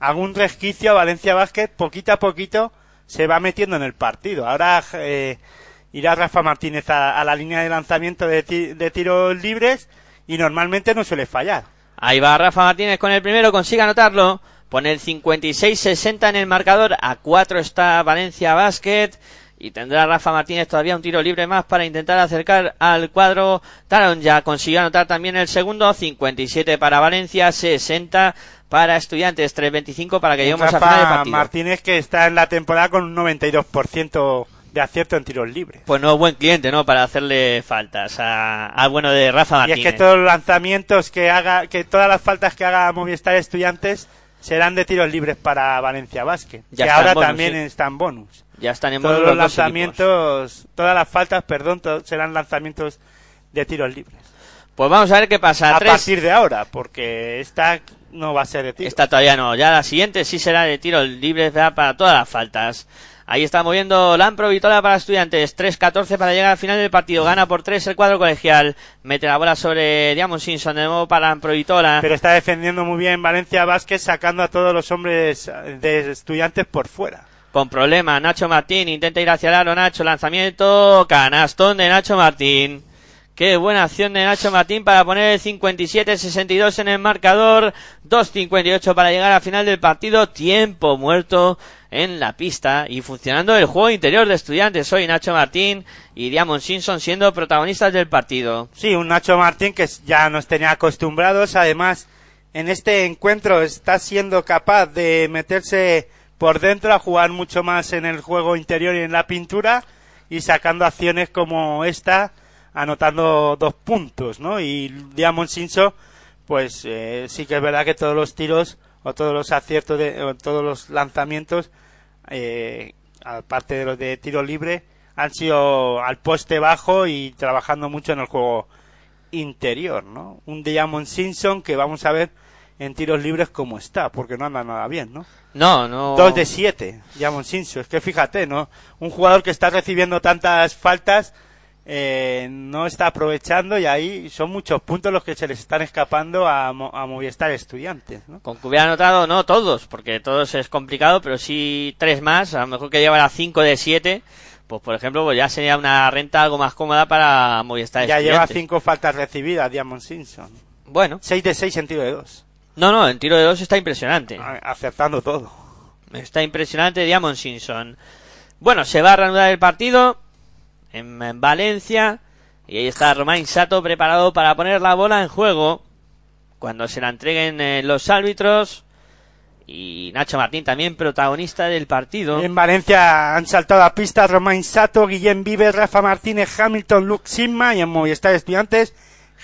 algún resquicio a Valencia Vázquez poquito a poquito se va metiendo en el partido. Ahora eh, irá Rafa Martínez a, a la línea de lanzamiento de, ti- de tiros libres y normalmente no suele fallar. Ahí va Rafa Martínez con el primero, consigue anotarlo. Pone el 56-60 en el marcador. A 4 está Valencia Basket. Y tendrá Rafa Martínez todavía un tiro libre más para intentar acercar al cuadro. Taron ya consiguió anotar también el segundo. 57 para Valencia, 60 para Estudiantes, 3.25 para que lleguemos a final de partido. Martínez que está en la temporada con un 92% de acierto en tiros libres. Pues no, buen cliente, ¿no? Para hacerle faltas a- al bueno de Rafa Y Martínez. es que todos los lanzamientos que haga, que todas las faltas que haga Movistar Estudiantes serán de tiros libres para Valencia Basket. Ya que ahora bonus, también sí. están bonus. Ya están en Todos los equipos. lanzamientos, todas las faltas, perdón, serán lanzamientos de tiros libres. Pues vamos a ver qué pasa. A Tres- partir de ahora, porque esta no va a ser de tiros. Esta todavía no. Ya la siguiente sí será de tiros libres para todas las faltas. Ahí está moviendo Lampro, Vitola para estudiantes. 3-14 para llegar al final del partido. Gana por 3 el cuadro colegial. Mete la bola sobre Diamond Simpson de nuevo para Lampro, Vitola. Pero está defendiendo muy bien Valencia Vázquez, sacando a todos los hombres de estudiantes por fuera. Con problemas. Nacho Martín intenta ir hacia el aro. Nacho, lanzamiento. Canastón de Nacho Martín. Qué buena acción de Nacho Martín para poner el 57-62 en el marcador. 2.58 para llegar al final del partido. Tiempo muerto en la pista y funcionando el juego interior de estudiantes. Hoy Nacho Martín y Diamond Simpson siendo protagonistas del partido. Sí, un Nacho Martín que ya nos tenía acostumbrados. Además, en este encuentro está siendo capaz de meterse por dentro a jugar mucho más en el juego interior y en la pintura y sacando acciones como esta, anotando dos puntos, ¿no? Y Diamond Simpson, pues eh, sí que es verdad que todos los tiros o todos los aciertos de o todos los lanzamientos eh, aparte de los de tiro libre han sido al poste bajo y trabajando mucho en el juego interior, ¿no? Un Diamond Simpson que vamos a ver en tiros libres cómo está, porque no anda nada bien, ¿no? No, no. Dos de siete, Diamond Simpson. Es que fíjate, ¿no? Un jugador que está recibiendo tantas faltas eh, no está aprovechando y ahí son muchos puntos los que se les están escapando a, Mo- a Movistar Estudiantes, ¿no? Con que hubiera anotado, no todos, porque todos es complicado, pero sí tres más, a lo mejor que llevara cinco de siete, pues por ejemplo, pues ya sería una renta algo más cómoda para Movistar Ya lleva Estudiantes. cinco faltas recibidas Diamond Simpson. Bueno, Seis de seis en tiro de dos. no, no, en tiro de dos está impresionante. A- Acertando todo. Está impresionante Diamond Simpson. Bueno, se va a reanudar el partido en, en Valencia y ahí está Romain Sato preparado para poner la bola en juego cuando se la entreguen eh, los árbitros. Y Nacho Martín también protagonista del partido. En Valencia han saltado a pista Romain Sato, Guillem Vives, Rafa Martínez, Hamilton, Luke Sigma y en Movistar Estudiantes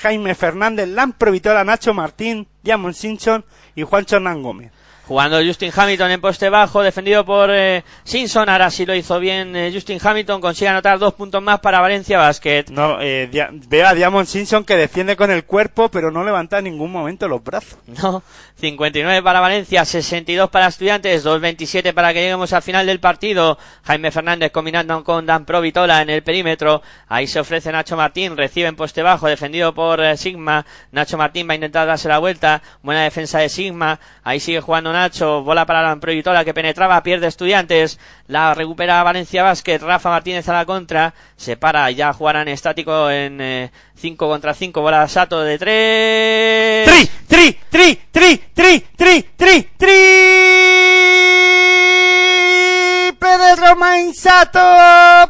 Jaime Fernández, Lampro Vitola, Nacho Martín, Diamond Simpson y Juancho Hernán Gómez. Jugando Justin Hamilton en poste bajo, defendido por eh, Simpson. Ahora sí lo hizo bien eh, Justin Hamilton. Consigue anotar dos puntos más para Valencia Basket. No, eh, Dia- veo a Diamond Simpson que defiende con el cuerpo, pero no levanta en ningún momento los brazos. [LAUGHS] No, 59 para Valencia, 62 para Estudiantes, 2.27 para que lleguemos al final del partido. Jaime Fernández combinando con Dan Provitola en el perímetro. Ahí se ofrece Nacho Martín, recibe en poste bajo, defendido por Sigma. Nacho Martín va a intentar darse la vuelta. Buena defensa de Sigma. Ahí sigue jugando Nacho. Bola para Dan Provitola que penetraba, pierde Estudiantes. La recupera Valencia Basket. Rafa Martínez a la contra. Se para, ya jugarán estático en 5 contra 5. Bola Sato de 3. ¡Tri! ¡Tri! ¡Tri! ¡Tri! ¡Tri! ¡Tri! ¡Tri! ¡Triple de Romain Sato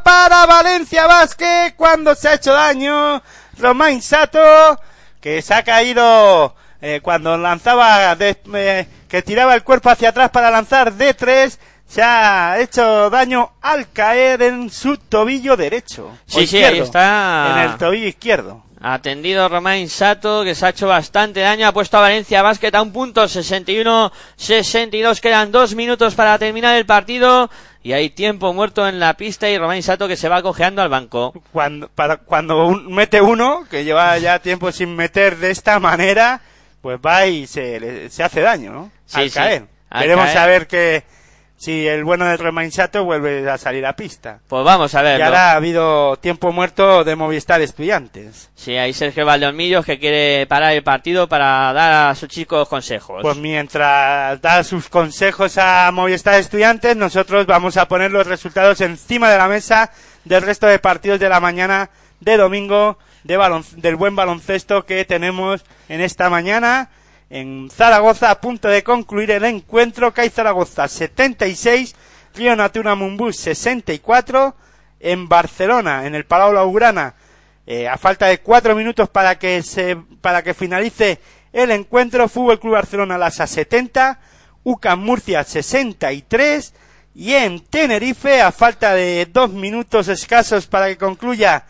para Valencia Basket cuando se ha hecho daño. Romain Sato que se ha caído eh, cuando lanzaba, de- eh, que tiraba el cuerpo hacia atrás para lanzar de tres. Se ha hecho daño al caer en su tobillo derecho. Sí, sí, ahí está. En el tobillo izquierdo. Atendido Romain Sato, que se ha hecho bastante daño, ha puesto a Valencia Basket a un punto, 61-62, quedan dos minutos para terminar el partido y hay tiempo muerto en la pista y Romain Sato que se va cojeando al banco. cuando, para, cuando un- mete uno, que lleva ya tiempo sin meter de esta manera, pues va y se, le- se hace daño, ¿no? Sí, al sí, caer. al Queremos caer. saber que si el bueno de Romain Sato vuelve a salir a pista. Pues vamos a Y verlo. ahora ha habido tiempo muerto de Movistar Estudiantes. Sí, hay Sergio Valdeolmillos que quiere parar el partido para dar a sus chicos consejos. Pues mientras da sus consejos a Movistar Estudiantes, nosotros vamos a poner los resultados encima de la mesa del resto de partidos de la mañana de domingo de balon- del buen baloncesto que tenemos en esta mañana. En Zaragoza, a punto de concluir el encuentro, CAI Zaragoza 76, Río Natura Mumbus 64, en Barcelona, en el Palau Blaugrana, eh, a falta de cuatro minutos para que se, para que finalice el encuentro, Fútbol Club Barcelona Lasa 70, UCAM Murcia 63 y en Tenerife, a falta de dos minutos escasos para que concluya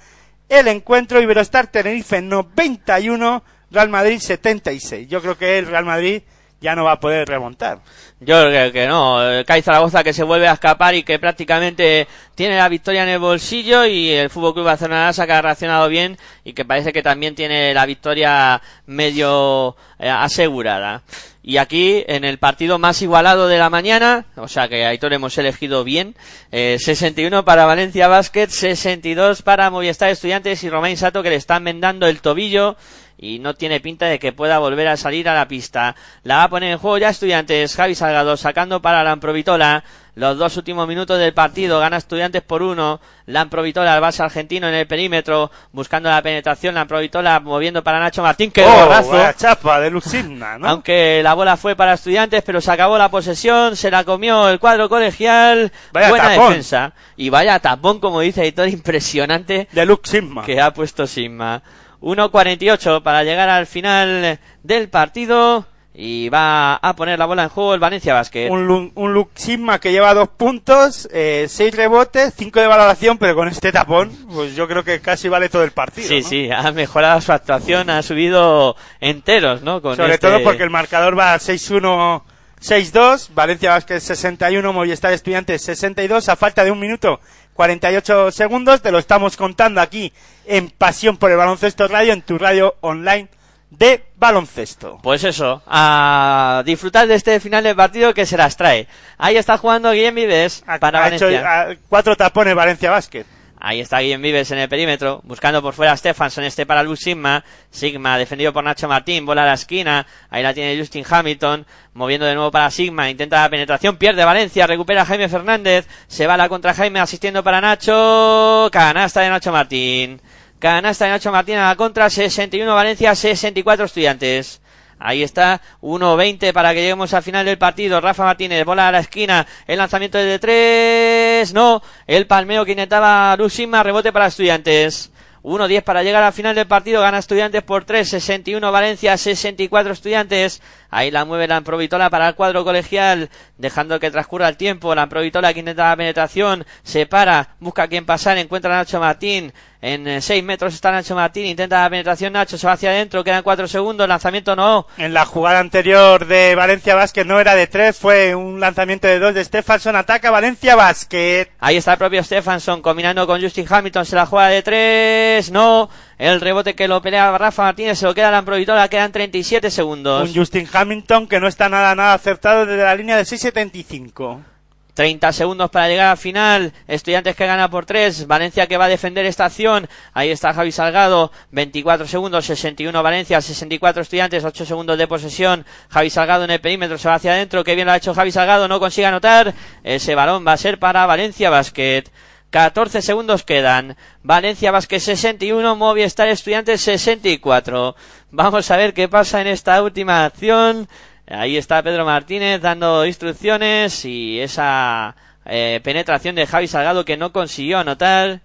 el encuentro, Iberostar Tenerife 91, Real Madrid 76. Yo creo que el Real Madrid ya no va a poder remontar. Yo creo que no. CAI Zaragoza que se vuelve a escapar y que prácticamente tiene la victoria en el bolsillo y el Fútbol Club Barcelona que ha reaccionado bien y que parece que también tiene la victoria medio eh, asegurada. Y aquí, en el partido más igualado de la mañana, o sea que Aitor hemos elegido bien, eh, 61 para Valencia Basket, 62 para Movistar Estudiantes y Romain Sato que le están vendando el tobillo y no tiene pinta de que pueda volver a salir a la pista. La va a poner en juego ya Estudiantes, Javi Salgado sacando para Lamprovitola. Los dos últimos minutos del partido, gana Estudiantes por uno. Lamprovitola, el base argentino en el perímetro, buscando la penetración. Lamprovitola moviendo para Nacho Martín, que ¡Oh, borrazo. vaya chapa de Luxigna, ¿no? Aunque la bola fue para estudiantes, pero se acabó la posesión, se la comió el cuadro colegial. Vaya buena tapón. defensa. Y vaya tapón, como dice Editor, impresionante De Luxigma. que ha puesto Sigma. 1.48 para llegar al final del partido. Y va a poner la bola en juego el Valencia Basket. Un, un Luxigma que lleva dos puntos, eh, seis rebotes, cinco de valoración, pero con este tapón, pues yo creo que casi vale todo el partido. Sí, ¿no? sí, ha mejorado su actuación, ha subido enteros, ¿no? Con Sobre este- todo porque el marcador va 6-1, 6-2, Valencia Vázquez 61, Movistar Estudiantes 62, a falta de un minuto 48 segundos, te lo estamos contando aquí en Pasión por el Baloncesto Radio, en tu radio online de baloncesto. Pues eso, a disfrutar de este final del partido que se las trae. Ahí está jugando Guillem Vives Ha, para ha hecho Valencia. ah, cuatro tapones Valencia Basket. Ahí está Guillem Vives en el perímetro, buscando por fuera a Stefanson, este para Luz Sigma. Sigma, defendido por Nacho Martín, bola a la esquina. Ahí la tiene Justin Hamilton, moviendo de nuevo para Sigma, intenta la penetración, pierde Valencia, recupera Jaime Fernández, se va la contra Jaime asistiendo para Nacho. Canasta de Nacho Martín. Canasta de Nacho Martín a la contra, 61 Valencia, 64 Estudiantes. Ahí está, 1-20 para que lleguemos al final del partido. Rafa Martínez, bola a la esquina, el lanzamiento de tres, no, el palmeo que intentaba Lusima, rebote para estudiantes. 1-10 para llegar al final del partido. Gana Estudiantes por 3, 61 Valencia, 64 Estudiantes. Ahí la mueve la Amprovitola para el cuadro colegial, dejando que transcurra el tiempo. La Amprovitola que intenta la penetración, se para, busca a quien pasar, encuentra a Nacho Martín. En 6 metros está Nacho Martín, intenta la penetración Nacho, se va hacia adentro, quedan 4 segundos, lanzamiento no. En la jugada anterior de Valencia Basket no era de 3, fue un lanzamiento de 2 de Stefanson, ataca Valencia Basket. Ahí está el propio Stefanson combinando con Justin Hamilton, se la juega de 3, no. El rebote que lo pelea Rafa Martínez se lo queda la Amprovitola, quedan 37 segundos. Un Justin Hamilton que no está nada nada acertado desde la línea de 6.75. 30 segundos para llegar al final. Estudiantes que gana por 3. Valencia que va a defender esta acción. Ahí está Javi Salgado. 24 segundos. 61 Valencia. 64 Estudiantes. 8 segundos de posesión. Javi Salgado en el perímetro. Se va hacia adentro. Qué bien lo ha hecho Javi Salgado. No consigue anotar. Ese balón va a ser para Valencia Basket. 14 segundos quedan. Valencia Basket 61. Movistar Estudiantes 64. Vamos a ver qué pasa en esta última acción. Ahí está Pedro Martínez dando instrucciones y esa eh, penetración de Javi Salgado que no consiguió anotar.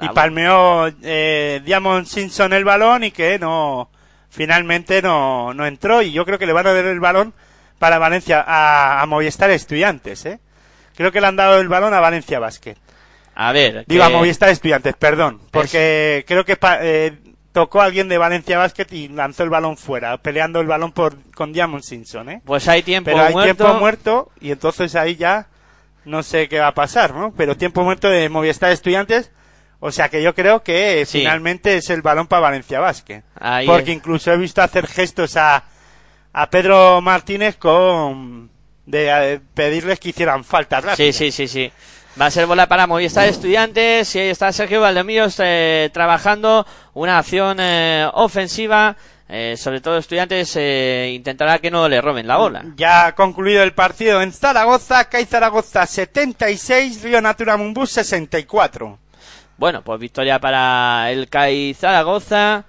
Y palmeó eh, Diamond Simpson el balón y que no finalmente no, no entró y yo creo que le van a dar el balón para Valencia a, a Movistar Estudiantes, ¿eh? Creo que le han dado el balón a Valencia Basket. A ver. Digo, que- a Movistar Estudiantes, perdón, porque creo que eh, tocó a alguien de Valencia Basket y lanzó el balón fuera, peleando el balón por con Diamond Simpson, ¿eh? Pues hay tiempo Pero hay muerto. tiempo muerto y entonces ahí ya no sé qué va a pasar, ¿no? Pero tiempo muerto de Movistar Estudiantes, o sea que yo creo que Sí. finalmente es el balón para Valencia Basket. Ahí Porque es. incluso he visto hacer gestos a, a Pedro Martínez con de pedirles que hicieran falta. Sí, sí, sí, sí. Va a ser bola para Movistar Estudiantes y ahí está Sergio Valdemíos eh, trabajando una acción eh, ofensiva. eh, sobre todo Estudiantes eh, intentará que no le roben la bola. Ya ha concluido el partido en Zaragoza, CAI Zaragoza 76, Río Natura Mumbus 64. Bueno, pues victoria para el CAI Zaragoza,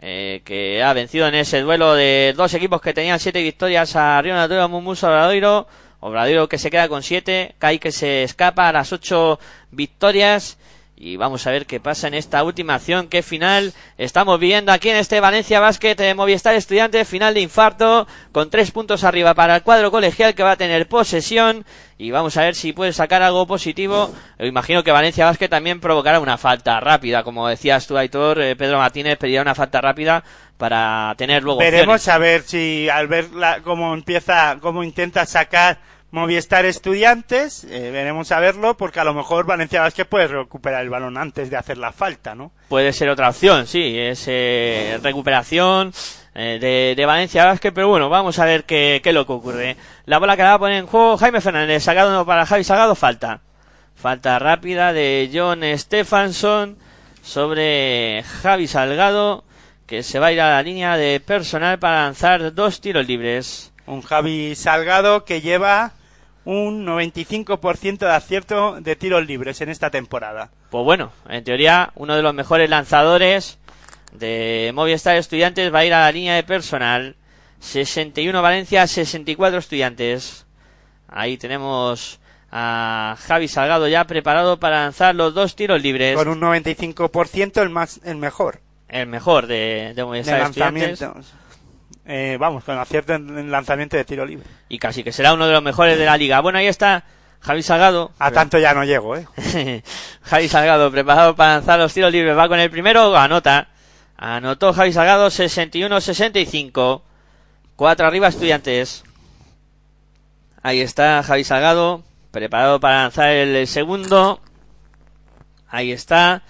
eh, que ha vencido en ese duelo de dos equipos que tenían siete victorias a Río Natura Mumus Obradoiro. Obradoiro que se queda con siete, CAI que se escapa a las ocho victorias. Y vamos a ver qué pasa en esta última acción, qué final estamos viendo aquí en este Valencia Basket de Movistar Estudiantes, final de infarto, con tres puntos arriba para el cuadro colegial que va a tener posesión. Y vamos a ver si puede sacar algo positivo. Imagino que Valencia Basket también provocará una falta rápida, como decías tú, Aitor, eh, Pedro Martínez pedirá una falta rápida para tener luego Veremos opciones. a ver si al ver la- cómo empieza, cómo intenta sacar Movistar Estudiantes, eh, veremos a verlo porque a lo mejor Valencia Vázquez puede recuperar el balón antes de hacer la falta, ¿no? Puede ser otra opción, sí, es eh, recuperación eh, de, de Valencia Vázquez, pero bueno, vamos a ver qué, qué es lo que ocurre. La bola que la va a poner en juego Jaime Fernández, sacado para Javi Salgado, falta. Falta rápida de John Stefanson sobre Javi Salgado, que se va a ir a la línea de personal para lanzar dos tiros libres. Un Javi Salgado que lleva un 95% de acierto de tiros libres en esta temporada. Pues bueno, en teoría, uno de los mejores lanzadores de Movistar Estudiantes va a ir a la línea de personal. 61 Valencia, 64 Estudiantes. Ahí tenemos a Javi Salgado ya preparado para lanzar los dos tiros libres. Con un 95% el más el mejor El mejor de, de de Movistar Estudiantes. Eh, vamos, con acierto en, en lanzamiento de tiro libre. Y casi que será uno de los mejores de la liga. Bueno, ahí está Javi Salgado. A tanto ya no llego, ¿eh? [LAUGHS] Javi Salgado preparado para lanzar los tiros libres. Va con el primero, anota. Anotó Javi Salgado 61-65. Cuatro arriba estudiantes. Ahí está Javi Salgado. Preparado para lanzar el segundo. Ahí está.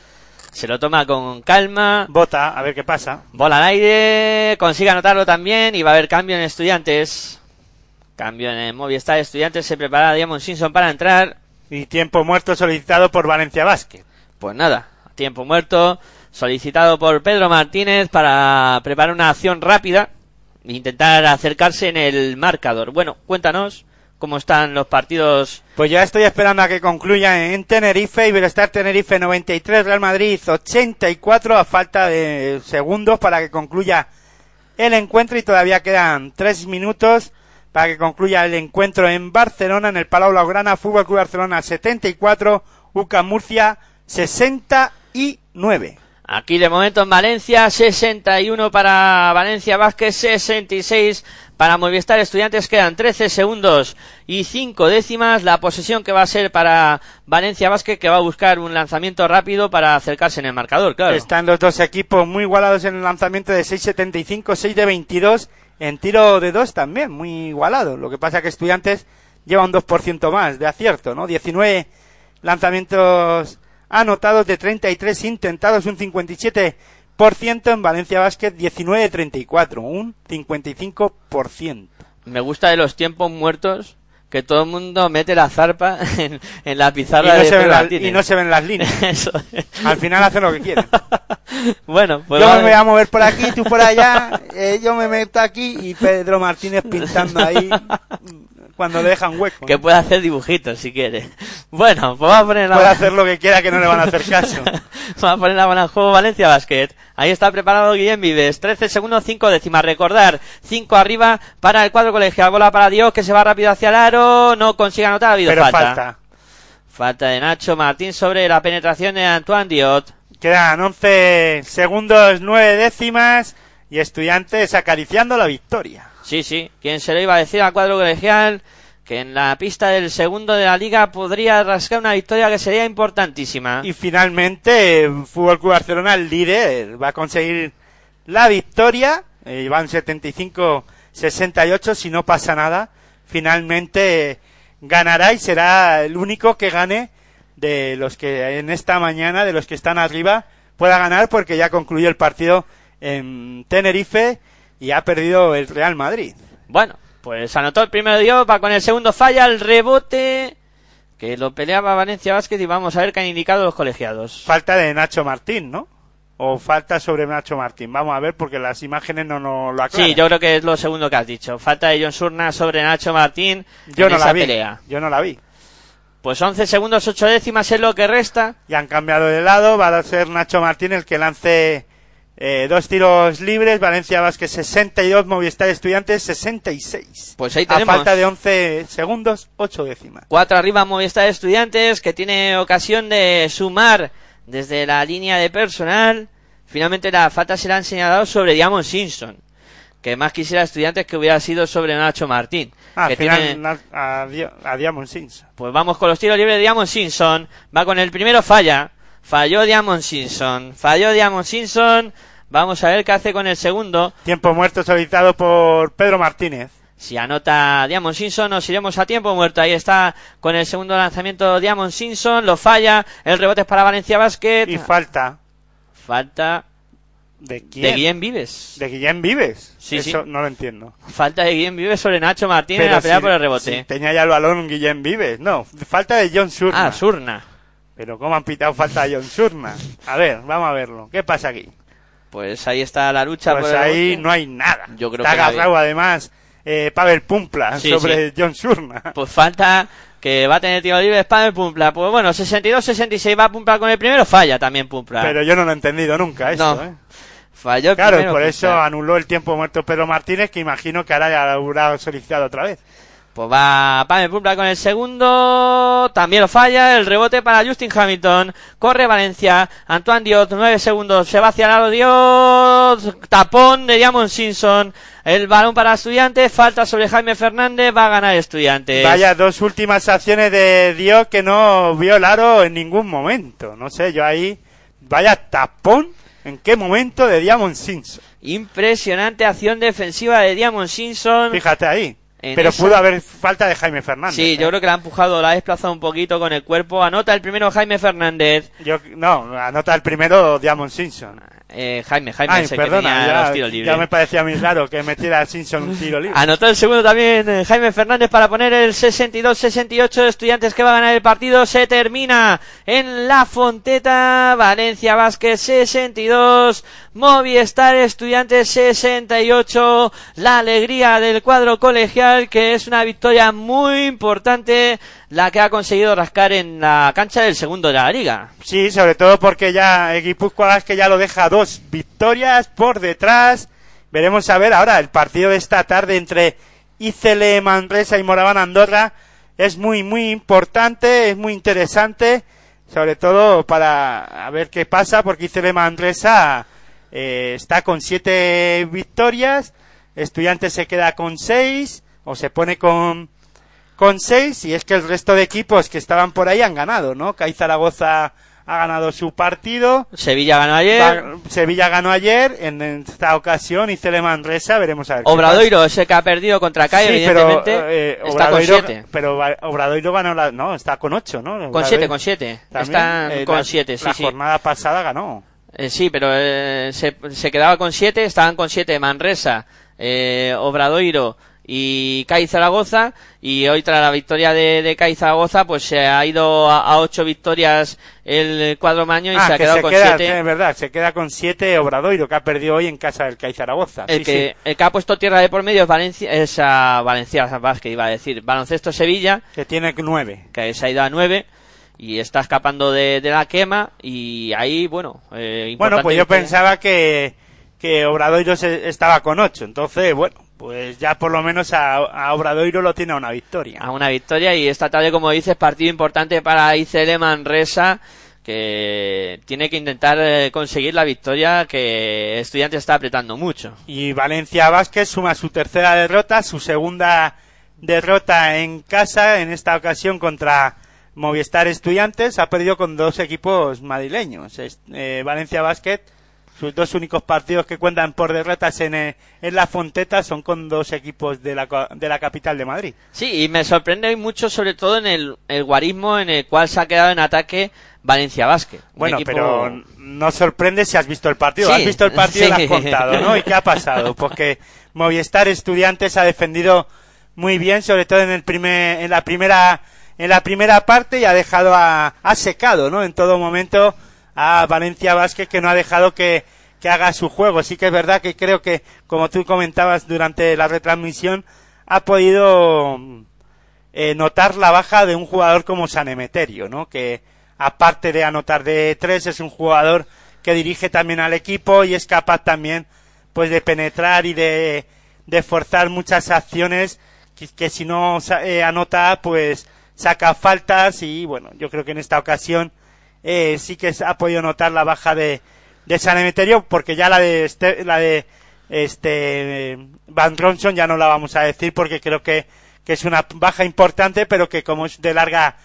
Se lo toma con calma. Bota, a ver qué pasa. Bola al aire. Consigue anotarlo también. Y va a haber cambio en estudiantes. Cambio en el Movistar Estudiantes. Se prepara Diamond Simpson para entrar. Y tiempo muerto solicitado por Valencia Basket. Pues nada, tiempo muerto, solicitado por Pedro Martínez para preparar una acción rápida e intentar acercarse en el marcador. Bueno, cuéntanos cómo están los partidos. Pues ya estoy esperando a que concluya en Tenerife, Iberostar Tenerife 93, Real Madrid 84 a falta de segundos para que concluya el encuentro y todavía quedan tres minutos para que concluya el encuentro en Barcelona, en el Palau Blaugrana, Fútbol Club Barcelona 74, UCA Murcia 69. Aquí de momento en Valencia, 61 para Valencia Vázquez, 66 para Movistar Estudiantes. Quedan 13 segundos y 5 décimas. La posesión que va a ser para Valencia Vázquez, que va a buscar un lanzamiento rápido para acercarse en el marcador, claro. Están los dos equipos muy igualados en el lanzamiento de 6.75, 6 de 22. En tiro de 2 también, muy igualado. Lo que pasa que Estudiantes lleva un 2% más de acierto, ¿no? 19 lanzamientos anotados de 33 intentados, un 57% en Valencia Basket, 19 de 34, un 55%. Me gusta de los tiempos muertos que todo el mundo mete la zarpa [LAUGHS] en, en la Y pizarra no, de se ven las, y no se ven las líneas. [LAUGHS] Eso. Al final hacen lo que quieren. [LAUGHS] bueno, pues yo me voy a mover por aquí, tú por allá, eh, yo me meto aquí y Pedro Martínez pintando ahí cuando le dejan hueco. que puede hacer dibujitos si quiere. Bueno, pues vamos a poner la Puede hacer lo que quiera que no le van a hacer caso. [LAUGHS] Vamos a poner la bola en juego Valencia Basket. Ahí está preparado Guillem Vives. 13 segundos, 5 décimas. Recordar, 5 arriba para el cuadro colegial. Bola para Dios que se va rápido hacia el aro. No consigue anotar. Ha habido Pero falta. falta. Falta de Nacho Martín sobre la penetración de Antoine Diot. Quedan 11 segundos, 9 décimas y estudiantes acariciando la victoria. Sí, sí. ¿Quién se lo iba a decir al cuadro colegial? Que en la pista del segundo de la liga podría rascar una victoria que sería importantísima. Y finalmente, Fútbol Club Barcelona, el líder, va a conseguir la victoria. Eh, van 75-68 si no pasa nada. Finalmente ganará y será el único que gane de los que en esta mañana, de los que están arriba, pueda ganar porque ya concluyó el partido en Tenerife y ha perdido el Real Madrid. Bueno, pues anotó el primero Diot, va con el segundo falla, el rebote que lo peleaba Valencia Vázquez y vamos a ver qué han indicado los colegiados. Falta de Nacho Martín, ¿no? O falta sobre Nacho Martín. Vamos a ver porque las imágenes no nos lo aclaran. Sí, yo creo que es lo segundo que has dicho. Falta de John Surna sobre Nacho Martín Yo en no esa la vi. pelea. Yo no la vi. Pues 11 segundos, 8 décimas es lo que resta. Y han cambiado de lado. Va a ser Nacho Martín el que lance eh, dos tiros libres. Valencia Vázquez 62, Movistar Estudiantes 66. Pues ahí A tenemos. falta de 11 segundos, 8 décimas. Cuatro arriba Movistar Estudiantes, que tiene ocasión de sumar desde la línea de personal. Finalmente la falta se la han señalado sobre Diamond Simpson. Que más quisiera Estudiantes que hubiera sido sobre Nacho Martín. Ah, que al final tiene- a, Dio- a Diamond Simpson. Pues vamos con los tiros libres de Diamond Simpson. Va con el primero, falla. Falló Diamond Simpson. Falló Diamond Simpson. Vamos a ver qué hace con el segundo. Tiempo muerto solicitado por Pedro Martínez. Si anota Diamond Simpson, nos iremos a tiempo muerto. Ahí está con el segundo lanzamiento Diamond Simpson. Lo falla. El rebote es para Valencia Basket. Y falta Falta de quién? de Guillem Vives. De Guillem Vives. Sí, Eso sí. no lo entiendo. Falta de Guillem Vives sobre Nacho Martín en la pelea si- por el rebote. si tenía ya el balón Guillem Vives. No, falta de John Surna. ah, Surna. Pero ¿cómo han pitado falta de John Surna? A ver, vamos a verlo. ¿Qué pasa aquí? Pues ahí está la lucha Pues por ahí no hay nada. Yo creo Está que agarrado además eh, Pavel Pumpla Sí, sobre John Surna. [LAUGHS] Pues falta que va a tener tiro libre Spam Pumpla. Pues bueno, 62-66 va a Pumpla con el primero, falla también Pumpla. Pero yo no lo he entendido nunca eso, No. ¿eh? Falló el Claro, primero por Pumpla. eso anuló el tiempo muerto Pedro Martínez, que imagino que ahora ya lo habrá solicitado otra vez. Pues va Pame Pumpla con el segundo. También lo falla. El rebote para Justin Hamilton. Corre Valencia. Antoine Diot, 9 segundos. Se va hacia el lado Diot. Tapón de Diamond Simpson. El balón para Estudiantes. Falta sobre Jaime Fernández. Va a ganar Estudiantes. Vaya dos últimas acciones de Dios que no vio el aro en ningún momento. No sé, yo ahí. Vaya tapón. ¿En qué momento de Diamond Simpson? Impresionante acción defensiva de Diamond Simpson. Fíjate ahí. Pero esa- pudo haber falta de Jaime Fernández. Sí, ¿eh? yo creo que la ha empujado, la ha desplazado un poquito con el cuerpo. Anota el primero Jaime Fernández. Yo- no, anota el primero Diamond Simpson. Eh, Jaime, Jaime Ay, perdona, ya, los tiros libres. ya me parecía muy raro que metiera a Simpson un tiro libre. Anotó el segundo también eh, Jaime Fernández para poner el 62-68 estudiantes que va a ganar el partido. Se termina en la Fonteta. Valencia Vázquez 62. Movistar Estudiantes 68. La alegría del cuadro colegial que es una victoria muy importante la que ha conseguido rascar en la cancha del segundo de la liga. Sí, sobre todo porque ya Guipúzcoa es que ya lo deja dos victorias por detrás. Veremos a ver ahora el partido de esta tarde entre Icele Manresa y Moraván Andorra. Es muy, muy importante, es muy interesante. sobre todo para a ver qué pasa, porque ICL Manresa eh, está con siete victorias, Estudiantes se queda con seis, o se pone con, con seis, y es que el resto de equipos que estaban por ahí han ganado, ¿no? CAI Zaragoza ha ganado su partido, Sevilla ganó ayer. Sevilla ganó ayer, en esta ocasión ICL Manresa, veremos a ver. Obradoiro, ese que ha perdido contra CAI, Sí, pero, evidentemente, eh, está con Obradoiro- 7. Pero Obradoiro ganó la, no, está con 8, ¿no? Con 7, con 7. También, Están eh, con la- 7, sí, La sí. jornada pasada ganó. Eh, sí, pero eh, se, se quedaba con 7, estaban con 7 Manresa, eh, Obradoiro y CAI Zaragoza y hoy tras la victoria de, de Zaragoza pues se ha ido a 8 victorias el cuadro maño y ah, se ha que quedado se con queda, 7 es verdad, se queda con 7 Obradoiro, que ha perdido hoy en casa del CAI Zaragoza. el Sí, que, sí, el que ha puesto tierra de por medio es Valencia, es a Valencia Vázquez, iba a decir, Baloncesto Sevilla, que tiene 9. que se ha ido a 9 y está escapando de, de la quema y ahí, bueno, eh, Bueno, pues yo pensaba que, que Obradoiro se- estaba con 8, entonces, bueno, pues ya por lo menos a, a Obradoiro lo tiene a una victoria. a una victoria y esta tarde, como dices, partido importante para ICL Manresa que tiene que intentar eh, conseguir la victoria que Estudiantes está apretando mucho. Y Valencia Vázquez suma su tercera derrota, su segunda derrota en casa, en esta ocasión contra Movistar Estudiantes. Ha perdido con dos equipos madrileños. Eh, Valencia Vázquez, sus dos únicos partidos que cuentan por derrotas en, eh, en la Fonteta son con dos equipos de la, de la capital de Madrid. Sí, y me sorprende mucho sobre todo en el, el guarismo en el cual se ha quedado en ataque Valencia Vázquez. Bueno, equipo- pero no sorprende si has visto el partido. Sí, has visto el partido y lo has [LAUGHS] contado, ¿no? ¿Y qué ha pasado? Porque Movistar Estudiantes ha defendido muy bien, sobre todo en el primer, en la primera, en la primera parte y ha dejado a, ha secado, ¿no? En todo momento a Valencia Vázquez que no ha dejado que, que haga su juego. Sí que es verdad que creo que, como tú comentabas durante la retransmisión, ha podido eh, notar la baja de un jugador como San Emeterio, ¿no? Que aparte de anotar de tres es un jugador que dirige también al equipo y es capaz también pues de penetrar y de, de forzar muchas acciones que, que si no eh, anota pues saca faltas y bueno yo creo que en esta ocasión eh, sí que ha podido notar la baja de, de San Emeterio porque ya la de este, la de este Van Ronson ya no la vamos a decir porque creo que, que es una baja importante pero que como es de larga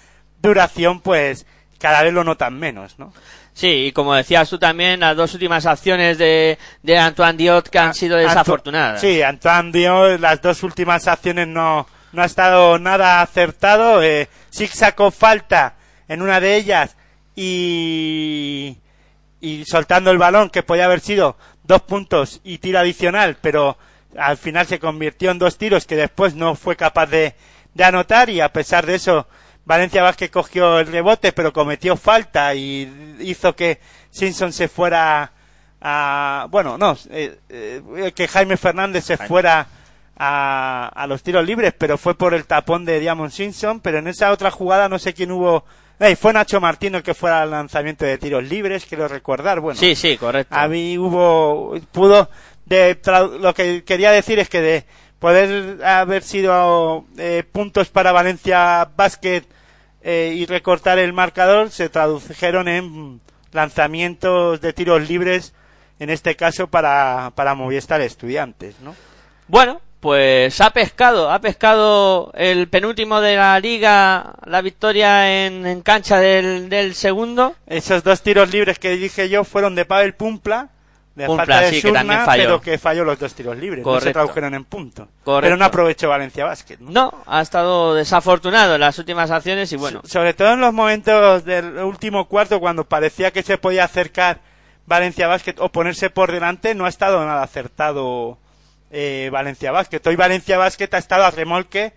duración pues cada vez lo notan menos ¿no? Sí, y como decías tú también, las dos últimas acciones de, de Antoine Diot que han sido Anto- desafortunadas. Sí, Antoine Dion, las dos últimas acciones no, no ha estado nada acertado. Eh, sí sacó falta en una de ellas y, y soltando el balón, que podía haber sido dos puntos y tiro adicional, pero al final se convirtió en dos tiros que después no fue capaz de, de anotar y a pesar de eso Valencia Vázquez cogió el rebote pero cometió falta y hizo que Simpson se fuera a bueno no eh, eh, que Jaime Fernández se fuera a, a los tiros libres pero fue por el tapón de Diamond Simpson pero en esa otra jugada no sé quién hubo eh, fue Nacho Martino el que fuera al lanzamiento de tiros libres quiero recordar bueno Sí, sí, correcto. a mí hubo pudo de lo que quería decir es que de poder haber sido eh, puntos para Valencia Basket eh, y recortar el marcador se tradujeron en lanzamientos de tiros libres en este caso para para Movistar Estudiantes ¿no? Bueno, pues ha pescado, ha pescado el penúltimo de la liga la victoria en, en cancha del, del segundo. esos dos tiros libres que dije yo fueron de Pavel Pumpla de Pumpla, falta de sí, que Surna, también falló. pero que falló los dos tiros libres no se Correcto. tradujeron en punto Correcto. pero no aprovechó Valencia Basket ¿no? No, ha estado desafortunado en las últimas acciones y bueno, So- sobre todo en los momentos del último cuarto cuando parecía que se podía acercar Valencia Basket o ponerse por delante no ha estado nada acertado eh, Valencia Basket hoy Valencia Basket ha estado a remolque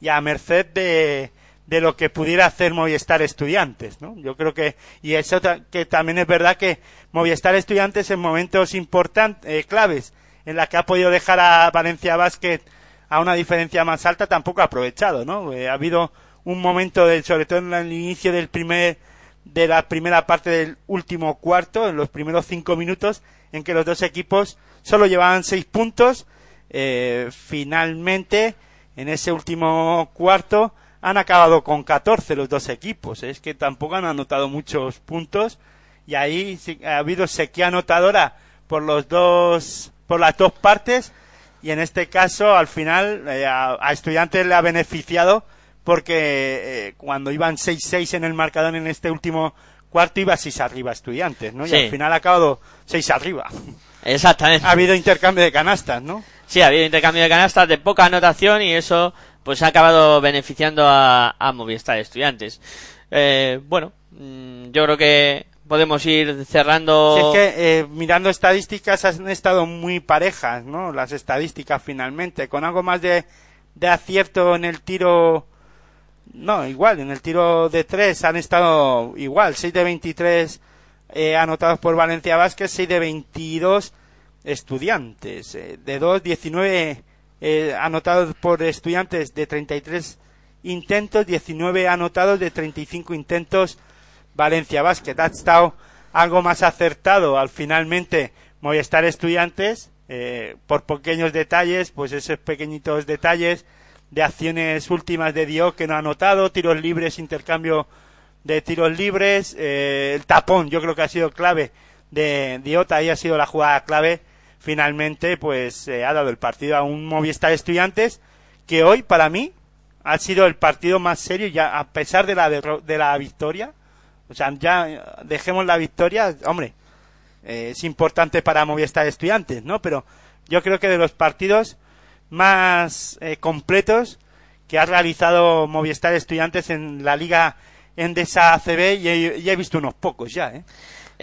y a merced de, de lo que pudiera hacer Movistar Estudiantes ¿no? yo creo que y eso que también es verdad que Movistar Estudiantes en momentos importantes eh, claves en la que ha podido dejar a Valencia Basket a una diferencia más alta tampoco ha aprovechado, ¿no? Eh, ha habido un momento, de, sobre todo en el inicio del primer, de la primera parte del último cuarto, en los primeros cinco minutos, en que los dos equipos solo llevaban seis puntos. Eh, finalmente, en ese último cuarto, han acabado con 14 los dos equipos. Es que tampoco han anotado muchos puntos y ahí ha habido sequía anotadora por los dos, por las dos partes y en este caso al final eh, a, a estudiantes le ha beneficiado porque eh, cuando iban 6-6 en el marcador en este último cuarto iba 6 arriba estudiantes, ¿no? Sí. Y al final ha acabado 6 arriba. Exactamente. Ha habido intercambio de canastas, ¿no? Sí, ha habido intercambio de canastas de poca anotación y eso pues ha acabado beneficiando a, a Movistar Estudiantes. Eh, bueno, mm, yo creo que podemos ir cerrando. Si es que eh, mirando estadísticas han estado muy parejas, ¿no? Las estadísticas finalmente, con algo más de, de acierto en el tiro. No, igual, en el tiro de tres han estado igual, 6 de 23 eh, anotados por Valencia Vázquez, 6 de 22 estudiantes, eh, de 2, 19 eh, anotados por estudiantes de 33 intentos, 19 anotados de 35 intentos Valencia Basket. Ha estado algo más acertado al finalmente Movistar Estudiantes, eh, por pequeños detalles, pues esos pequeñitos detalles de acciones últimas de Dio que no ha anotado, tiros libres, intercambio de tiros libres, eh, el tapón yo creo que ha sido clave de Diota, ahí ha sido la jugada clave, finalmente pues eh, ha dado el partido a un Movistar Estudiantes que hoy para mí ha sido el partido más serio ya a pesar de la de la victoria o sea ya dejemos la victoria hombre eh, es importante para Movistar Estudiantes no pero yo creo que de los partidos más eh, completos que ha realizado Movistar Estudiantes en la liga Endesa ACB y he, y he visto unos pocos ya ¿eh?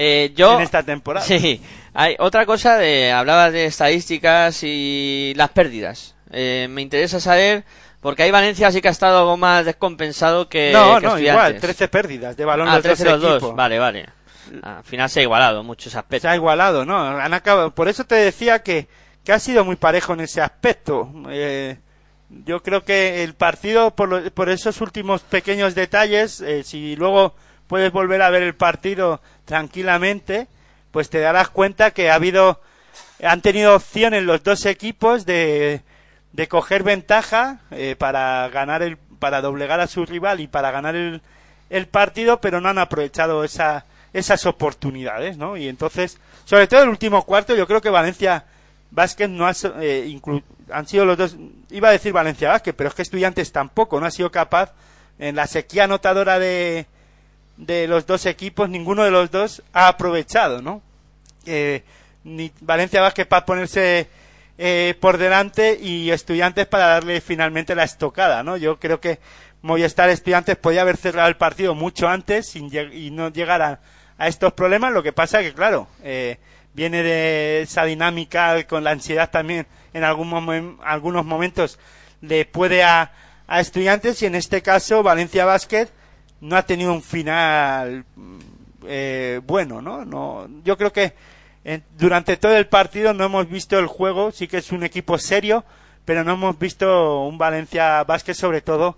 Eh, yo, en esta temporada. [LAUGHS] Sí, hay otra cosa de hablabas de estadísticas y las pérdidas. Eh, me interesa saber porque ahí Valencia sí que ha estado algo más descompensado que no que no igual Estudiantes. 13 pérdidas de balón ah, los 13 dos los dos. Vale, vale. Al final se ha igualado muchos se aspectos. ha igualado, ¿no? Han acabado, por eso te decía que, que ha sido muy parejo en ese aspecto. Eh, yo creo que el partido, por, lo- por esos últimos pequeños detalles, eh, si luego puedes volver a ver el partido tranquilamente, pues te darás cuenta que ha habido, han tenido opciones los dos equipos de, de coger ventaja eh, para ganar el, para doblegar a su rival y para ganar el, el partido, pero no han aprovechado esa, esas oportunidades, ¿no? Y entonces, sobre todo el último cuarto, yo creo que Valencia Vázquez no ha, eh, inclu- han sido los dos, iba a decir Valencia Vázquez, pero es que Estudiantes tampoco, no ha sido capaz en la sequía anotadora de, de los dos equipos, ninguno de los dos ha aprovechado, ¿no? Eh, ni Valencia Vázquez para ponerse eh, por delante y Estudiantes para darle finalmente la estocada, ¿no? Yo creo que Movistar Estudiantes podía haber cerrado el partido mucho antes sin y no llegar a, a estos problemas. Lo que pasa que, claro, eh, viene de esa dinámica con la ansiedad también en algún momen- algunos momentos le puede a, a Estudiantes y en este caso Valencia Basket no ha tenido un final mm, eh, bueno, ¿no? no Yo creo que durante todo el partido no hemos visto el juego, sí que es un equipo serio, pero no hemos visto un Valencia Basket sobre todo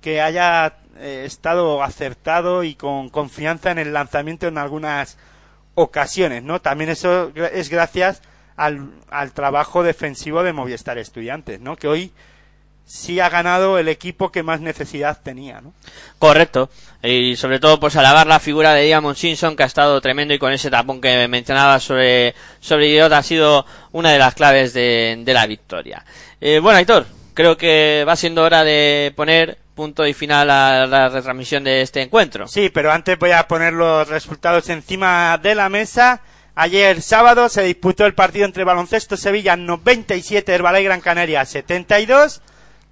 que haya eh, estado acertado y con confianza en el lanzamiento en algunas ocasiones, ¿no? También eso es gracias al, al trabajo defensivo de Movistar Estudiantes, ¿no? Que hoy sí ha ganado el equipo que más necesidad tenía, ¿no? Correcto. Y sobre todo, pues alabar la figura de Diamond Simpson, que ha estado tremendo y con ese tapón que mencionaba sobre, sobre Idiot ha sido una de las claves de, de la victoria. Eh, bueno, Aitor, creo que va siendo hora de poner punto y final a la retransmisión de este encuentro. Sí, pero antes voy a poner los resultados encima de la mesa. Ayer sábado se disputó el partido entre Baloncesto Sevilla 97, Herbalife Gran Canaria 72.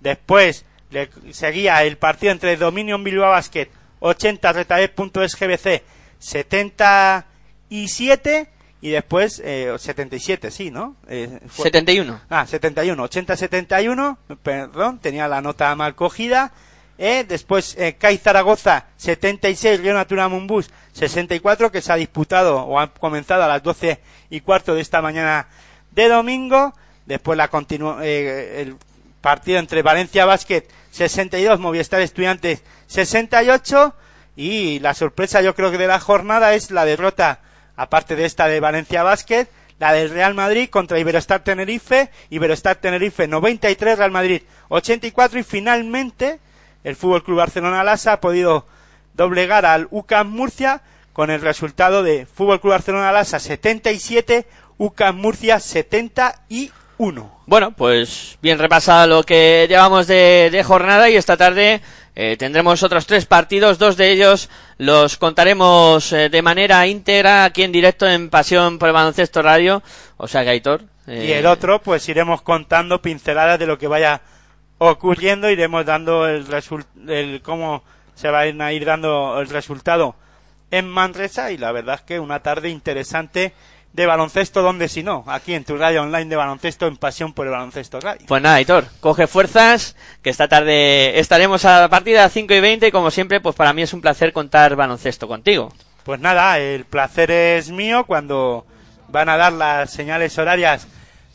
Después le seguía el partido entre Dominion Bilbao Basket 80, Retaer.es GBC 77 y después eh, 77, sí, ¿no? Eh, fue- 71. Ah, 71, 80-71, perdón, tenía la nota mal cogida. Eh, después, eh, CAI Zaragoza, 76, Río Natura Mumbus, 64, que se ha disputado o ha comenzado a las 12 y cuarto de esta mañana de domingo. Después la continu eh, el partido entre Valencia Basket, 62, Movistar Estudiantes, 68. Y la sorpresa, yo creo que de la jornada es la derrota, aparte de esta de Valencia Basket, la del Real Madrid contra Iberostar Tenerife, Iberostar Tenerife 93, Real Madrid 84 y finalmente el Fútbol Club Barcelona Lasa ha podido doblegar al UCAM Murcia con el resultado de Fútbol Club Barcelona Lasa 77, UCAM Murcia 71. Bueno, pues bien repasado lo que llevamos de, de jornada y esta tarde eh, tendremos otros tres partidos, dos de ellos los contaremos eh, de manera íntegra aquí en directo en Pasión por el Baloncesto Radio, o sea que Aitor. eh, Y el otro, pues iremos contando pinceladas de lo que vaya ocurriendo, iremos dando el, el cómo se va a ir dando el resultado en Manresa y la verdad es que una tarde interesante de baloncesto, donde si no, aquí en tu radio online de baloncesto en Pasión por el Baloncesto Radio. Pues nada, Aitor, coge fuerzas, que esta tarde estaremos a partir de las 5 y 20 y como siempre, pues para mí es un placer contar baloncesto contigo. Pues nada, el placer es mío cuando van a dar las señales horarias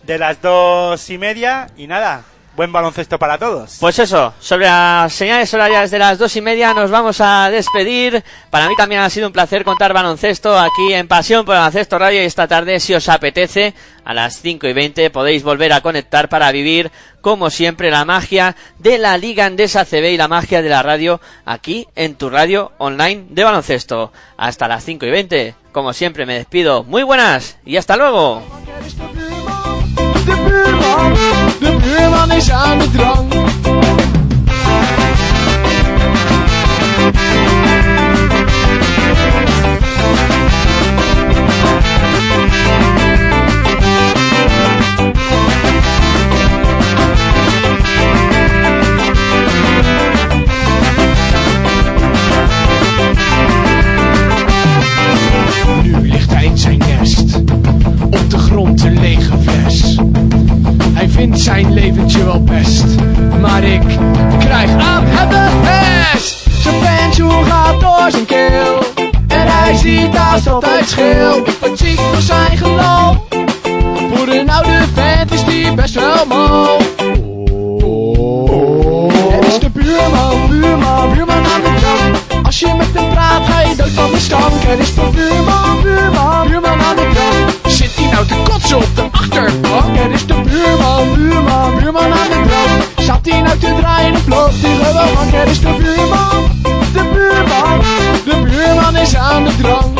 de las dos y media y nada, buen baloncesto para todos. Pues eso, sobre las señales horarias de las dos y media nos vamos a despedir. Para mí también ha sido un placer contar baloncesto aquí en Pasión por Baloncesto Radio y esta tarde, si os apetece, a las 5 y 20 podéis volver a conectar para vivir, como siempre, la magia de la Liga Andesa CB y la magia de la radio aquí en tu radio online de baloncesto. Hasta las 5 y 20, como siempre me despido. Muy buenas y hasta luego. det bur man, det bur man ikke er med drang. Grond een lege fles. Hij vindt zijn leventje wel best, maar ik krijg aan hem de. Zijn pensioen gaat door zijn keel, en hij ziet haast altijd. Ik word ziek voor zijn geloof, voor een oude vent is die best wel mal. Het is de buurman, buurman, buurman aan de drank. Als je met hem praat, ga je dood van de stank. Het is de buurman, buurman, buurman aan de drank. Hij nou te kotsen op de achterbank? Het is de buurman, buurman, buurman aan de drank. Zat hij nou te draaien op loopt hij gewoon? Het is de buurman, de buurman, de buurman is aan de drank.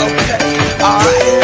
Alright.